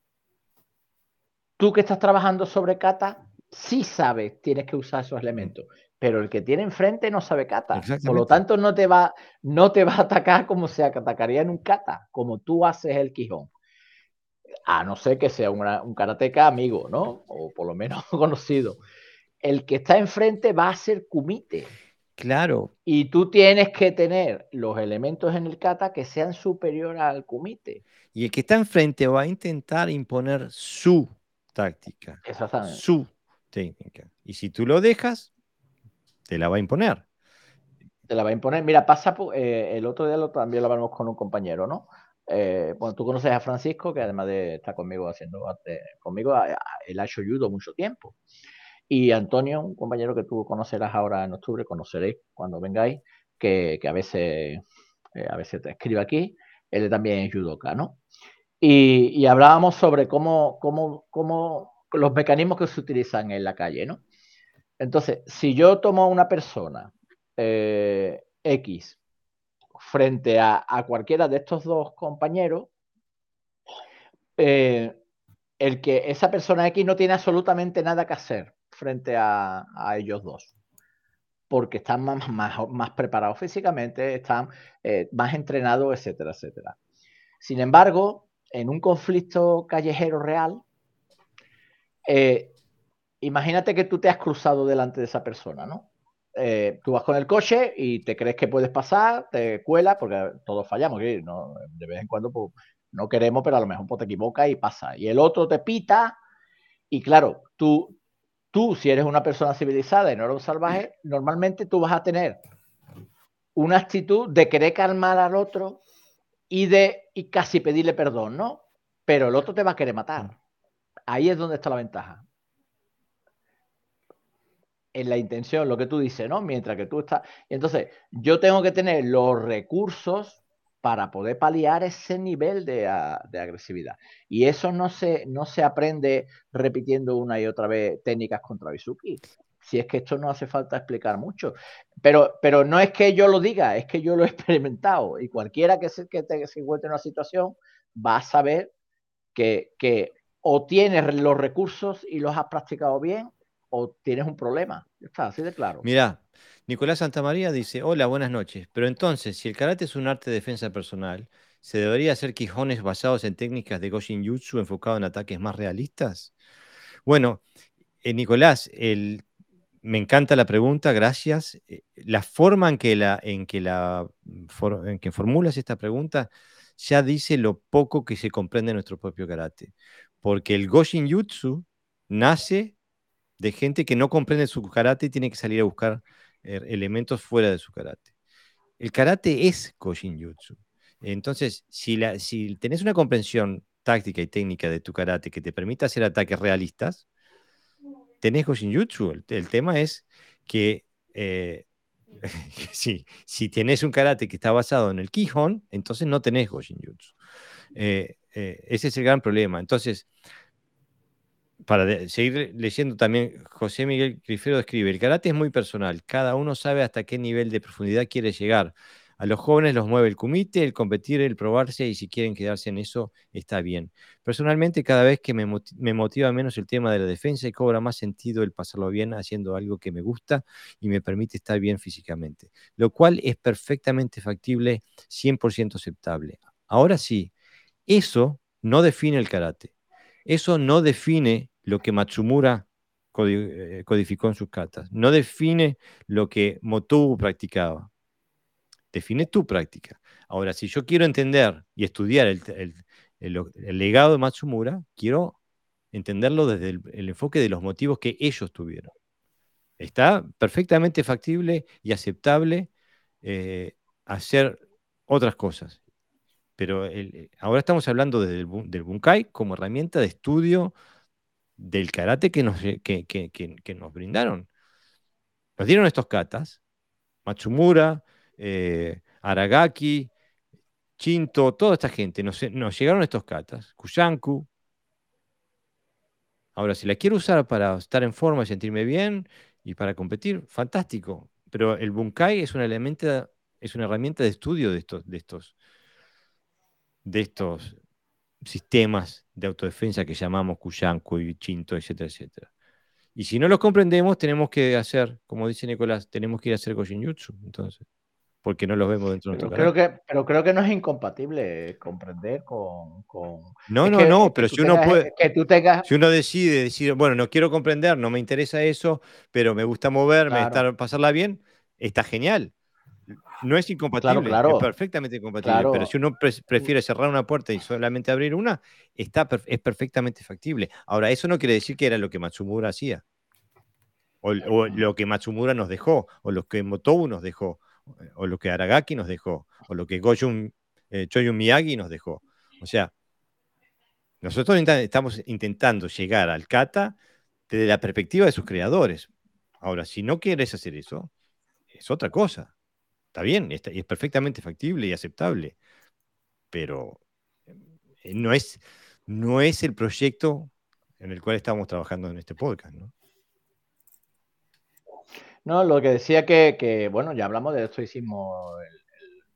tú que estás trabajando sobre kata, sí sabes, tienes que usar esos elementos, pero el que tiene enfrente no sabe kata. Por lo tanto, no te va, no te va a atacar como se atacaría en un kata, como tú haces el Quijón. A no ser que sea una- un karateca amigo, ¿no? O por lo menos *laughs* conocido. El que está enfrente va a ser kumite. Claro, Y tú tienes que tener los elementos en el kata que sean superiores al kumite. y el que está enfrente va a intentar imponer su táctica, Exactamente. su técnica. Y si tú lo dejas, te la va a imponer. Te la va a imponer. Mira, pasa, eh, el otro día lo, también lo hablamos con un compañero, ¿no? Eh, bueno, tú conoces a Francisco, que además de estar conmigo haciendo, eh, conmigo, él ha hecho judo mucho tiempo. Y Antonio, un compañero que tú conocerás ahora en octubre, conoceréis cuando vengáis, que, a veces eh, a veces te escribe aquí, él también es judoka, ¿no? Y, hablábamos sobre cómo, cómo, cómo los mecanismos que se utilizan en la calle, ¿no? Entonces, si yo tomo a una persona eh, X frente a, a cualquiera de estos dos compañeros, eh, el que esa persona X no tiene absolutamente nada que hacer frente a, ellos dos. Porque están más, preparados físicamente, están eh, más entrenados, etcétera, etcétera. Sin embargo, en un conflicto callejero real, eh, imagínate que tú te has cruzado delante de esa persona, ¿no? Eh, tú vas con el coche y te crees que puedes pasar, te cuela, porque todos fallamos. ¿no? de vez en cuando pues, no queremos, pero a lo mejor pues, te equivocas y pasa. Y el otro te pita, y claro, tú, tú si eres una persona civilizada y no eres un salvaje, normalmente tú vas a tener una actitud de querer calmar al otro y de y casi pedirle perdón, ¿no? Pero el otro te va a querer matar. Ahí es donde está la ventaja. En la intención, lo que tú dices, ¿no? Mientras que tú estás. Entonces, yo tengo que tener los recursos para poder paliar ese nivel de, uh, de, agresividad. Y eso no se, no se aprende repitiendo una y otra vez técnicas contra Bizuki. Si es que esto no hace falta explicar mucho. Pero, pero no es que yo lo diga, es que yo lo he *laughs* experimentado. Y cualquiera que se, que se encuentre en una situación va a saber que, que o tienes los recursos y los has practicado bien, o tienes un problema. Está así de claro. Mira, Nicolás Santamaría dice, hola, buenas noches. Pero entonces, si el karate es un arte de defensa personal, ¿se debería hacer quijones basados en técnicas de Goshin Jutsu enfocado en ataques más realistas? Bueno, eh, Nicolás, el, me encanta la pregunta, gracias. Eh, La forma en que, la, en, que la, for, en que formulas esta pregunta ya dice lo poco que se comprende en nuestro propio karate. Porque el Goshin Jutsu nace de gente que no comprende su karate y tiene que salir a buscar elementos fuera de su karate. El karate es Goshin Jutsu. Entonces, si, la, si tenés una comprensión táctica y técnica de tu karate que te permita hacer ataques realistas, tenés Goshinjutsu. El, el tema es que eh, *laughs* si, si tenés un karate que está basado en el Kihon, entonces no tenés Goshinjutsu. Eh, eh, ese es el gran problema. Entonces, para seguir leyendo también, José Miguel Grifero escribe, el karate es muy personal, cada uno sabe hasta qué nivel de profundidad quiere llegar. A los jóvenes los mueve el comité, el competir, el probarse y si quieren quedarse en eso está bien. Personalmente cada vez que me, motiva menos el tema de la defensa y cobra más sentido el pasarlo bien haciendo algo que me gusta y me permite estar bien físicamente, lo cual es perfectamente factible, 100% aceptable. Ahora sí, eso no define el karate. Eso no define lo que Matsumura eh, codificó en sus katas. No define lo que Motobu practicaba. Define tu práctica. Ahora, si yo quiero entender y estudiar el, legado de Matsumura, quiero entenderlo desde el, enfoque de los motivos que ellos tuvieron. Está perfectamente factible y aceptable eh, hacer otras cosas. Pero eh, ahora estamos hablando del, Bunkai como herramienta de estudio del karate que nos, que, nos brindaron. Nos dieron estos katas, Matsumura, eh, Aragaki, Chinto, toda esta gente, nos, nos llegaron estos katas, Kushanku. Ahora, si la quiero usar para estar en forma y sentirme bien y para competir, fantástico. Pero el Bunkai es una, es una herramienta de estudio de estos, de estos, de estos sistemas de autodefensa que llamamos Cuyanco y Chinto, etcétera, etcétera. Y si no los comprendemos, tenemos que hacer, como dice Nicolás, tenemos que ir a hacer Goshinjutsu, entonces, porque no los vemos dentro de nuestro creo que Pero creo que no es incompatible comprender con... no, no, no, pero si uno puede... Que tú tengas... Si uno decide decir, bueno, no quiero comprender, no me interesa eso, pero me gusta moverme, estar, pasarla bien, está genial. No es incompatible, es perfectamente compatible. Pero si uno prefiere cerrar una puerta y solamente abrir una, está, es perfectamente factible. Ahora, eso no quiere decir que era lo que Matsumura hacía. O, lo que Matsumura nos dejó, o lo que Motobu nos dejó, o lo que Aragaki nos dejó, o lo que Goyun, eh, Choyun Miyagi nos dejó. O sea, nosotros estamos intentando llegar al kata desde la perspectiva de sus creadores. Ahora, si no quieres hacer eso, es otra cosa. Está bien, y es perfectamente factible y aceptable, pero eh, no es, no es el proyecto en el cual estamos trabajando en este podcast, ¿no? No, lo que decía que, bueno, ya hablamos de esto, hicimos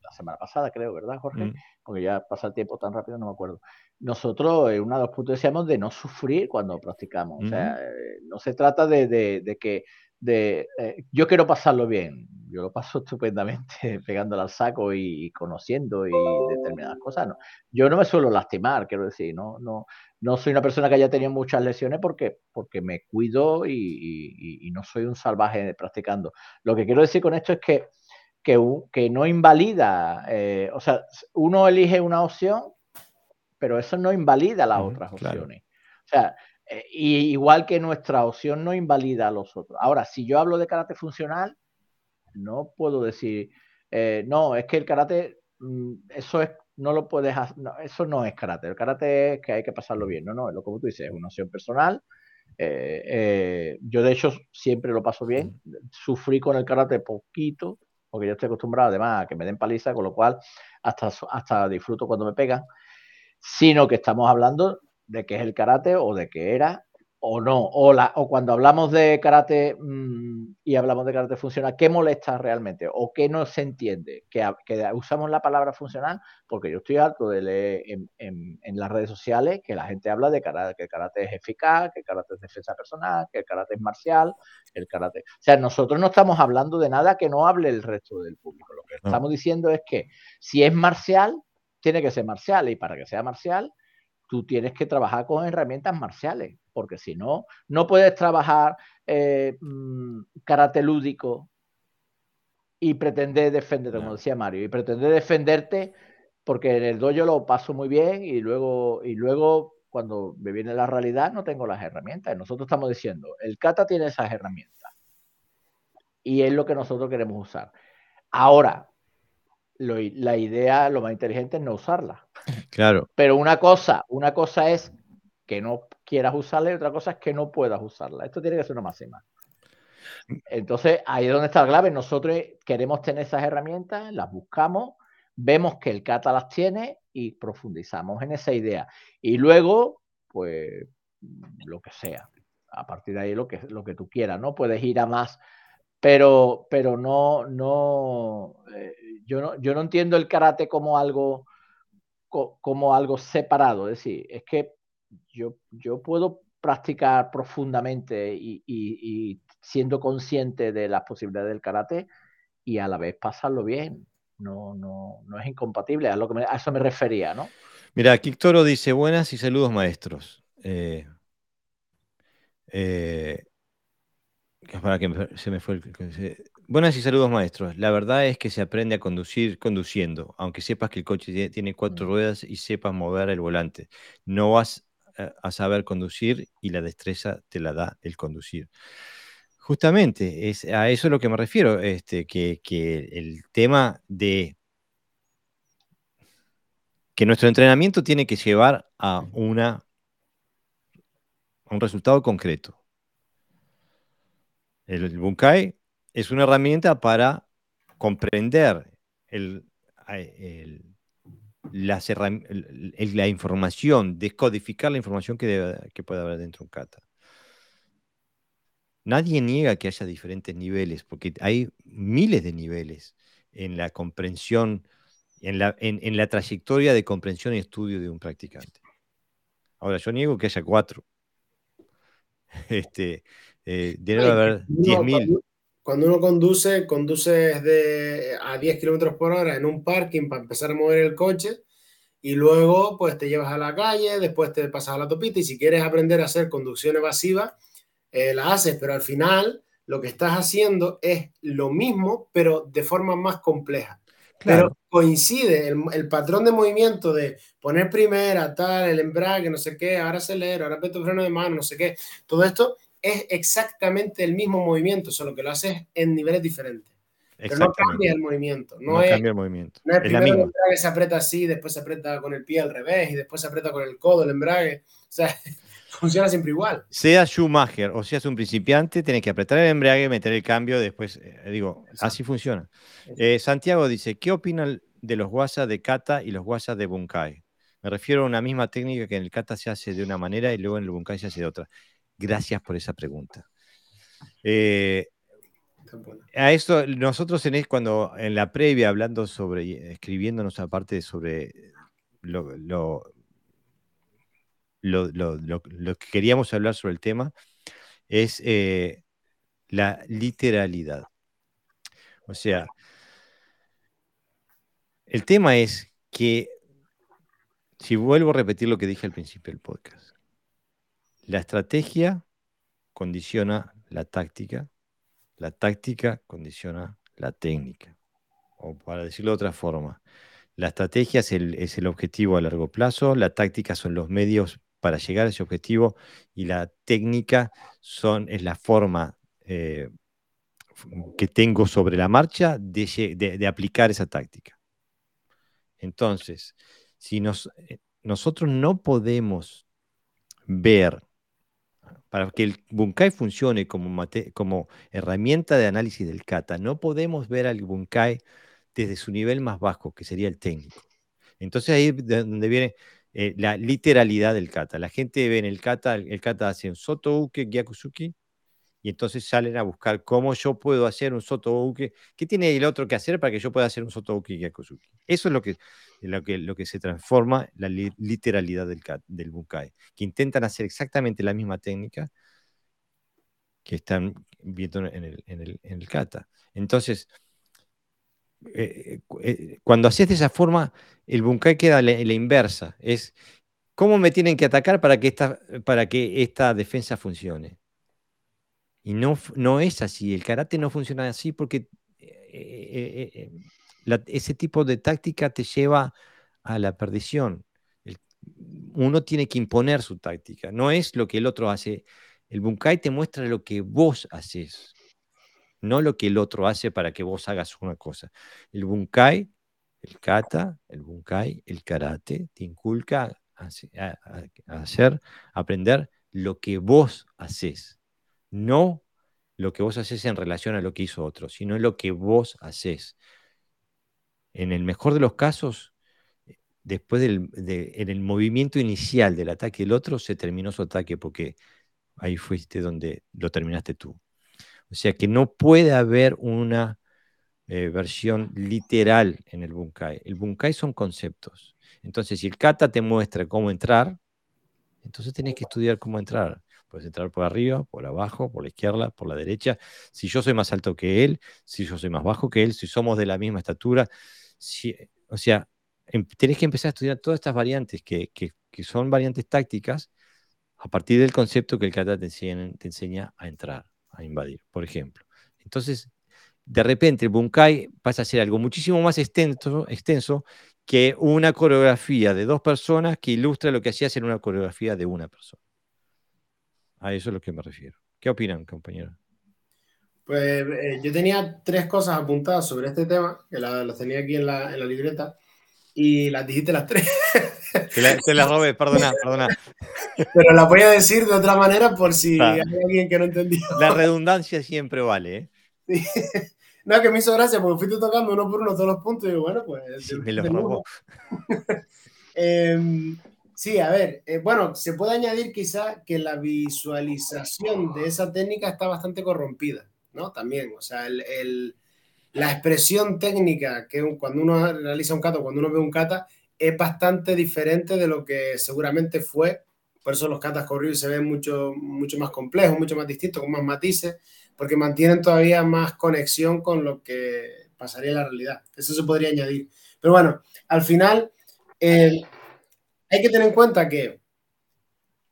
la semana pasada, creo, ¿verdad, Jorge? Mm. Porque ya pasa el tiempo tan rápido, no me acuerdo. Nosotros, en uno de los puntos decíamos de no sufrir cuando practicamos. O sea, eh, no se trata de, de que de eh, yo quiero pasarlo bien. Yo lo paso *laughs* estupendamente pegándole al saco y, conociendo y determinadas cosas. No. Yo no me suelo lastimar, quiero decir, no, no, no soy una persona que haya tenido muchas lesiones porque, porque me cuido y, no soy un salvaje practicando. Lo que quiero decir con esto es que, que, que no invalida, eh, o sea, uno elige una opción, pero eso no invalida las otras opciones. O sea, eh, igual que nuestra opción no invalida a los otros. Ahora, si yo hablo de karate funcional, no puedo decir, eh, no, es que el karate, mm, eso es, no lo puedes hacer, eso no es karate. El karate es que hay que pasarlo bien. No, no, es lo como tú dices, es una opción personal. Eh, yo, de hecho, siempre lo paso bien. Sufrí con el karate poquito, porque yo estoy acostumbrado además a que me den paliza, con lo cual hasta, hasta disfruto cuando me pegan. Sino que estamos hablando de qué es el karate o de qué era o no. O, la, o cuando hablamos de karate mm, y hablamos de karate funcional, ¿qué molesta realmente? ¿O qué no se entiende? Que, usamos la palabra funcional porque yo estoy harto de leer en, las redes sociales que la gente habla de karate, que el karate es eficaz, que el karate es defensa personal, que el karate es marcial, el karate... O sea, nosotros no estamos hablando de nada que no hable el resto del público. Lo que estamos diciendo es que si es marcial, tiene que ser marcial y para que sea marcial tú tienes que trabajar con herramientas marciales, porque si no, no puedes trabajar eh, mm, karate lúdico y pretender defenderte, como decía Mario, y pretender defenderte porque en el dojo lo paso muy bien y luego, y luego cuando me viene la realidad no tengo las herramientas. Nosotros estamos diciendo, el kata tiene esas herramientas y es lo que nosotros queremos usar. Ahora, la idea, lo más inteligente es no usarla. *laughs* Claro. Pero una cosa, una cosa es que no quieras usarla y otra cosa es que no puedas usarla. Esto tiene que ser una máxima. Entonces, ahí es donde está la clave. Nosotros queremos tener esas herramientas, las buscamos, vemos que el Cata las tiene y profundizamos en esa idea. Y luego, pues, lo que sea. A partir de ahí, lo que, lo que tú quieras, ¿no? Puedes ir a más, pero, pero no, no, eh, yo no, yo no entiendo el karate como algo, como algo separado. Es decir, es que yo, yo puedo practicar profundamente y, siendo consciente de las posibilidades del karate y a la vez pasarlo bien. No, no, no es incompatible, a, lo que a eso me refería, ¿no? Mira, Toro dice buenas y saludos maestros. Eh, eh, para que se me fue el, Buenas y saludos maestros. La verdad es que se aprende a conducir conduciendo, aunque sepas que el coche tiene cuatro mm. ruedas y sepas mover el volante. No vas a saber conducir y la destreza te la da el conducir. Justamente, es, a eso es lo que me refiero, este, que, el tema de que nuestro entrenamiento tiene que llevar a, una, un resultado concreto. El Bunkai es una herramienta para comprender el, la información, descodificar la información que, que puede haber dentro de un kata. Nadie niega que haya diferentes niveles, porque hay miles de niveles en la comprensión, en la, en, la trayectoria de comprensión y estudio de un practicante. Ahora, yo niego que haya cuatro. *laughs* Este, eh, debe haber 10.000 cuando uno conduce, conduce desde a 10 kilómetros por hora en un parking para empezar a mover el coche y luego pues te llevas a la calle, después te pasas a la topita y si quieres aprender a hacer conducción evasiva, eh, la haces, pero al final lo que estás haciendo es lo mismo, pero de forma más compleja. Pero coincide el, el, patrón de movimiento de poner primera, tal, el embrague, no sé qué, ahora acelero, ahora meto freno de mano, no sé qué. Todo esto es exactamente el mismo movimiento, solo que lo haces en niveles diferentes. Pero no cambia el movimiento. No, cambia el movimiento. No es, primero el embrague se aprieta así, después se aprieta con el pie al revés y después se aprieta con el codo el embrague. O sea, *laughs* funciona siempre igual. Sea Schumacher o seas un principiante, tienes que apretar el embrague, meter el cambio, después, eh, digo, así funciona. Eh, Santiago dice, ¿qué opinan de los WhatsApp de Kata y los WhatsApp de Bunkai? Me refiero a una misma técnica que en el Kata se hace de una manera y luego en el Bunkai se hace de otra. Gracias por esa pregunta. Eh, a esto, nosotros en, cuando en la previa, hablando sobre, escribiéndonos aparte sobre lo, lo, que queríamos hablar sobre el tema, es eh, la literalidad. O sea, el tema es que, si vuelvo a repetir lo que dije al principio del podcast, la estrategia condiciona la táctica, la táctica condiciona la técnica. O para decirlo de otra forma, la estrategia es el, objetivo a largo plazo, la táctica son los medios para llegar a ese objetivo y la técnica son, es la forma eh, que tengo sobre la marcha de, aplicar esa táctica. Entonces, si eh, nosotros no podemos ver para que el Bunkai funcione como, como herramienta de análisis del kata, no podemos ver al Bunkai desde su nivel más bajo, que sería el técnico. Entonces ahí es donde viene eh, la literalidad del kata. La gente ve en el kata, el kata hace soto uke gyakusuki, y entonces salen a buscar cómo yo puedo hacer un soto uke. ¿Qué tiene el otro que hacer para que yo pueda hacer un soto uke gyakusuki? Eso es lo que, lo que, lo que se transforma la literalidad del, del bunkai, que intentan hacer exactamente la misma técnica que están viendo en el, en el, kata. Entonces, eh, eh, cuando haces de esa forma, el bunkai queda la, la, inversa. Es cómo me tienen que atacar para que esta, para que esta defensa funcione. Y no, no es así. El karate no funciona así porque eh, ese tipo de táctica te lleva a la perdición. uno tiene que imponer su táctica, no es lo que el otro hace. El bunkai te muestra lo que vos haces, no lo que el otro hace para que vos hagas una cosa. El bunkai El kata, el bunkai, el karate te inculca a, hacer, aprender lo que vos haces, no lo que vos haces en relación a lo que hizo otro, sino lo que vos haces. En el mejor de los casos, después del en el movimiento inicial del ataque del otro, se terminó su ataque porque ahí fuiste donde lo terminaste tú. O sea que no puede haber una eh, versión literal en el Bunkai. El Bunkai son conceptos. Entonces, si el kata te muestra cómo entrar, entonces tenés que estudiar cómo entrar. Puedes entrar por arriba, por abajo, por la izquierda, por la derecha. Si yo soy más alto que él, si yo soy más bajo que él, si somos de la misma estatura. Si, o sea, em, tenés que empezar a estudiar todas estas variantes que, son variantes tácticas a partir del concepto que el kata te enseña, a entrar, a invadir, por ejemplo. Entonces, de repente el bunkai pasa a ser algo muchísimo más extenso, extenso que una coreografía de dos personas que ilustra lo que hacía ser una coreografía de una persona. A eso es lo que me refiero. ¿Qué opinan, compañeros? Pues eh, yo tenía tres cosas apuntadas sobre este tema, que las tenía aquí en la, libreta, y las dijiste las tres. *laughs* Te las robé, perdona, perdona. Pero la voy a decir de otra manera por si ah. hay alguien que no entendió. La redundancia siempre vale, ¿eh? Sí. No, que me hizo gracia porque fuiste tocando uno por uno todos los puntos y bueno, pues. me lo *laughs* em, sí, a ver, eh, bueno, se puede añadir quizá que la visualización de esa técnica está bastante corrompida, ¿no? También, o sea, el, la expresión técnica que cuando uno realiza un kata, cuando uno ve un kata, es bastante diferente de lo que seguramente fue. Por eso los katas corridos se ven mucho, mucho más complejos, mucho más distintos, con más matices porque mantienen todavía más conexión con lo que pasaría en la realidad. Eso se podría añadir. Pero bueno, al final eh, hay que tener en cuenta que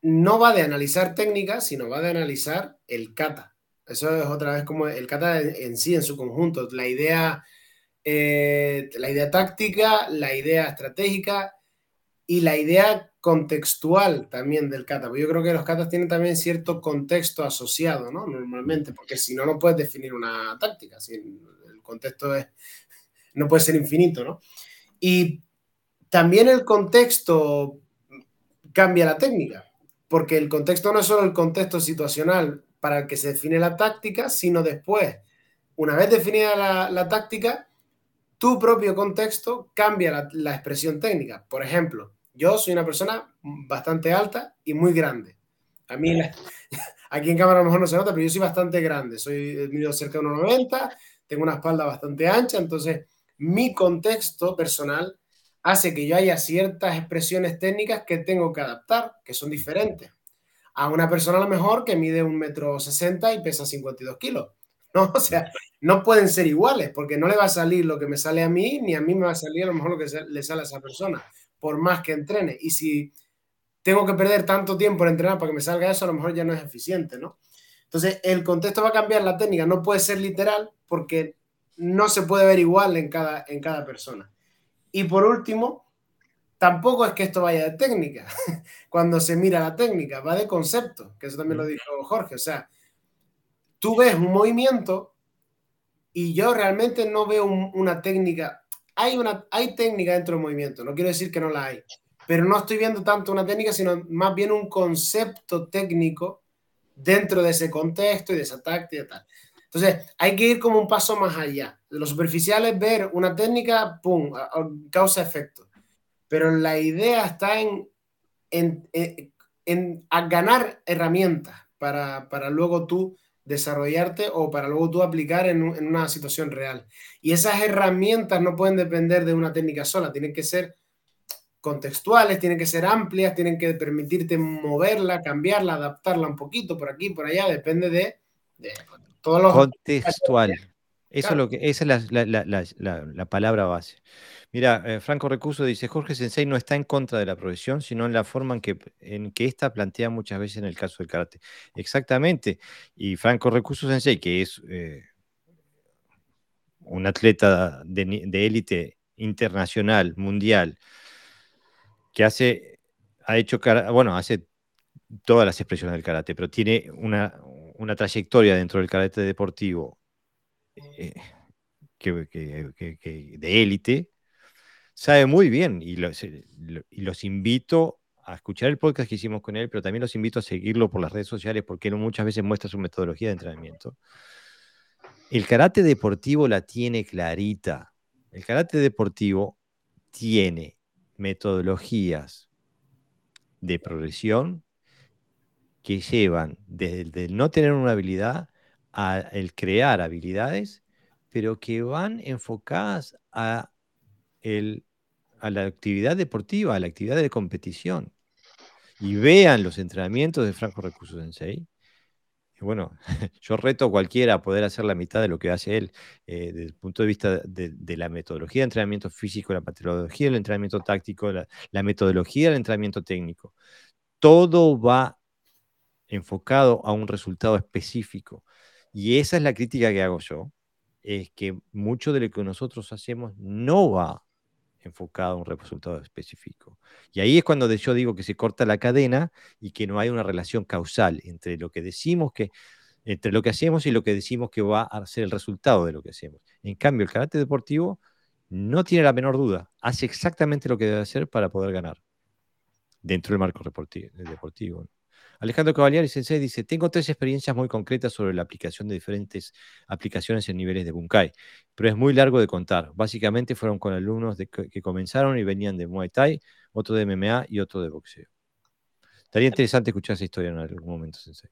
no va de analizar técnicas, sino va de analizar el kata. Eso es otra vez como el kata en, sí, en su conjunto. La idea, eh, la idea táctica, la idea estratégica y la idea contextual también del kata. Yo creo que los katas tienen también cierto contexto asociado, ¿no? Normalmente, porque si no, no puedes definir una táctica. Si el contexto no puede ser infinito, ¿no? Y también el contexto cambia la técnica, porque el contexto no es solo el contexto situacional para el que se define la táctica, sino después, una vez definida la, táctica, tu propio contexto cambia la, la expresión técnica. Por ejemplo, yo soy una persona bastante alta y muy grande. A mí, *laughs* aquí en cámara a lo mejor no se nota, pero yo soy bastante grande. Soy mido cerca de 1,90, tengo una espalda bastante ancha, entonces mi contexto personal hace que yo haya ciertas expresiones técnicas que tengo que adaptar, que son diferentes. A una persona a lo mejor que mide un metro sesenta y pesa 52 kilos. *laughs* ¿no? O sea, no pueden ser iguales, porque no le va a salir lo que me sale a mí, ni a mí me va a salir a lo mejor lo que le sale a esa persona por más que entrene. Y si tengo que perder tanto tiempo en entrenar para que me salga eso, a lo mejor ya no es eficiente, ¿no? Entonces, el contexto va a cambiar, la técnica no puede ser literal porque no se puede ver igual en cada, en cada persona. Y por último, tampoco es que esto vaya de técnica. *laughs* Cuando se mira la técnica, va de concepto, que eso también lo dijo Jorge. O sea, tú ves un movimiento y yo realmente no veo una técnica hay, una, hay técnica dentro del movimiento, no quiero decir que no la hay, pero no estoy viendo tanto una técnica, sino más bien un concepto técnico dentro de ese contexto y de esa táctica y tal. Entonces, hay que ir como un paso más allá. De lo superficial es ver una técnica, pum, causa efecto. Pero la idea está en, en, en, en ganar herramientas para, para luego tú desarrollarte o para luego tú aplicar en, una situación real. Y esas herramientas no pueden depender de una técnica sola, tienen que ser contextuales, tienen que ser amplias, tienen que permitirte moverla, cambiarla, adaptarla un poquito por aquí, por allá, depende de, todos los... Contextual. Eso es lo que, esa es la palabra base. Mira, eh, Franco Recuso dice, Jorge Sensei no está en contra de la profesión, sino en la forma en que, en que esta plantea muchas veces en el caso del karate. Exactamente. Y Franco Recuso Sensei, que es eh, un atleta de élite internacional, mundial, que hace, ha hecho, bueno, hace todas las expresiones del karate, pero tiene una, trayectoria dentro del karate deportivo eh, que, de élite, sabe muy bien y los, y los invito a escuchar el podcast que hicimos con él, pero también los invito a seguirlo por las redes sociales porque él muchas veces muestra su metodología de entrenamiento. El karate deportivo la tiene clarita. El karate deportivo tiene metodologías de progresión que llevan desde el no tener una habilidad a el crear habilidades, pero que van enfocadas a, el, a la actividad deportiva, a la actividad de competición y vean los entrenamientos de Franco Recurso Sensei, bueno, *laughs* yo reto a cualquiera a poder hacer la mitad de lo que hace él eh, desde el punto de vista de, la metodología de entrenamiento físico, la metodología del entrenamiento táctico, la, metodología del entrenamiento técnico. Todo va enfocado a un resultado específico. Y esa es la crítica que hago yo, es que mucho de lo que nosotros hacemos no va enfocado a un resultado específico. Y ahí es cuando yo digo que se corta la cadena y que no hay una relación causal entre lo que decimos que, entre lo que hacemos y lo que decimos que va a ser el resultado de lo que hacemos. En cambio, el carácter deportivo no tiene la menor duda, hace exactamente lo que debe hacer para poder ganar dentro del marco deportivo. Alejandro Cavaliari Sensei dice, tengo tres experiencias muy concretas sobre la aplicación de diferentes aplicaciones en niveles de Bunkai, pero es muy largo de contar. Básicamente fueron con alumnos que comenzaron y venían de Muay Thai, otro de MMA y otro de boxeo. Estaría interesante escuchar esa historia en algún momento, Sensei.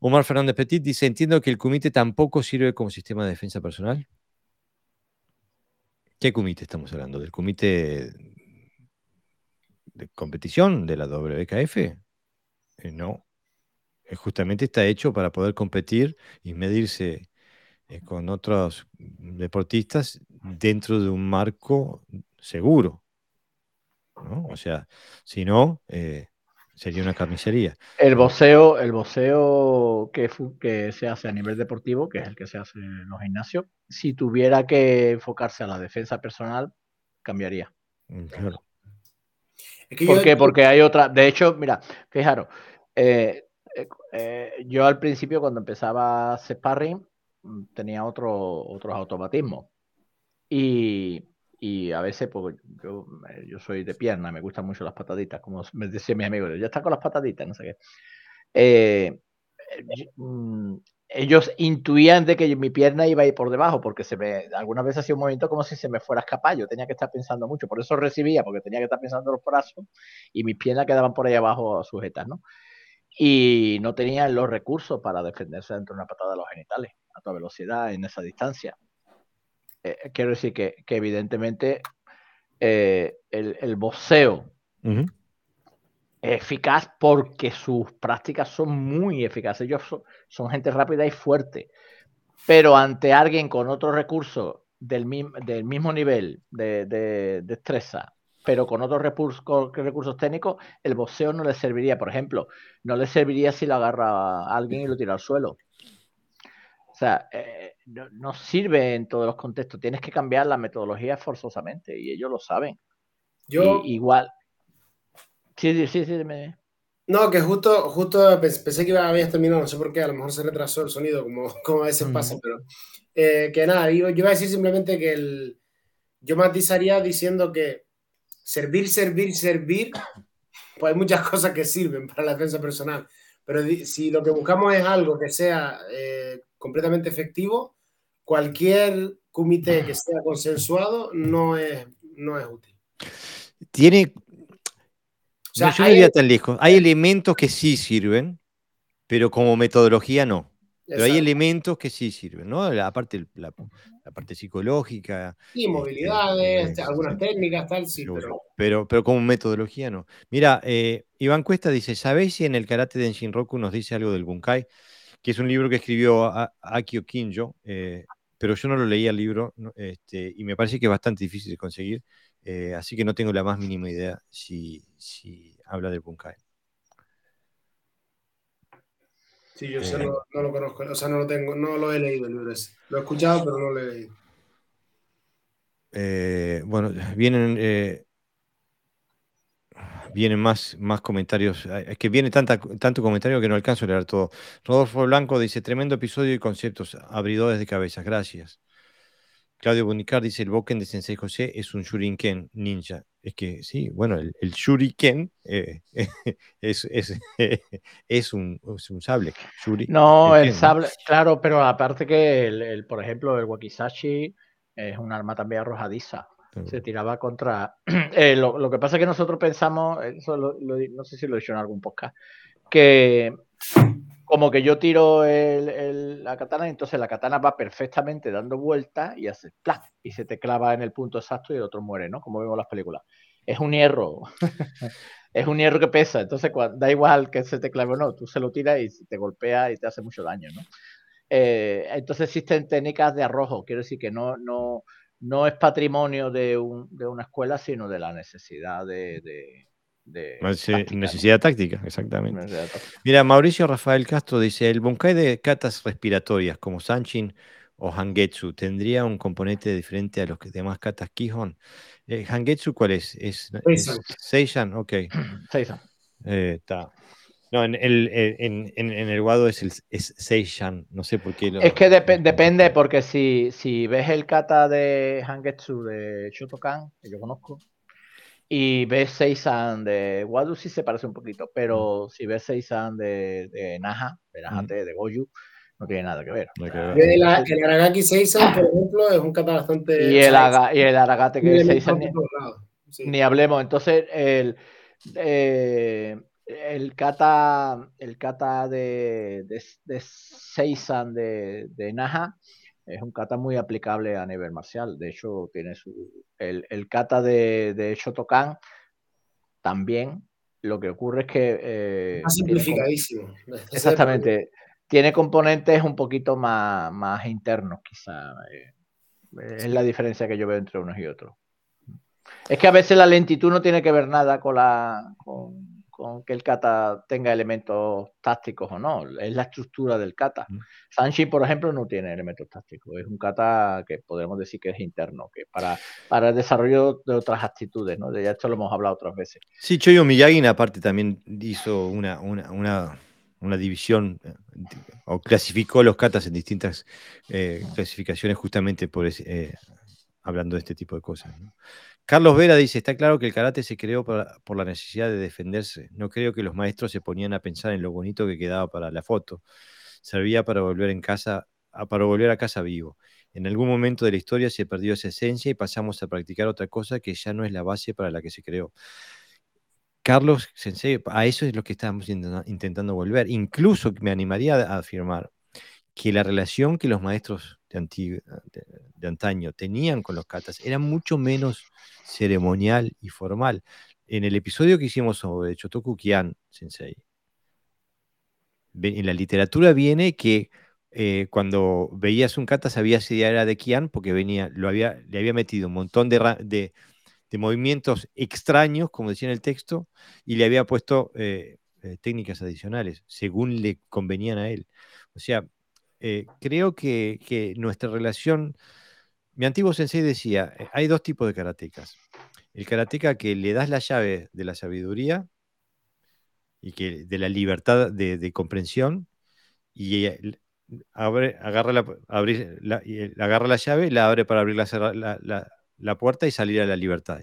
Omar Fernández Petit dice, entiendo que el comité tampoco sirve como sistema de defensa personal. ¿Qué comité estamos hablando? ¿Del comité de competición de la WKF? Eh, no. Eh, justamente está hecho para poder competir y medirse eh, con otros deportistas dentro de un marco seguro. O sea, si no, sería una carnicería. El voceo, el voceo que, que se hace a nivel deportivo, que es el que se hace en los gimnasios, si tuviera que enfocarse a la defensa personal, cambiaría. Claro. ¿Por qué? Porque hay otra. De hecho, mira, fijaros, eh, eh, eh, yo al principio, cuando empezaba a hacer sparring, mm, tenía otro, otros automatismos. Y, y a veces, pues yo, yo, soy de pierna, me gustan mucho las pataditas, como me decía mi amigo, ya está con las pataditas, no sé qué. Mm, ellos intuían de que mi pierna iba a por debajo, porque se me, algunas veces hacía un movimiento como si se me fuera a escapar. Yo tenía que estar pensando mucho, por eso recibía, porque tenía que estar pensando en los brazos y mis piernas quedaban por ahí abajo sujetas, ¿no? Y no tenían los recursos para defenderse dentro de una patada de los genitales a toda velocidad en esa distancia. Eh, quiero decir que, evidentemente eh, el, el boxeo eficaz porque sus prácticas son muy eficaces. Ellos son, gente rápida y fuerte. Pero ante alguien con otro recurso del, del mismo nivel de, destreza, pero con otros recursos, técnicos, el boxeo no le serviría. Por ejemplo, no le serviría si lo agarra a alguien y lo tira al suelo. O sea, eh, no, sirve en todos los contextos. Tienes que cambiar la metodología forzosamente y ellos lo saben. Yo, igual, Sí, sí, sí, me... No, que justo, justo pensé que iba, habías terminado, no sé por qué, a lo mejor se retrasó el sonido, como, *laughs* como a veces pasa, pero eh, que nada, yo, yo, iba a decir simplemente que el, yo matizaría diciendo que servir, servir, servir, *coughs* pues hay muchas cosas que sirven para la defensa personal, pero si lo que buscamos es algo que sea eh, completamente efectivo, cualquier comité que sea consensuado no es, no es útil. Tiene, no, yo no iría tan lejos. Hay elementos que sí sirven, pero como metodología no. Pero hay elementos que sí sirven, ¿no? La parte, la, parte psicológica. Sí, movilidades, este, algunas técnicas, tal, sí, pero... pero... como metodología no. Mira, eh, Iván Cuesta dice, ¿sabéis si en el karate de Shinroku nos dice algo del Bunkai? Que es un libro que escribió Akio Kinjo, eh, pero yo no lo leía el libro este, y me parece que es bastante difícil de conseguir. Eh, así que no tengo la más mínima idea si, habla del Bunkai. Sí, yo eh, no, lo conozco, o sea, no lo tengo, no lo he leído el libro Lo he escuchado, pero no lo he leído. Eh, bueno, vienen, vienen más, más comentarios. Es que viene tanta, tanto comentario que no alcanzo a leer todo. Rodolfo Blanco dice: tremendo episodio y conceptos abridores de cabezas. Gracias. Claudio Bonicar dice: el Boken de Sensei José es un Shuriken ninja. Es que sí, bueno, el, el Shuriken eh, *laughs* es, es, *laughs* es, un, es, un, sable. Shuri, no, el, el sable, ¿no? claro, pero aparte que, el, el, por ejemplo, el Wakizashi es un arma también arrojadiza. Pero... Se tiraba contra. *clears throat* Eh, lo, lo, que pasa es que nosotros pensamos, eso lo, lo, no sé si lo he dicho en algún podcast, que como que yo tiro el, el, la katana entonces la katana va perfectamente dando vueltas y hace ¡plá! y se te clava en el punto exacto y el otro muere, ¿no? Como vemos en las películas. Es un hierro. *laughs* es un hierro que pesa, entonces da igual que se te clave o no, tú se lo tiras y te golpea y te hace mucho daño, ¿no? Eh, entonces existen técnicas de arrojo, quiero decir que no, no, no es patrimonio de, un, de una escuela, sino de la necesidad de, de de táctica, necesidad ¿no? táctica, exactamente. Necesidad táctica. Mira, Mauricio Rafael Castro dice, el bunkai de catas respiratorias como Sanchin o Hangetsu tendría un componente diferente a los demás katas Kihon. Eh, ¿Hangetsu cuál es? ¿Es, Seisan. es Seisan? Ok. *clears throat* Seisan. Eh, no, en el, en, en, en el Wado es, el, es Seishan, no sé por qué. Lo, es que dep depende, porque si, si ves el kata de Hangetsu de Shotokan, que yo conozco, y ves Seisan de Wadu sí se parece un poquito, pero si ves Seisan de, de Naha, de Nahate, mm. de Goju, no tiene nada que ver. No que ver. El, el, Aragaki Seisan, por ejemplo, es un kata bastante... Y el, aga, y el Aragate que es Seisan, ni, sí. ni, hablemos. Entonces, el, eh, el kata, el kata de, de, de Seisan de, de Naha es un kata muy aplicable a nivel marcial. De hecho, tiene su. El, el kata de, de, Shotokan también. Lo que ocurre es que. Eh, más simplificadísimo. Tiene, exactamente. Tiene componentes un poquito más, más internos, quizá. Eh, es la diferencia que yo veo entre unos y otros. Es que a veces la lentitud no tiene que ver nada con la. Con, con que el kata tenga elementos tácticos o no, es la estructura del kata. Sanshi, por ejemplo, no tiene elementos tácticos, es un kata que podemos decir que es interno, que para, para el desarrollo de otras actitudes, ¿no? De ya esto lo hemos hablado otras veces. Sí, Choyo Miyagi, aparte, también hizo una, una, una, una división eh, o clasificó los katas en distintas eh, clasificaciones justamente por ese, eh, hablando de este tipo de cosas. ¿no? Carlos Vera dice, está claro que el karate se creó por, la necesidad de defenderse. No creo que los maestros se ponían a pensar en lo bonito que quedaba para la foto. Servía para volver en casa, para volver a casa vivo. En algún momento de la historia se perdió esa esencia y pasamos a practicar otra cosa que ya no es la base para la que se creó. Carlos Sensei, a eso es lo que estamos intentando volver. Incluso me animaría a afirmar que la relación que los maestros de, antaño tenían con los katas era mucho menos ceremonial y formal. En el episodio que hicimos sobre Chotoku Kian Sensei, en la literatura viene que eh, cuando veías un kata sabías si era de Kian porque venía, lo había, le había metido un montón de, movimientos extraños, como decía en el texto, y le había puesto eh, eh, técnicas adicionales, según le convenían a él. O sea, eh, creo que, nuestra relación, mi antiguo sensei decía, eh, hay dos tipos de karatecas. El karateka que le das la llave de la sabiduría y que de la libertad de, comprensión y abre, agarra, la, abrir, la, agarra la llave, la abre para abrir la, la, la, puerta y salir a la libertad.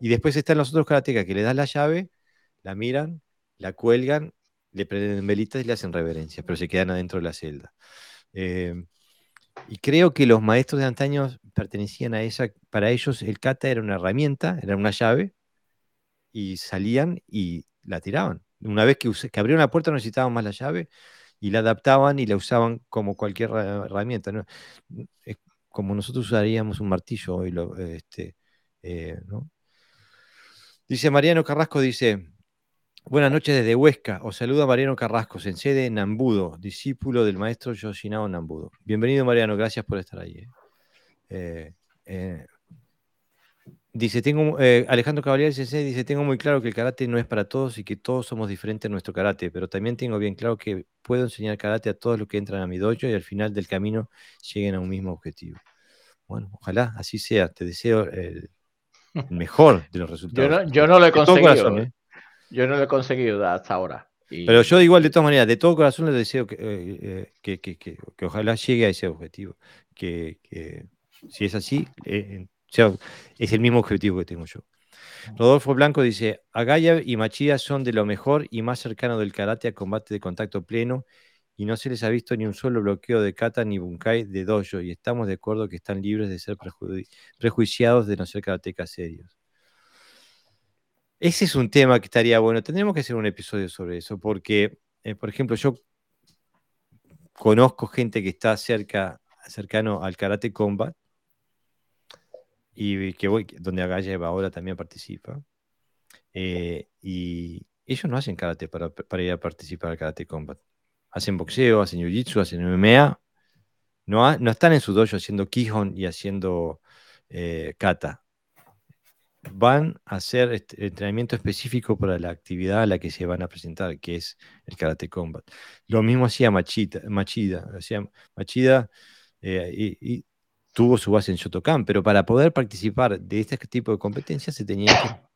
Y después están los otros karatecas que le das la llave, la miran, la cuelgan le prenden velitas y le hacen reverencia, pero se quedan adentro de la celda. Eh, y creo que los maestros de antaño pertenecían a esa, para ellos el kata era una herramienta, era una llave, y salían y la tiraban. Una vez que, que abrieron la puerta no necesitaban más la llave y la adaptaban y la usaban como cualquier herramienta. Es como nosotros usaríamos un martillo hoy. Este, eh. Dice Mariano Carrasco, dice, Buenas noches desde Huesca. Os saluda Mariano Carrasco, sensei de Nambudo, discípulo del maestro Yoshinao Nambudo. Bienvenido, Mariano, gracias por estar ahí. Eh, eh, dice, tengo, eh, Alejandro Caballero Sensei dice, tengo muy claro que el karate no es para todos y que todos somos diferentes en nuestro karate, pero también tengo bien claro que puedo enseñar karate a todos los que entran a mi dojo y al final del camino lleguen a un mismo objetivo. Bueno, ojalá así sea. Te deseo el, el mejor de los resultados. Yo no, yo no lo he conseguido. Corazón, ¿eh? Yo no lo he conseguido hasta ahora. Pero yo igual, de todas maneras, de todo corazón les deseo que, eh, que, que, que, ojalá llegue a ese objetivo. Que, Si es así, eh, es el mismo objetivo que tengo yo. Rodolfo Blanco dice, Agaya y Machida son de lo mejor y más cercano del karate a combate de contacto pleno y no se les ha visto ni un solo bloqueo de kata ni bunkai de dojo y estamos de acuerdo que están libres de ser prejuiciados de no ser karatecas serios. Ese es un tema que estaría bueno. Tendríamos que hacer un episodio sobre eso porque, eh, por ejemplo, yo conozco gente que está cerca, cercano al karate combat y que voy, donde Agaya ahora también participa. Eh, y ellos no hacen karate para, ir a participar al karate combat. Hacen boxeo, hacen jiu-jitsu, hacen MMA. No, no están en su dojo haciendo kihon y haciendo eh, kata. Van a hacer este, entrenamiento específico para la actividad a la que se van a presentar, que es el karate combat. Lo mismo hacía Machida. Machida, hacía Machida eh, y tuvo su base en Shotokan, pero para poder participar de este tipo de competencias se tenía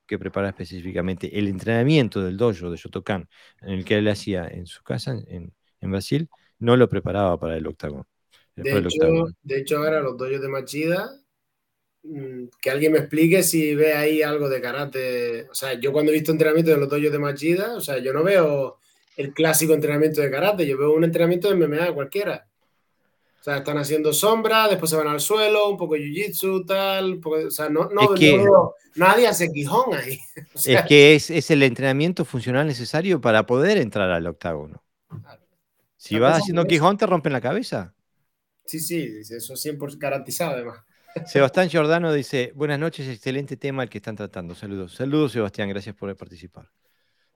que, preparar específicamente el entrenamiento del dojo de Shotokan, en el que él hacía en su casa en, Brasil, no lo preparaba para el octagón. De hecho, ahora los dojos de Machida, que alguien me explique si ve ahí algo de karate. O sea, yo cuando he visto entrenamiento de los dojos de Machida, o sea, yo no veo el clásico entrenamiento de karate, yo veo un entrenamiento de MMA cualquiera. O sea, están haciendo sombra, después se van al suelo, un poco de jiu-jitsu, tal. o sea, no, no, nadie hace quijón ahí. *laughs* es que es, el entrenamiento funcional necesario para poder entrar al octágono. Si vas haciendo quijón, te rompen la cabeza. Sí, sí, eso siempre garantizado además. Sebastián Giordano dice, buenas noches, excelente tema el que están tratando. Saludos. Saludos, Sebastián, gracias por participar.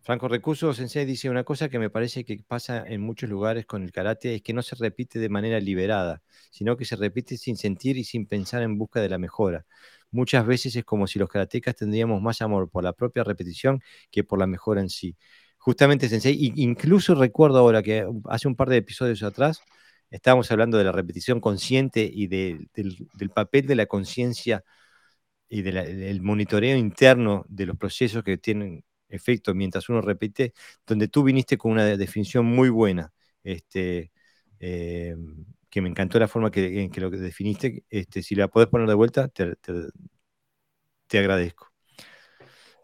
Franco Recuso Sensei dice una cosa que me parece que pasa en muchos lugares con el karate, es que no se repite de manera liberada, sino que se repite sin sentir y sin pensar en busca de la mejora. Muchas veces es como si los karatecas tendríamos más amor por la propia repetición que por la mejora en sí. Justamente Sensei, incluso recuerdo ahora que hace un par de episodios atrás estábamos hablando de la repetición consciente y del, papel de la conciencia y del monitoreo interno de los procesos que tienen efecto mientras uno repite, donde tú viniste con una definición muy buena, este, eh, que me encantó la forma que, en que lo definiste. Este, si la podés poner de vuelta, te, agradezco.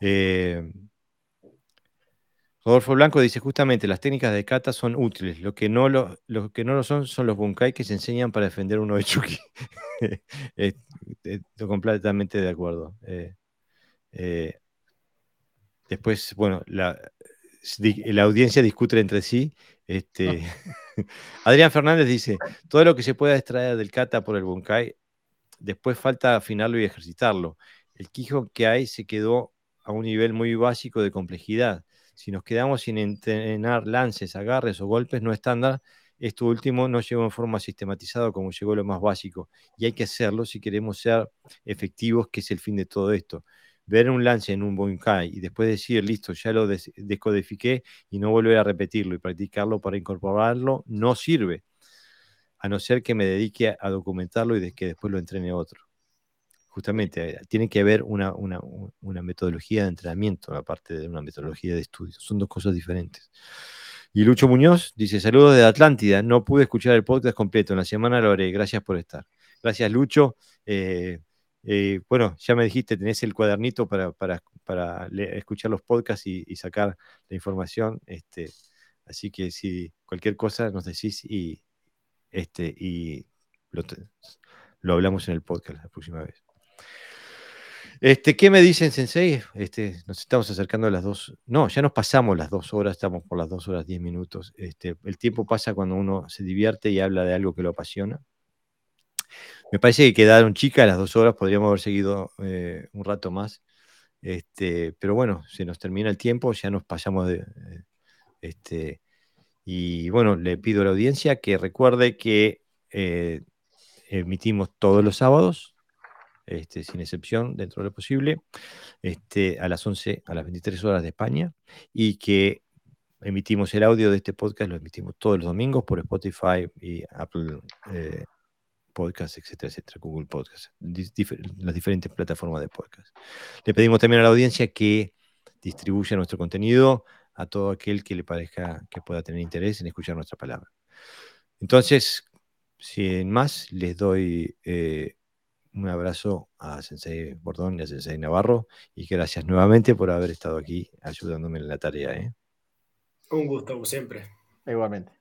Eh, Rodolfo Blanco dice justamente las técnicas de kata son útiles, lo que no lo, que no lo son son los bunkai que se enseñan para defender uno de Chucky. *laughs* Estoy completamente de acuerdo. Eh, Después, bueno, la, la audiencia discute entre sí. Este, *laughs* Adrián Fernández dice, todo lo que se pueda extraer del kata por el bunkai, después falta afinarlo y ejercitarlo. El quijo que hay se quedó a un nivel muy básico de complejidad. Si nos quedamos sin entrenar lances, agarres o golpes no estándar, esto último no llegó en forma sistematizada como llegó lo más básico. Y hay que hacerlo si queremos ser efectivos, que es el fin de todo esto ver un lance en un Bunkai y después decir, listo, ya lo descodifiqué y no volver a repetirlo y practicarlo para incorporarlo, no sirve, a no ser que me dedique a documentarlo y que después lo entrene otro. Justamente, eh, tiene que haber una, una, metodología de entrenamiento, aparte de una metodología de estudio. Son dos cosas diferentes. Y Lucho Muñoz dice, saludos de Atlántida, no pude escuchar el podcast completo, en la semana lo haré, gracias por estar. Gracias Lucho. Eh, eh, bueno, ya me dijiste, tenés el cuadernito para, escuchar los podcasts y, sacar la información. Este, así que si cualquier cosa nos decís y, este, y lo, hablamos en el podcast la próxima vez. Este, ¿Qué me dicen, Sensei? Este, nos estamos acercando a las dos. No, ya nos pasamos las dos horas, estamos por las dos horas diez minutos. Este, el tiempo pasa cuando uno se divierte y habla de algo que lo apasiona. Me parece que quedaron chicas las dos horas, podríamos haber seguido eh, un rato más. Este, pero bueno, se nos termina el tiempo, ya nos pasamos de. Eh, este, y bueno, le pido a la audiencia que recuerde que eh, emitimos todos los sábados, este, sin excepción, dentro de lo posible, este, a las 11, a las 23 horas de España, y que emitimos el audio de este podcast, lo emitimos todos los domingos por Spotify y Apple podcast, etcétera, etcétera, Google Podcast, las diferentes plataformas de podcast. Le pedimos también a la audiencia que distribuya nuestro contenido a todo aquel que le parezca que pueda tener interés en escuchar nuestra palabra. Entonces, sin más, les doy eh, un abrazo a Sensei Bordón y a Sensei Navarro y gracias nuevamente por haber estado aquí ayudándome en la tarea. ¿eh? Un gusto, como siempre. Igualmente.